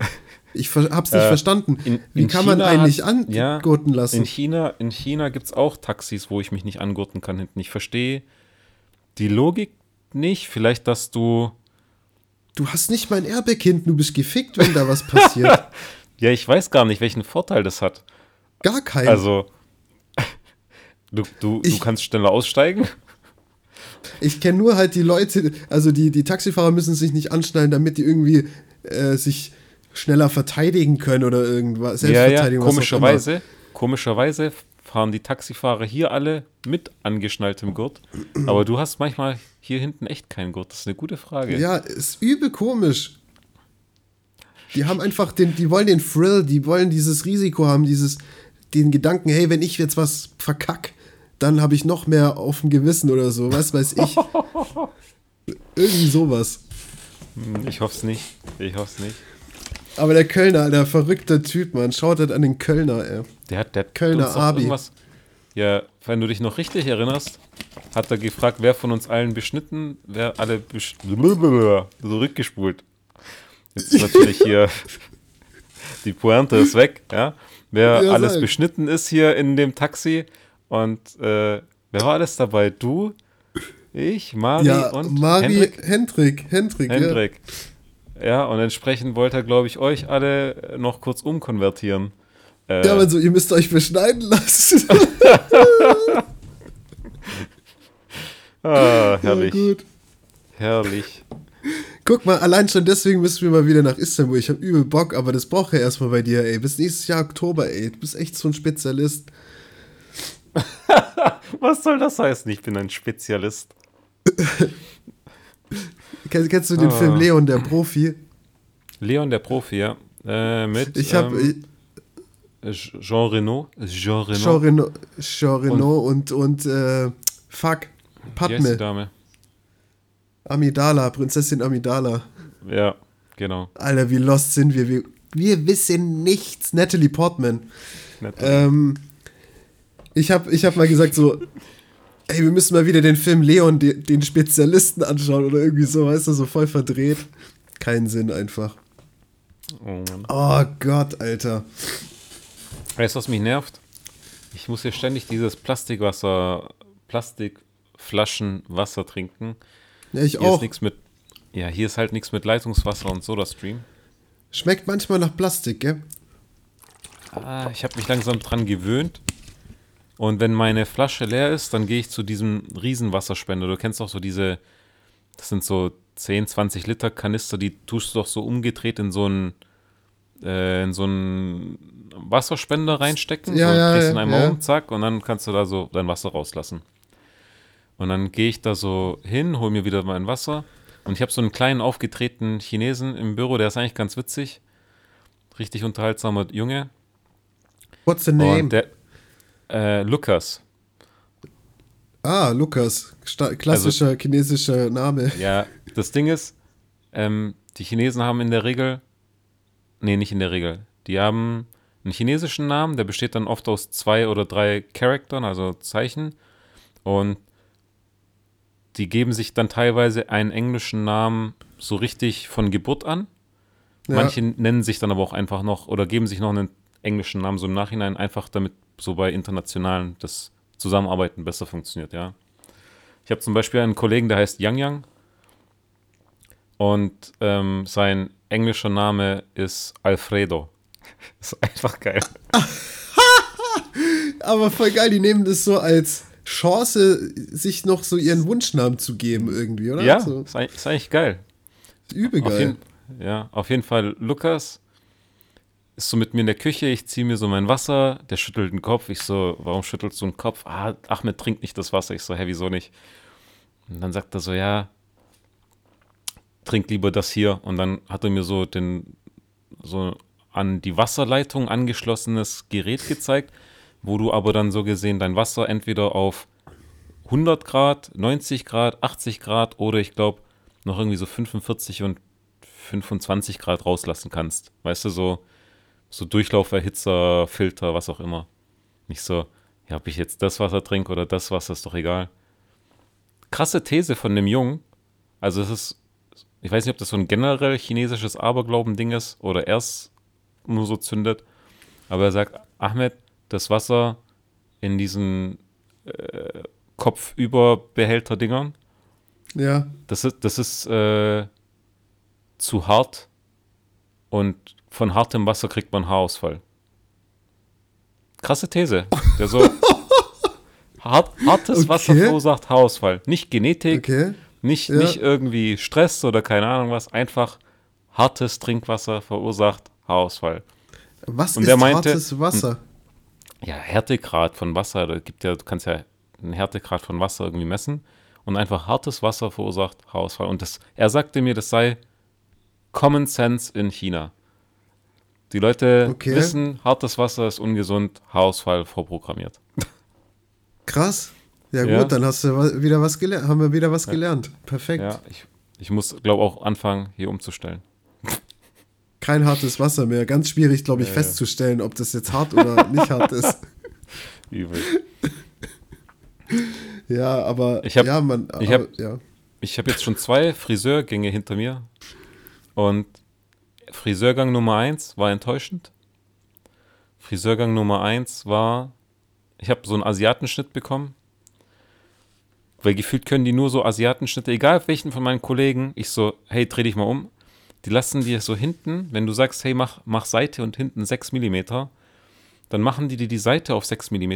Speaker 2: Ich hab's nicht
Speaker 3: Äh,
Speaker 2: verstanden.
Speaker 3: in-
Speaker 2: Wie
Speaker 3: in
Speaker 2: kann man
Speaker 3: China
Speaker 2: einen
Speaker 3: hat-
Speaker 2: nicht
Speaker 3: ja,
Speaker 2: angurten lassen?
Speaker 3: In China, in China gibt es auch Taxis, wo ich mich nicht angurten kann hinten. Ich verstehe die Logik nicht. Vielleicht, dass du
Speaker 2: Du hast nicht mal ein Airbag hinten, du bist gefickt, wenn da was passiert.
Speaker 3: Ja, ich weiß gar nicht, welchen Vorteil das hat.
Speaker 2: Gar keinen.
Speaker 3: Also, du, du, du
Speaker 2: Ich-
Speaker 3: kannst schneller aussteigen.
Speaker 2: Ich kenne nur halt die Leute, also die, die Taxifahrer müssen sich nicht anschnallen, damit die irgendwie äh, sich schneller verteidigen können oder irgendwas.
Speaker 3: Ja, ja,
Speaker 2: Selbstverteidigung, was auch
Speaker 3: komischerweise, komischerweise fahren die Taxifahrer hier alle mit angeschnalltem Gurt. Aber du hast manchmal hier hinten echt keinen Gurt. Das ist eine gute Frage.
Speaker 2: Ja, ist übel komisch. Die haben einfach den, die wollen den Thrill, die wollen dieses Risiko haben, dieses, den Gedanken, hey, wenn ich jetzt was verkack, dann habe ich noch mehr auf dem Gewissen oder so, was weiß ich. Irgendwie sowas.
Speaker 3: Hm, Ich hoffe es nicht. Ich hoffe es nicht.
Speaker 2: Aber der Kölner, der verrückte Typ, man, schaut halt an den Kölner, ey.
Speaker 3: Der hat, der hat
Speaker 2: Kölner Abi.
Speaker 3: irgendwas. Ja, wenn du dich noch richtig erinnerst, hat er gefragt, wer von uns allen beschnitten, wer alle besch zurückgespult. Jetzt ist natürlich hier die Pointe ist weg, ja. Wer
Speaker 2: Ja,
Speaker 3: alles
Speaker 2: sag.
Speaker 3: beschnitten ist hier in dem Taxi und äh, wer war alles dabei? Du, ich, Mari
Speaker 2: Ja,
Speaker 3: und
Speaker 2: Mari,
Speaker 3: Hendrik.
Speaker 2: Hendrik, Hendrik, ja.
Speaker 3: Ja, und entsprechend wollte er, glaube ich, euch alle noch kurz umkonvertieren. Äh,
Speaker 2: Ja, aber so, ihr müsst euch beschneiden lassen.
Speaker 3: ah, herrlich.
Speaker 2: Ja, gut.
Speaker 3: Herrlich.
Speaker 2: Guck mal, allein schon deswegen müssen wir mal wieder nach Istanbul. Ich habe übel Bock, aber das braucht ja erstmal bei dir, ey. Bis nächstes Jahr Oktober, ey. Du bist echt so ein Spezialist.
Speaker 3: Was soll das heißen? Ich bin ein Spezialist.
Speaker 2: Kennst, kennst du den
Speaker 3: Ah.
Speaker 2: Film Leon, der Profi?
Speaker 3: Leon der Profi, ja. Äh, mit
Speaker 2: Ich habe
Speaker 3: ähm, Jean Reno. Jean Reno.
Speaker 2: Jean Reno, Jean Reno und, und äh, fuck, Padme,
Speaker 3: Dame?
Speaker 2: Amidala, Prinzessin Amidala.
Speaker 3: Ja, genau.
Speaker 2: Alter, wie lost sind wir? Wir, wir wissen nichts. Natalie Portman.
Speaker 3: Nett.
Speaker 2: Ähm, ich habe ich hab mal gesagt so, ey, wir müssen mal wieder den Film Leon, de, den Spezialisten anschauen oder irgendwie so, weißt du, so voll verdreht. Keinen Sinn einfach.
Speaker 3: oh.
Speaker 2: Oh Gott, Alter.
Speaker 3: Weißt du, was mich nervt? Ich muss hier ständig dieses Plastikwasser, Plastikflaschenwasser trinken.
Speaker 2: Ja, ich
Speaker 3: Hier
Speaker 2: auch.
Speaker 3: ist mit. Ja, hier ist halt nichts mit Leitungswasser und Sodastream.
Speaker 2: Schmeckt manchmal nach Plastik, gell?
Speaker 3: Ah, ich habe mich langsam dran gewöhnt. Und wenn meine Flasche leer ist, dann gehe ich zu diesem Riesenwasserspender. Du kennst doch so diese, das sind so 10, 20 Liter Kanister, die tust du doch so umgedreht in so einen, äh, in so einen Wasserspender reinstecken.
Speaker 2: Ja,
Speaker 3: so,
Speaker 2: ja,
Speaker 3: drehst
Speaker 2: ja,
Speaker 3: ihn einmal
Speaker 2: ja.
Speaker 3: um, zack, und dann kannst du da so dein Wasser rauslassen. Und dann gehe ich da so hin, hol mir wieder mein Wasser. Und ich habe so einen kleinen aufgetretenen Chinesen im Büro, der ist eigentlich ganz witzig. Richtig unterhaltsamer Junge.
Speaker 2: What's the name?
Speaker 3: Und der, äh, Lukas.
Speaker 2: ah, Lukas. Sta klassischer chinesischer Name.
Speaker 3: Ja, das Ding ist, ähm, die Chinesen haben in der Regel, nee, nicht in der Regel, die haben einen chinesischen Namen, der besteht dann oft aus zwei oder drei Charaktern, also Zeichen. Und die geben sich dann teilweise einen englischen Namen so richtig von Geburt an.
Speaker 2: Ja.
Speaker 3: Manche nennen sich dann aber auch einfach noch oder geben sich noch einen englischen Namen so im Nachhinein, einfach damit so bei internationalen das Zusammenarbeiten besser funktioniert, ja. Ich habe zum Beispiel einen Kollegen, der heißt Yang Yang und ähm, sein englischer Name ist Alfredo. Das ist einfach geil.
Speaker 2: Aber voll geil, die nehmen das so als Chance, sich noch so ihren Wunschnamen zu geben irgendwie, oder?
Speaker 3: Ja,
Speaker 2: So,
Speaker 3: ist, eigentlich, ist eigentlich geil.
Speaker 2: übel
Speaker 3: Auf
Speaker 2: geil.
Speaker 3: jeden, ja, auf jeden Fall Lukas ist so mit mir in der Küche, ich ziehe mir so mein Wasser, der schüttelt den Kopf. Ich so, warum schüttelst du den Kopf? Ah, Ahmed trinkt nicht das Wasser. Ich so, hä, wieso nicht? Und dann sagt er so, ja, trink lieber das hier. Und dann hat er mir so den, so an die Wasserleitung angeschlossenes Gerät gezeigt, wo du aber dann so gesehen dein Wasser entweder auf 100 Grad, 90 Grad, 80 Grad oder ich glaube noch irgendwie so 45 und 25 Grad rauslassen kannst. Weißt du, so, so Durchlauferhitzer, Filter, was auch immer. Nicht so, ja, ob ich jetzt das Wasser trinke oder das Wasser, ist doch egal. Krasse These von dem Jungen. Also es ist, ich weiß nicht, ob das so ein generell chinesisches Aberglauben-Ding ist oder er es nur so zündet. Aber er sagt, Ahmed, das Wasser in diesen äh, Kopfüberbehälter-Dingern,
Speaker 2: Ja.
Speaker 3: das ist, das ist äh, zu hart und von hartem Wasser kriegt man Haarausfall. Krasse These. Der so hart, hartes Wasser
Speaker 2: Okay.
Speaker 3: verursacht Haarausfall. Nicht Genetik,
Speaker 2: Okay.
Speaker 3: nicht,
Speaker 2: Ja.
Speaker 3: nicht irgendwie Stress oder keine Ahnung was. Einfach hartes Trinkwasser verursacht Haarausfall.
Speaker 2: Was
Speaker 3: Und
Speaker 2: ist
Speaker 3: meinte-
Speaker 2: hartes Wasser?
Speaker 3: Ja, Härtegrad von Wasser, da gibt ja, du kannst ja einen Härtegrad von Wasser irgendwie messen und einfach hartes Wasser verursacht Haarausfall. Und das, er sagte mir, das sei Common Sense in China. Die Leute
Speaker 2: Okay.
Speaker 3: wissen, hartes Wasser ist ungesund, Haarausfall vorprogrammiert.
Speaker 2: Krass. Ja,
Speaker 3: Ja.
Speaker 2: gut, dann hast du wieder was gelernt, haben wir wieder was gelernt. Perfekt.
Speaker 3: Ja, ich, ich muss, glaube auch anfangen, hier umzustellen.
Speaker 2: Kein hartes Wasser mehr. Ganz schwierig, glaube ich,
Speaker 3: Ja,
Speaker 2: festzustellen, ob das jetzt hart oder nicht hart ist.
Speaker 3: Übel.
Speaker 2: Ja, aber
Speaker 3: Ich hab-
Speaker 2: ja, man,
Speaker 3: ich hab-
Speaker 2: ja.
Speaker 3: Ich habe jetzt schon zwei Friseurgänge hinter mir und Friseurgang Nummer eins war enttäuschend. Friseurgang Nummer eins war, ich habe so einen Asiatenschnitt bekommen, weil gefühlt können die nur so Asiatenschnitte, egal welchen von meinen Kollegen, ich so, hey, dreh dich mal um. Die lassen dir so hinten, wenn du sagst, hey, mach, mach Seite und hinten 6 mm, dann machen die dir die Seite auf 6 mm,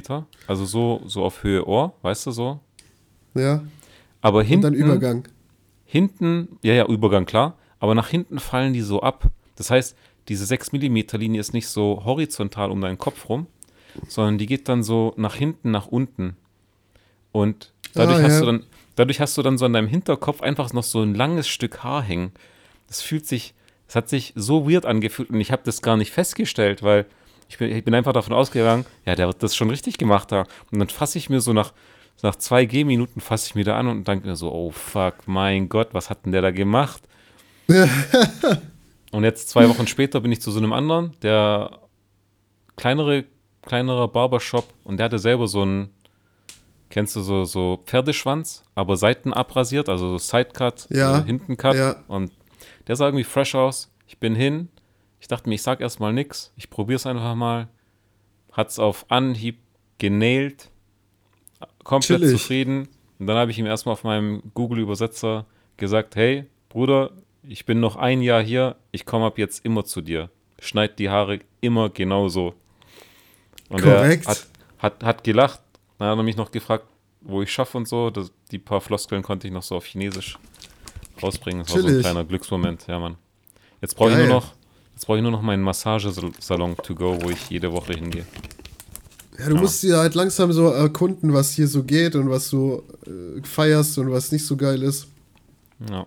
Speaker 3: also so, so auf Höhe Ohr, weißt du so.
Speaker 2: Ja,
Speaker 3: Aber
Speaker 2: und
Speaker 3: hinten
Speaker 2: dann Übergang.
Speaker 3: hinten, ja, ja, Übergang, klar, aber nach hinten fallen die so ab. Das heißt, diese 6 mm Linie ist nicht so horizontal um deinen Kopf rum, sondern die geht dann so nach hinten, nach unten. Und dadurch,
Speaker 2: Ah,
Speaker 3: hast
Speaker 2: ja.
Speaker 3: du dann, dadurch hast du dann so an deinem Hinterkopf einfach noch so ein langes Stück Haar hängen. Das fühlt sich, das hat sich so weird angefühlt und ich habe das gar nicht festgestellt, weil ich bin, ich bin einfach davon ausgegangen, ja, der wird das schon richtig gemacht haben. Und dann fasse ich mir so nach, nach zwei Gehminuten fasse ich mir da an und denke mir so, oh fuck, mein Gott, was hat denn der da gemacht? und jetzt zwei Wochen später bin ich zu so einem anderen, der kleinere, kleinerer Barbershop und der hatte selber so einen, kennst du so, so Pferdeschwanz, aber Seiten abrasiert, also so Sidecut,
Speaker 2: Ja,
Speaker 3: äh, Hintencut
Speaker 2: ja.
Speaker 3: und der sah irgendwie fresh aus. Ich bin hin, ich dachte mir, ich sag erstmal nix, ich probier's einfach mal. Hat's auf Anhieb genailt, komplett
Speaker 2: Chillig.
Speaker 3: zufrieden. Und dann habe ich ihm erstmal auf meinem Google-Übersetzer gesagt, hey, Bruder, ich bin noch ein Jahr hier, ich komme ab jetzt immer zu dir. Schneid die Haare immer genauso. Und
Speaker 2: Korrekt.
Speaker 3: er hat, hat, hat gelacht. Dann hat er mich noch gefragt, wo ich schaffe und so. Das, die paar Floskeln konnte ich noch so auf Chinesisch rausbringen. Das war so ein kleiner Glücksmoment, ja, Mann. Jetzt brauche ich nur noch, jetzt brauche ich nur noch meinen Massagesalon to go, wo ich jede Woche hingehe.
Speaker 2: Ja, du musst dir halt langsam so erkunden, was hier so geht und was du äh, feierst und was nicht so geil ist.
Speaker 3: Ja.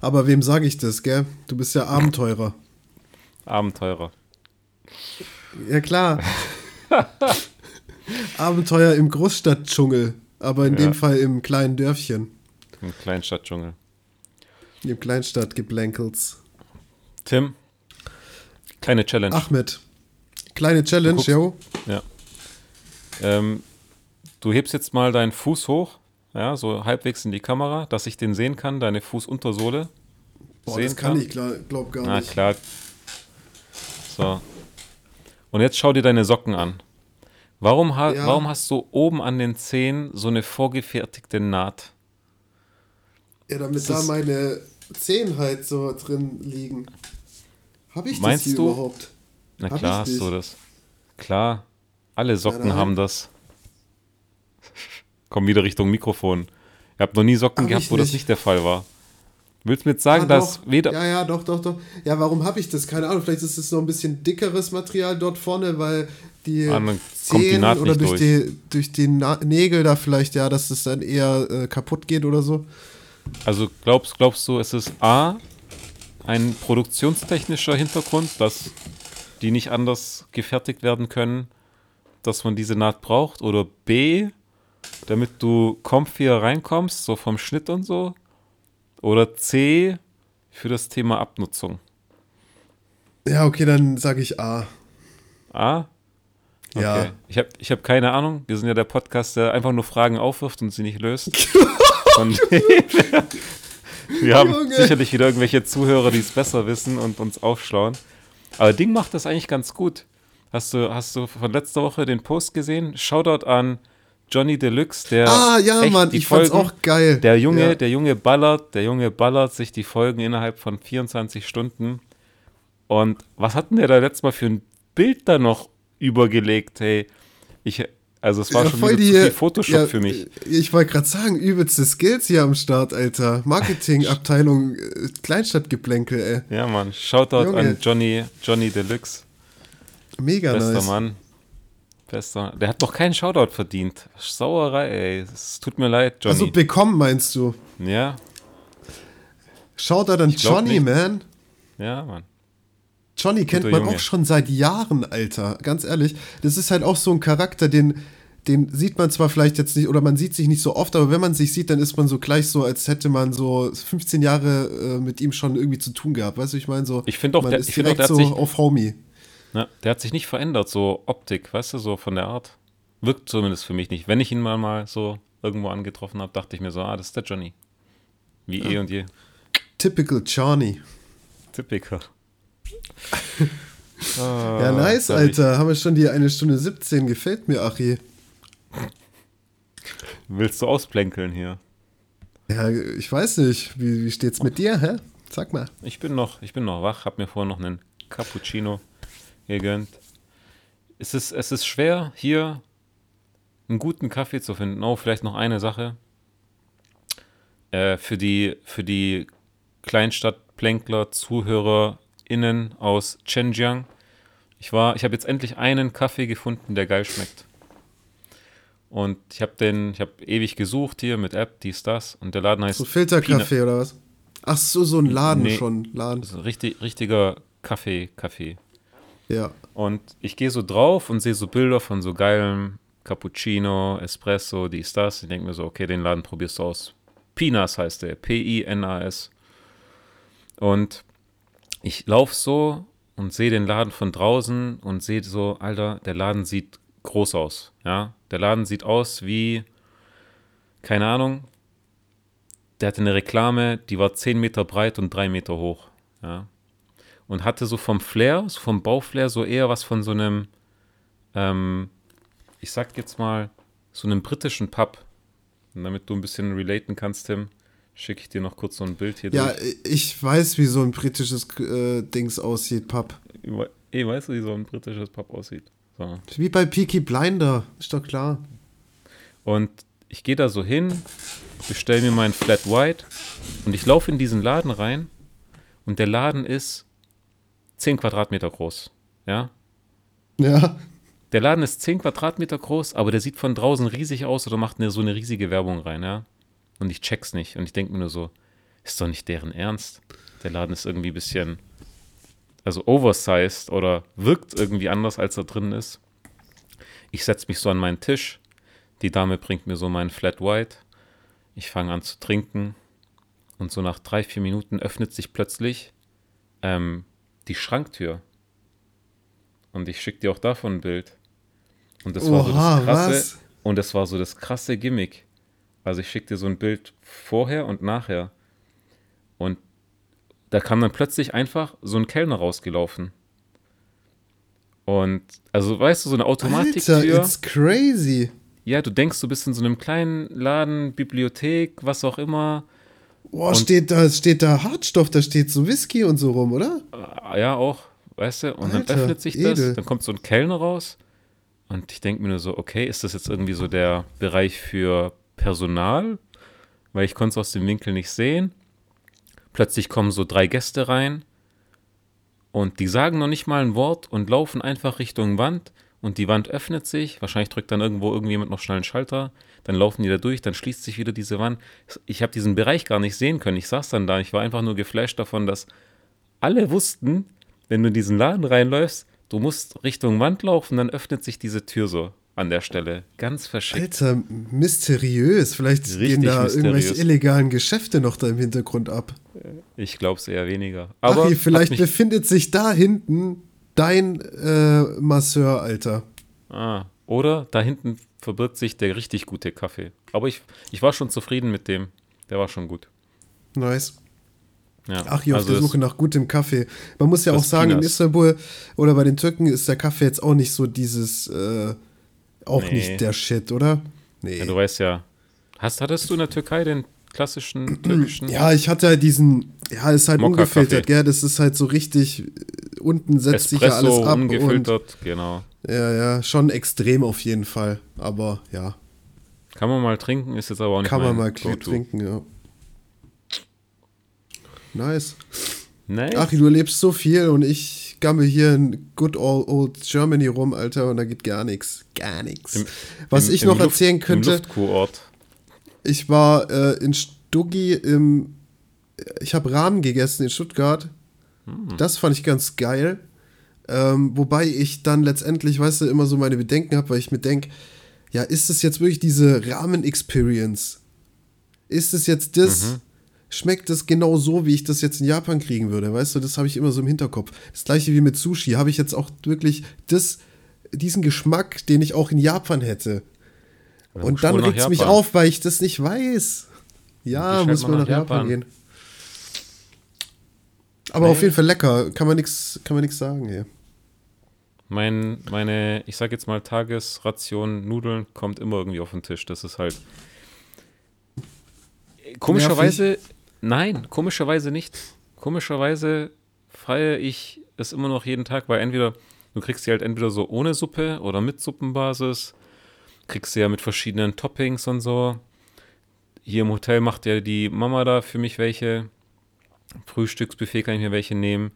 Speaker 2: Aber wem sage ich das, gell? Du bist ja Abenteurer.
Speaker 3: Abenteurer.
Speaker 2: Ja, klar. Abenteuer im Großstadtdschungel, aber in
Speaker 3: Ja.
Speaker 2: dem Fall im kleinen Dörfchen.
Speaker 3: Im Kleinstadtdschungel.
Speaker 2: Im Kleinstadtgeblänkels.
Speaker 3: Tim, kleine Challenge.
Speaker 2: Ahmed. Kleine Challenge, yo.
Speaker 3: Ja. Ähm, du hebst jetzt mal deinen Fuß hoch, ja, so halbwegs in die Kamera, dass ich den sehen kann, deine Fußuntersohle.
Speaker 2: Boah,
Speaker 3: sehen
Speaker 2: das kann
Speaker 3: kann.
Speaker 2: ich glaub, glaub gar
Speaker 3: Na
Speaker 2: nicht.
Speaker 3: klar. So. Und jetzt schau dir deine Socken an. Warum, ha
Speaker 2: Ja.
Speaker 3: warum hast du oben an den Zehen so eine vorgefertigte Naht?
Speaker 2: Ja, damit
Speaker 3: Das
Speaker 2: da meine Zehen halt so drin liegen. Hab ich
Speaker 3: Meinst
Speaker 2: das hier
Speaker 3: du?
Speaker 2: überhaupt?
Speaker 3: Na
Speaker 2: Hab
Speaker 3: klar hast
Speaker 2: nicht.
Speaker 3: du das. Klar. Alle Socken
Speaker 2: nein.
Speaker 3: haben das. Komm wieder Richtung Mikrofon. Ich habe noch nie Socken
Speaker 2: Hab
Speaker 3: gehabt, wo das
Speaker 2: nicht.
Speaker 3: nicht der Fall war. Willst du mir jetzt sagen,
Speaker 2: Ah,
Speaker 3: dass
Speaker 2: doch.
Speaker 3: weder.
Speaker 2: Ja, ja, doch, doch, doch. Ja, warum habe ich das? Keine Ahnung, vielleicht ist es noch ein bisschen dickeres Material dort vorne, weil die
Speaker 3: Ah, dann kommt die
Speaker 2: Zehen
Speaker 3: Naht
Speaker 2: oder
Speaker 3: nicht
Speaker 2: durch,
Speaker 3: durch.
Speaker 2: die, durch die Na Nägel da vielleicht, ja, dass es dann eher äh, kaputt geht oder so.
Speaker 3: Also glaubst, glaubst du, es ist A, ein produktionstechnischer Hintergrund, dass die nicht anders gefertigt werden können, dass man diese Naht braucht? Oder B, damit du comfier reinkommst, so vom Schnitt und so? Oder C, für das Thema Abnutzung?
Speaker 2: Ja, okay, dann sage ich A.
Speaker 3: A?
Speaker 2: Ja.
Speaker 3: Okay. Ich habe ich hab keine Ahnung. Wir sind ja der Podcast, der einfach nur Fragen aufwirft und sie nicht löst. Und wir haben
Speaker 2: Junge.
Speaker 3: sicherlich wieder irgendwelche Zuhörer, die es besser wissen und uns aufschlauen. Aber Ding macht das eigentlich ganz gut. Hast du, hast du von letzter Woche den Post gesehen? Shoutout an Johnny Deluxe, der.
Speaker 2: Ah, ja,
Speaker 3: echt
Speaker 2: Mann,
Speaker 3: die
Speaker 2: ich fand's
Speaker 3: Folgen-
Speaker 2: auch geil.
Speaker 3: Der Junge,
Speaker 2: Ja.
Speaker 3: der Junge ballert, der Junge ballert sich die Folgen innerhalb von 24 Stunden. Und was hat denn der da letztes Mal für ein Bild da noch übergelegt? Hey, ich, also es war
Speaker 2: Ja,
Speaker 3: schon
Speaker 2: voll
Speaker 3: wieder
Speaker 2: die-
Speaker 3: zu viel Photoshop
Speaker 2: ja,
Speaker 3: für mich.
Speaker 2: Ich wollte gerade sagen, übelste Skills hier am Start, Alter. Marketingabteilung, äh, Kleinstadtgeplänkel, ey.
Speaker 3: Ja, Mann. Shoutout
Speaker 2: Junge.
Speaker 3: an Johnny, Johnny Deluxe.
Speaker 2: Mega
Speaker 3: Bester
Speaker 2: nice.
Speaker 3: Mann. Bester. Der hat noch keinen Shoutout verdient. Sauerei, ey. Es tut mir leid, Johnny.
Speaker 2: Also bekommen meinst du?
Speaker 3: ja, Ich glaub
Speaker 2: Johnny,
Speaker 3: nicht.
Speaker 2: man.
Speaker 3: ja, Mann.
Speaker 2: Johnny kennt man
Speaker 3: Junge.
Speaker 2: auch schon seit Jahren, Alter. Ganz ehrlich. Das ist halt auch so ein Charakter, den, den sieht man zwar vielleicht jetzt nicht, oder man sieht sich nicht so oft, aber wenn man sich sieht, dann ist man so gleich so, als hätte man so 15 Jahre äh, mit ihm schon irgendwie zu tun gehabt. Weißt du, ich meine so.
Speaker 3: Ich find auch,
Speaker 2: man
Speaker 3: der-
Speaker 2: ist
Speaker 3: ich find auch,
Speaker 2: direkt
Speaker 3: der
Speaker 2: so
Speaker 3: sich-
Speaker 2: auf Homie.
Speaker 3: Ja, der hat sich nicht verändert, so Optik, weißt du, so von der Art. Wirkt zumindest für mich nicht. Wenn ich ihn mal, mal so irgendwo angetroffen habe, dachte ich mir so, ah, das ist der Johnny. Wie eh und je.
Speaker 2: Typical Johnny.
Speaker 3: Typical.
Speaker 2: Ja, nice,
Speaker 3: Ah.
Speaker 2: Alter. Haben wir schon die eine Stunde 17. Gefällt mir, Achi.
Speaker 3: Willst du ausplänkeln hier?
Speaker 2: Ja, ich weiß nicht. Wie, wie steht's mit dir, hä? Sag mal.
Speaker 3: Ich bin noch, ich bin noch wach, hab mir vorher noch einen Cappuccino gegönnt. Es ist, es ist schwer, hier einen guten Kaffee zu finden. Oh, vielleicht noch eine Sache. Äh, für die, für die Kleinstadtplänkler, ZuhörerInnen aus Zhenjiang. Ich war, ich habe jetzt endlich einen Kaffee gefunden, der geil schmeckt. Und ich habe den, ich habe ewig gesucht hier mit App, dies, das. Und der Laden heißt
Speaker 2: So Filterkaffee oder was? Ach so, so ein Laden
Speaker 3: Nee.
Speaker 2: schon. Laden.
Speaker 3: Ein richtig, richtiger Kaffee, Kaffee.
Speaker 2: Ja.
Speaker 3: Und ich gehe so drauf und sehe so Bilder von so geilem Cappuccino, Espresso, dies, das. Ich denke mir so, okay, den Laden probierst du aus. Pinas heißt der, P-I-N-A-S. Und ich laufe so und sehe den Laden von draußen und sehe so, Alter, der Laden sieht groß aus. Ja, der Laden sieht aus wie, keine Ahnung, der hatte eine Reklame, die war 10 Meter breit und 3 Meter hoch. Ja, und hatte so vom Flair, so vom Bauflair, so eher was von so einem, ähm, ich sag jetzt mal, so einem britischen Pub. Und damit du ein bisschen relaten kannst, Tim, schicke ich dir noch kurz so ein Bild hier
Speaker 2: Ja,
Speaker 3: durch.
Speaker 2: ich weiß, wie so ein britisches äh, Dings aussieht, Pub.
Speaker 3: Ey, weißt du, wie so ein britisches Pub aussieht? So.
Speaker 2: Wie bei Peaky Blinder, ist doch klar.
Speaker 3: Und ich gehe da so hin, bestelle mir meinen Flat White und ich laufe in diesen Laden rein und der Laden ist 10 Quadratmeter groß. Ja,
Speaker 2: Ja.
Speaker 3: Der Laden ist 10 Quadratmeter groß, aber der sieht von draußen riesig aus oder macht eine, so eine riesige Werbung rein, ja. Und ich check's nicht. Und ich denke mir nur so, ist doch nicht deren Ernst. Der Laden ist irgendwie ein bisschen, also oversized oder wirkt irgendwie anders, als er drin ist. Ich setze mich so an meinen Tisch. Die Dame bringt mir so meinen Flat White. Ich fange an zu trinken. Und so nach drei, vier Minuten öffnet sich plötzlich ähm, die Schranktür. Und ich schicke dir auch davon ein Bild. Und das war so
Speaker 2: Oha,
Speaker 3: das krasse.
Speaker 2: was?
Speaker 3: Und das war so das krasse Gimmick. Also ich schicke dir so ein Bild vorher und nachher. Und da kam dann plötzlich einfach so ein Kellner rausgelaufen. Und also weißt du, so eine
Speaker 2: Alter,
Speaker 3: Automatiktür.
Speaker 2: it's crazy.
Speaker 3: Ja, du denkst, du bist in so einem kleinen Laden, Bibliothek, was auch immer.
Speaker 2: Boah, steht da, steht da Hartstoff, da steht so Whisky und so rum, oder?
Speaker 3: Äh, Ja, auch, weißt du? Und dann
Speaker 2: Alter,
Speaker 3: öffnet sich das,
Speaker 2: edel.
Speaker 3: dann kommt so ein Kellner raus. Und ich denke mir nur so, okay, ist das jetzt irgendwie so der Bereich für Personal? Weil ich konnte es aus dem Winkel nicht sehen. Plötzlich kommen so drei Gäste rein und die sagen noch nicht mal ein Wort und laufen einfach Richtung Wand und die Wand öffnet sich. Wahrscheinlich drückt dann irgendwo irgendjemand noch schnell einen Schalter. Dann laufen die da durch, dann schließt sich wieder diese Wand. Ich habe diesen Bereich gar nicht sehen können. Ich saß dann da, ich war einfach nur geflasht davon, dass alle wussten, wenn du in diesen Laden reinläufst, du musst Richtung Wand laufen, dann öffnet sich diese Tür so an der Stelle. Ganz verschickt.
Speaker 2: Alter, mysteriös. Vielleicht
Speaker 3: Richtig
Speaker 2: gehen da
Speaker 3: mysteriös.
Speaker 2: irgendwelche illegalen Geschäfte noch da im Hintergrund ab.
Speaker 3: Ich glaube es eher weniger. Aber
Speaker 2: Achi, vielleicht befindet sich da hinten dein äh, Masseur, Alter.
Speaker 3: ah, Oder da hinten verbirgt sich der richtig gute Kaffee. Aber ich, ich war schon zufrieden mit dem. Der war schon gut.
Speaker 2: Nice.
Speaker 3: Ja.
Speaker 2: Ach, hier auf
Speaker 3: also
Speaker 2: der
Speaker 3: es-
Speaker 2: Suche nach gutem Kaffee. Man muss ja auch sagen, in
Speaker 3: Peanuts.
Speaker 2: Istanbul oder bei den Türken ist der Kaffee jetzt auch nicht so dieses, äh, auch
Speaker 3: Nee.
Speaker 2: nicht der Shit, oder? Nee.
Speaker 3: Ja, du weißt ja. Hast, hattest du in der Türkei den klassischen türkischen?
Speaker 2: Ja, ich hatte halt diesen, ja, ist halt ungefiltert, gell? Das ist halt so richtig, äh, unten setzt sich ja alles
Speaker 3: Espresso,
Speaker 2: ab und
Speaker 3: ungefiltert, genau.
Speaker 2: ja, ja, schon extrem auf jeden Fall. Aber ja,
Speaker 3: Kann man mal trinken, ist jetzt aber auch nicht
Speaker 2: kann man mal trinken, ja. Nice.
Speaker 3: Nice.
Speaker 2: Ach, du erlebst so viel und ich gammel hier in good old, old Germany rum, Alter, und da geht gar nichts. Gar nichts.
Speaker 3: Im-
Speaker 2: Was
Speaker 3: Im-
Speaker 2: ich
Speaker 3: im
Speaker 2: noch
Speaker 3: Luft-
Speaker 2: erzählen
Speaker 3: Im
Speaker 2: könnte,
Speaker 3: Luftkurort.
Speaker 2: ich war äh, in Stuggi im. Ich habe Rahmen gegessen in Stuttgart.
Speaker 3: Hm.
Speaker 2: Das fand ich ganz geil. Ähm, wobei ich dann letztendlich, weißt du, immer so meine Bedenken habe, weil ich mir denke, ja, ist es jetzt wirklich diese Ramen-Experience? Ist es jetzt das?
Speaker 3: Mhm.
Speaker 2: Schmeckt das genau so, wie ich das jetzt in Japan kriegen würde? Weißt du, das habe ich immer so im Hinterkopf. Das gleiche wie mit Sushi. Habe ich jetzt auch wirklich das, diesen Geschmack, den ich auch in Japan hätte?
Speaker 3: Dann
Speaker 2: Und dann regt es mich auf, weil ich das nicht weiß. Ja, muss man nach
Speaker 3: nach
Speaker 2: Japan,
Speaker 3: Japan.
Speaker 2: gehen. Aber
Speaker 3: Nee.
Speaker 2: auf jeden Fall lecker, kann man nichts kann man nix sagen hier.
Speaker 3: Mein, meine, ich sag jetzt mal, Tagesration Nudeln kommt immer irgendwie auf den Tisch. Das ist halt. Komischerweise, nein, komischerweise nicht. Komischerweise feiere ich es immer noch jeden Tag, weil entweder, du kriegst sie halt entweder so ohne Suppe oder mit Suppenbasis, kriegst sie ja mit verschiedenen Toppings und so. Hier im Hotel macht ja die Mama da für mich welche. Frühstücksbuffet kann ich mir welche nehmen.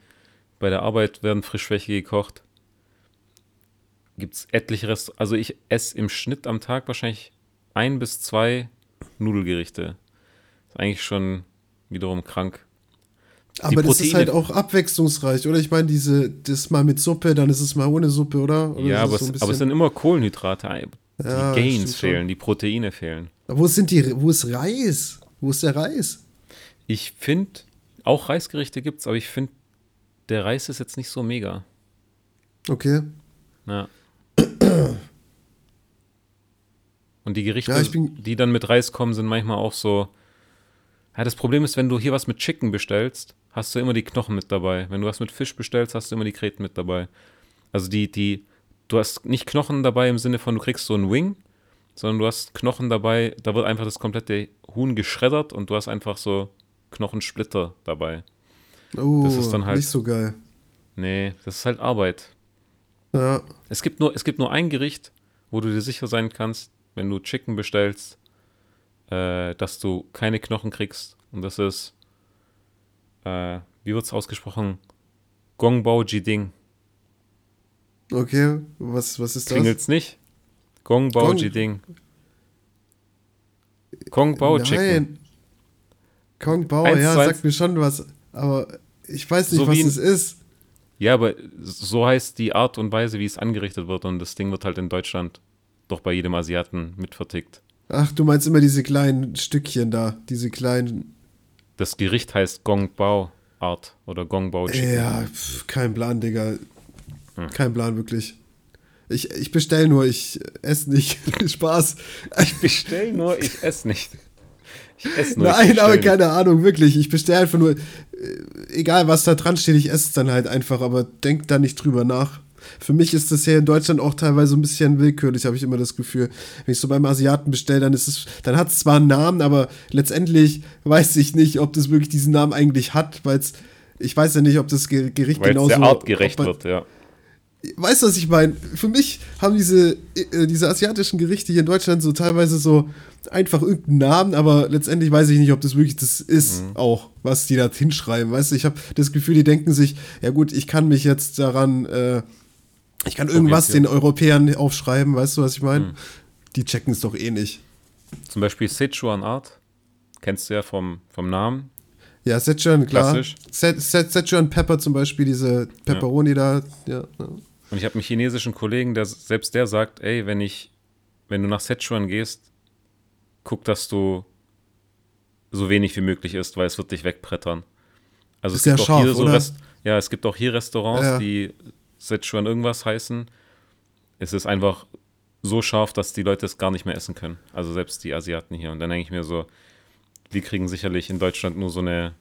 Speaker 3: Bei der Arbeit werden frisch welche gekocht gibt es etliche Rest. Also ich esse im Schnitt am Tag wahrscheinlich ein bis zwei Nudelgerichte. Ist eigentlich schon wiederum krank.
Speaker 2: Aber das ist
Speaker 3: Proteine-
Speaker 2: halt auch abwechslungsreich, oder? Ich meine, diese, das mal mit Suppe, dann ist es mal ohne Suppe, oder? oder
Speaker 3: ja, aber
Speaker 2: so
Speaker 3: es, aber es sind immer Kohlenhydrate. Die
Speaker 2: Ja,
Speaker 3: Gains
Speaker 2: stimmt schon.
Speaker 3: fehlen, die Proteine fehlen.
Speaker 2: wo sind die, wo ist Reis? Wo ist der Reis?
Speaker 3: Ich finde, auch Reisgerichte gibt es, aber ich finde, der Reis ist jetzt nicht so mega.
Speaker 2: Okay.
Speaker 3: Ja. Und die Gerichte,
Speaker 2: Ja,
Speaker 3: die dann mit Reis kommen, sind manchmal auch so. Ja, das Problem ist, wenn du hier was mit Chicken bestellst, hast du immer die Knochen mit dabei. Wenn du was mit Fisch bestellst, hast du immer die Kreten mit dabei. Also die, die, du hast nicht Knochen dabei im Sinne von, du kriegst so einen Wing, sondern du hast Knochen dabei, da wird einfach das komplette Huhn geschreddert und du hast einfach so Knochensplitter dabei.
Speaker 2: Oh,
Speaker 3: Das ist dann halt-
Speaker 2: nicht so geil.
Speaker 3: Nee, das ist halt Arbeit.
Speaker 2: Ja.
Speaker 3: Es gibt, nur, es gibt nur ein Gericht, wo du dir sicher sein kannst, wenn du Chicken bestellst, äh, dass du keine Knochen kriegst. Und das ist, äh, wie wird es ausgesprochen? Gongbao Jiding.
Speaker 2: Okay, was, was ist das?
Speaker 3: Klingelt's nicht? Gongbao
Speaker 2: Gong-
Speaker 3: Jiding. Gongbao Chicken.
Speaker 2: Nein. Kong Bao,
Speaker 3: Eins,
Speaker 2: ja,
Speaker 3: zwei,
Speaker 2: sagt mir schon was. Aber ich weiß nicht,
Speaker 3: So
Speaker 2: was es ist.
Speaker 3: Ja, aber so heißt die Art und Weise, wie es angerichtet wird. Und das Ding wird halt in Deutschland doch bei jedem Asiaten mitvertickt.
Speaker 2: Ach, du meinst immer diese kleinen Stückchen da, diese kleinen
Speaker 3: Das Gericht heißt Gongbao Art oder Gongbao Chicken.
Speaker 2: Ja, pf, kein Plan, Digga. Kein Plan, wirklich. Ich, ich bestell nur, ich esse nicht. Spaß.
Speaker 3: Ich bestell nur, ich esse nicht. Ich esse nur. ich
Speaker 2: Nein, aber
Speaker 3: bestell
Speaker 2: keine Ahnung, wirklich. Ich bestelle einfach nur, äh, egal was da dran steht, ich esse es dann halt einfach, aber denk da nicht drüber nach. Für mich ist das hier in Deutschland auch teilweise ein bisschen willkürlich, habe ich immer das Gefühl. Wenn ich so beim Asiaten bestelle, dann ist es, dann hat es zwar einen Namen, aber letztendlich weiß ich nicht, ob das wirklich diesen Namen eigentlich hat, weil es, ich weiß ja nicht, ob das Ge- Gericht
Speaker 3: Weil
Speaker 2: genauso.
Speaker 3: der Art gerecht
Speaker 2: ob man-
Speaker 3: wird, ja.
Speaker 2: Weißt du, was ich meine? Für mich haben diese, äh, diese asiatischen Gerichte hier in Deutschland so teilweise so einfach irgendeinen Namen, aber letztendlich weiß ich nicht, ob das wirklich das ist,
Speaker 3: Mhm.
Speaker 2: auch, was die da hinschreiben. Weißt du, ich habe das Gefühl, die denken sich, ja gut, ich kann mich jetzt daran, äh, ich kann irgendwas den Europäern aufschreiben, weißt du, was ich meine?
Speaker 3: Mhm.
Speaker 2: Die checken es doch eh nicht.
Speaker 3: Zum Beispiel Sichuan Art. Kennst du ja vom, vom Namen.
Speaker 2: Ja, Szechuan, klar.
Speaker 3: Klassisch.
Speaker 2: Szechuan Pepper zum Beispiel, diese Pepperoni da, ja. ja.
Speaker 3: Und ich habe einen chinesischen Kollegen, der selbst der sagt, ey, wenn ich, wenn du nach Sichuan gehst, guck, dass du so wenig wie möglich isst, weil es wird dich wegbrettern. Also
Speaker 2: Ist
Speaker 3: es gibt
Speaker 2: ja
Speaker 3: auch
Speaker 2: scharf,
Speaker 3: hier so? Rest, ja, es gibt auch hier Restaurants,
Speaker 2: Ja.
Speaker 3: die Sichuan irgendwas heißen. Es ist einfach so scharf, dass die Leute es gar nicht mehr essen können. Also selbst die Asiaten hier. Und dann denke ich mir so, wir kriegen sicherlich in Deutschland nur so eine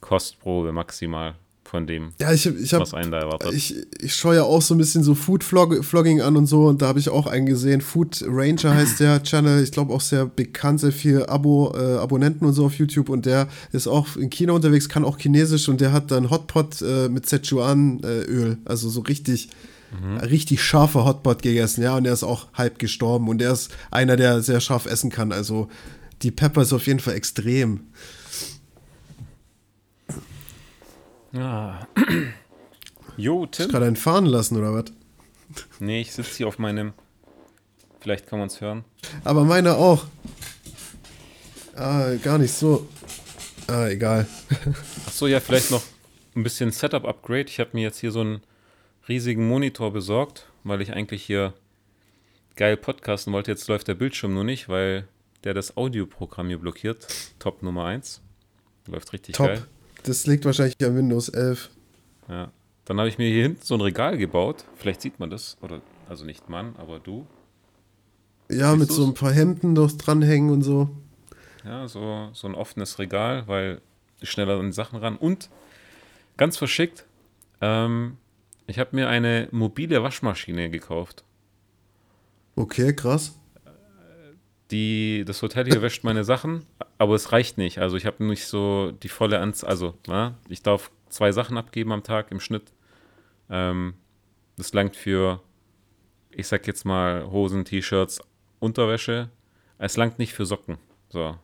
Speaker 3: Kostprobe maximal von dem,
Speaker 2: Ja, ich, ich habe
Speaker 3: was einen da erwartet.
Speaker 2: Ich, ich schaue ja auch so ein bisschen so Food-Vlogging an und so und da habe ich auch einen gesehen. Food Ranger heißt der Channel, ich glaube auch sehr bekannt, sehr viel Abo, äh, Abonnenten und so auf YouTube und der ist auch in China unterwegs, kann auch Chinesisch und der hat dann Hotpot äh, mit Szechuan-Öl, also so richtig, richtig scharfer Hotpot gegessen, ja, und der ist auch halb gestorben und der ist einer, der sehr scharf essen kann, also die Pepper ist auf jeden Fall extrem.
Speaker 3: Ja. Jo,
Speaker 2: Hast
Speaker 3: Tim.
Speaker 2: du gerade einen fahren lassen oder was?
Speaker 3: Nee, ich sitze hier auf meinem. Vielleicht kann man es hören.
Speaker 2: Aber meine auch. Ah, gar nicht so. Ah, egal.
Speaker 3: Achso, ja, vielleicht noch ein bisschen Setup-Upgrade. Ich habe mir jetzt hier so einen riesigen Monitor besorgt, weil ich eigentlich hier geil podcasten wollte. Jetzt läuft der Bildschirm nur nicht, weil der das Audioprogramm hier blockiert. Top Nummer 1. Läuft richtig
Speaker 2: Top.
Speaker 3: geil.
Speaker 2: Das liegt wahrscheinlich an Windows 11.
Speaker 3: Ja. Dann habe ich mir hier hinten so ein Regal gebaut. Vielleicht sieht man das. Oder, also nicht Mann, aber du.
Speaker 2: Ja,
Speaker 3: Siehst
Speaker 2: mit
Speaker 3: du's?
Speaker 2: so ein paar Hemden noch dranhängen und so.
Speaker 3: Ja, so, so ein offenes Regal, weil ich schneller an die Sachen ran. Und ganz verschickt, ähm, ich habe mir eine mobile Waschmaschine gekauft.
Speaker 2: Okay, krass.
Speaker 3: Die, das Hotel hier wäscht meine Sachen, aber es reicht nicht. Also ich habe nicht so die volle Anzahl. Also, na, ich darf zwei Sachen abgeben am Tag im Schnitt. Ähm, das langt für, ich sag jetzt mal, Hosen, T-Shirts, Unterwäsche. Es langt nicht für Socken. So,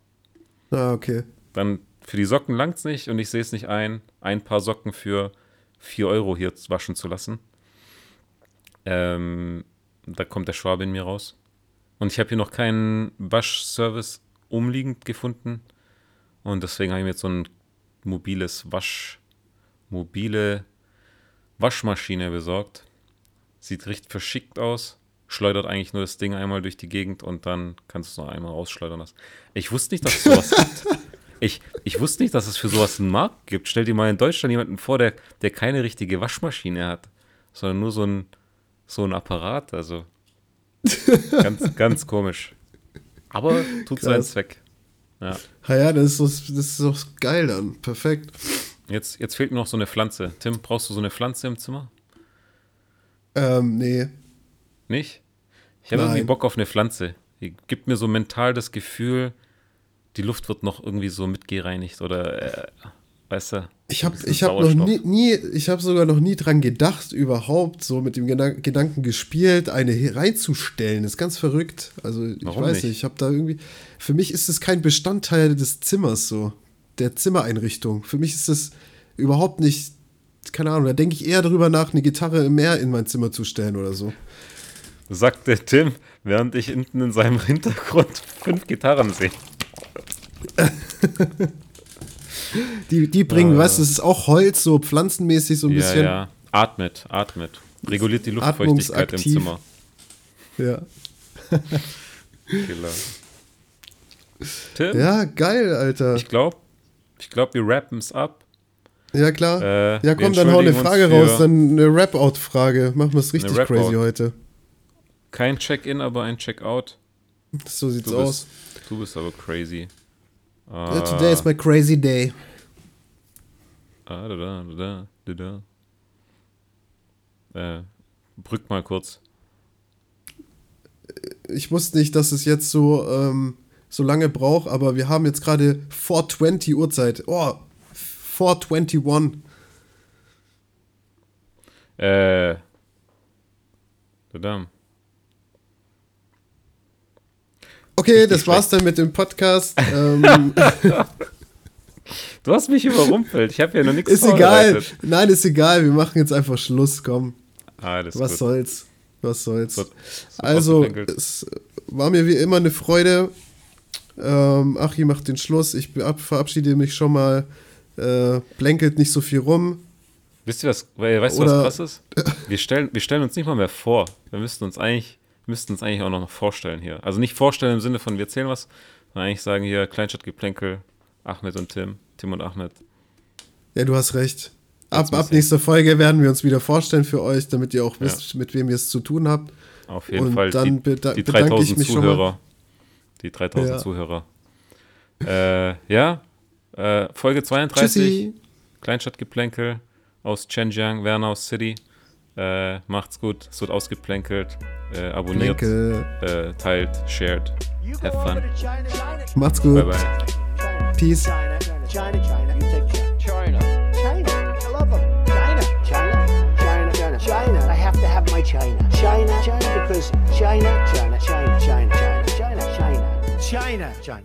Speaker 2: Ah, okay.
Speaker 3: Dann für die Socken langt es nicht und ich sehe es nicht ein, ein paar Socken für 4 Euro hier waschen zu lassen. Ähm, da kommt der Schwabe in mir raus. Und ich habe hier noch keinen Waschservice umliegend gefunden. Und deswegen habe ich mir jetzt so ein mobiles Wasch, mobile Waschmaschine besorgt. Sieht richtig verschickt aus. Schleudert eigentlich nur das Ding einmal durch die Gegend und dann kannst du es noch einmal rausschleudern lassen. Ich wusste nicht, dass es sowas gibt. Ich, ich wusste nicht, dass es für sowas einen Markt gibt. Stell dir mal in Deutschland jemanden vor, der, der keine richtige Waschmaschine hat, sondern nur so ein, so ein Apparat. Also ganz, ganz komisch. Aber tut seinen. Zweck. Ja.
Speaker 2: Ah ja, das ist, doch, das ist doch geil dann. Perfekt.
Speaker 3: Jetzt, jetzt fehlt mir noch so eine Pflanze. Tim, brauchst du so eine Pflanze im Zimmer?
Speaker 2: Ähm, nee.
Speaker 3: Nicht? Ich habe irgendwie. Bock auf eine Pflanze. Die gibt mir so mental das Gefühl, die Luft wird noch irgendwie so mitgereinigt oder, äh, weißt du?
Speaker 2: Ich habe ich hab noch nie, nie, ich habe sogar noch nie dran gedacht, überhaupt so mit dem Gedan Gedanken gespielt, eine reinzustellen. Das ist ganz verrückt. Also ich
Speaker 3: Warum
Speaker 2: weiß
Speaker 3: nicht?
Speaker 2: nicht, ich habe da irgendwie, für mich ist es kein Bestandteil des Zimmers so, der Zimmereinrichtung. Für mich ist es überhaupt nicht, keine Ahnung, da denke ich eher darüber nach, eine Gitarre mehr in mein Zimmer zu stellen oder so.
Speaker 3: Sagt der Tim, während ich hinten in seinem Hintergrund fünf Gitarren sehe.
Speaker 2: Die, die bringen, weißt du, es ist auch Holz, so pflanzenmäßig so ein
Speaker 3: Ja,
Speaker 2: bisschen.
Speaker 3: ja. Atmet, atmet. Reguliert die Luftfeuchtigkeit im. Zimmer.
Speaker 2: Ja.
Speaker 3: Killer. Tim,
Speaker 2: ja, geil, Alter.
Speaker 3: ich glaube, Ich glaube, wir rappen es ab.
Speaker 2: Ja, klar.
Speaker 3: Äh,
Speaker 2: ja, komm, dann hau eine Frage raus, dann eine Rap-Out-Frage. Machen wir es richtig crazy heute.
Speaker 3: Kein Check-in, aber ein Check-out.
Speaker 2: So sieht's
Speaker 3: Du
Speaker 2: aus.
Speaker 3: bist, du bist aber crazy.
Speaker 2: Ja, Today is my crazy day.
Speaker 3: Ah, da, da, da, da, da. Äh, brück mal kurz.
Speaker 2: Ich wusste nicht, dass es jetzt so, ähm, so lange braucht, aber wir haben jetzt gerade 420 Uhrzeit. Oh, 421.
Speaker 3: Äh. Da, da.
Speaker 2: Okay, das war's dann mit dem Podcast. ähm,
Speaker 3: Du hast mich überrumpelt. Ich habe ja noch nichts
Speaker 2: ist egal. Nein, ist egal. Wir machen jetzt einfach Schluss. Komm.
Speaker 3: Alles
Speaker 2: Was
Speaker 3: gut.
Speaker 2: soll's? Was soll's?
Speaker 3: So- so
Speaker 2: also, es war mir wie immer eine Freude. Ähm, Achim macht den Schluss. Ich verabschiede mich schon mal. Äh, plänkelt nicht so viel rum.
Speaker 3: Wisst ihr was, weißt du, was krass ist? Wir stellen, wir stellen uns nicht mal mehr vor. Wir müssten uns eigentlich, müssten uns eigentlich auch noch vorstellen hier. Also nicht vorstellen im Sinne von wir erzählen was, sondern eigentlich sagen hier Kleinstadtgeplänkel, Ahmed und Tim, Tim und Ahmed.
Speaker 2: Ja, du hast recht. Ab, ab nächster Folge werden wir uns wieder vorstellen für euch, damit ihr auch wisst, mit wem ihr es zu tun habt.
Speaker 3: Auf jeden
Speaker 2: Und
Speaker 3: Fall
Speaker 2: dann
Speaker 3: die, die
Speaker 2: bedanke ich
Speaker 3: 3000
Speaker 2: mich schon mal.
Speaker 3: Zuhörer. Die 3000
Speaker 2: Ja.
Speaker 3: Zuhörer. Äh, ja, äh, Folge 32.
Speaker 2: Tschüssi.
Speaker 3: Kleinstadtgeplänkel aus Zhenjiang, Wernau City. Äh, macht's gut, es wird ausgeplänkelt. Äh, abonniert, äh, teilt, shared. Have fun.
Speaker 1: to China, China,
Speaker 2: Macht's gut.
Speaker 3: Bye bye.
Speaker 1: China,
Speaker 2: Peace.
Speaker 1: China, China, China, you take China. China. China, I love them. China, China, China, China, China. I have to have my China. China, China, because China, China, China, China, China, China, China, China, China.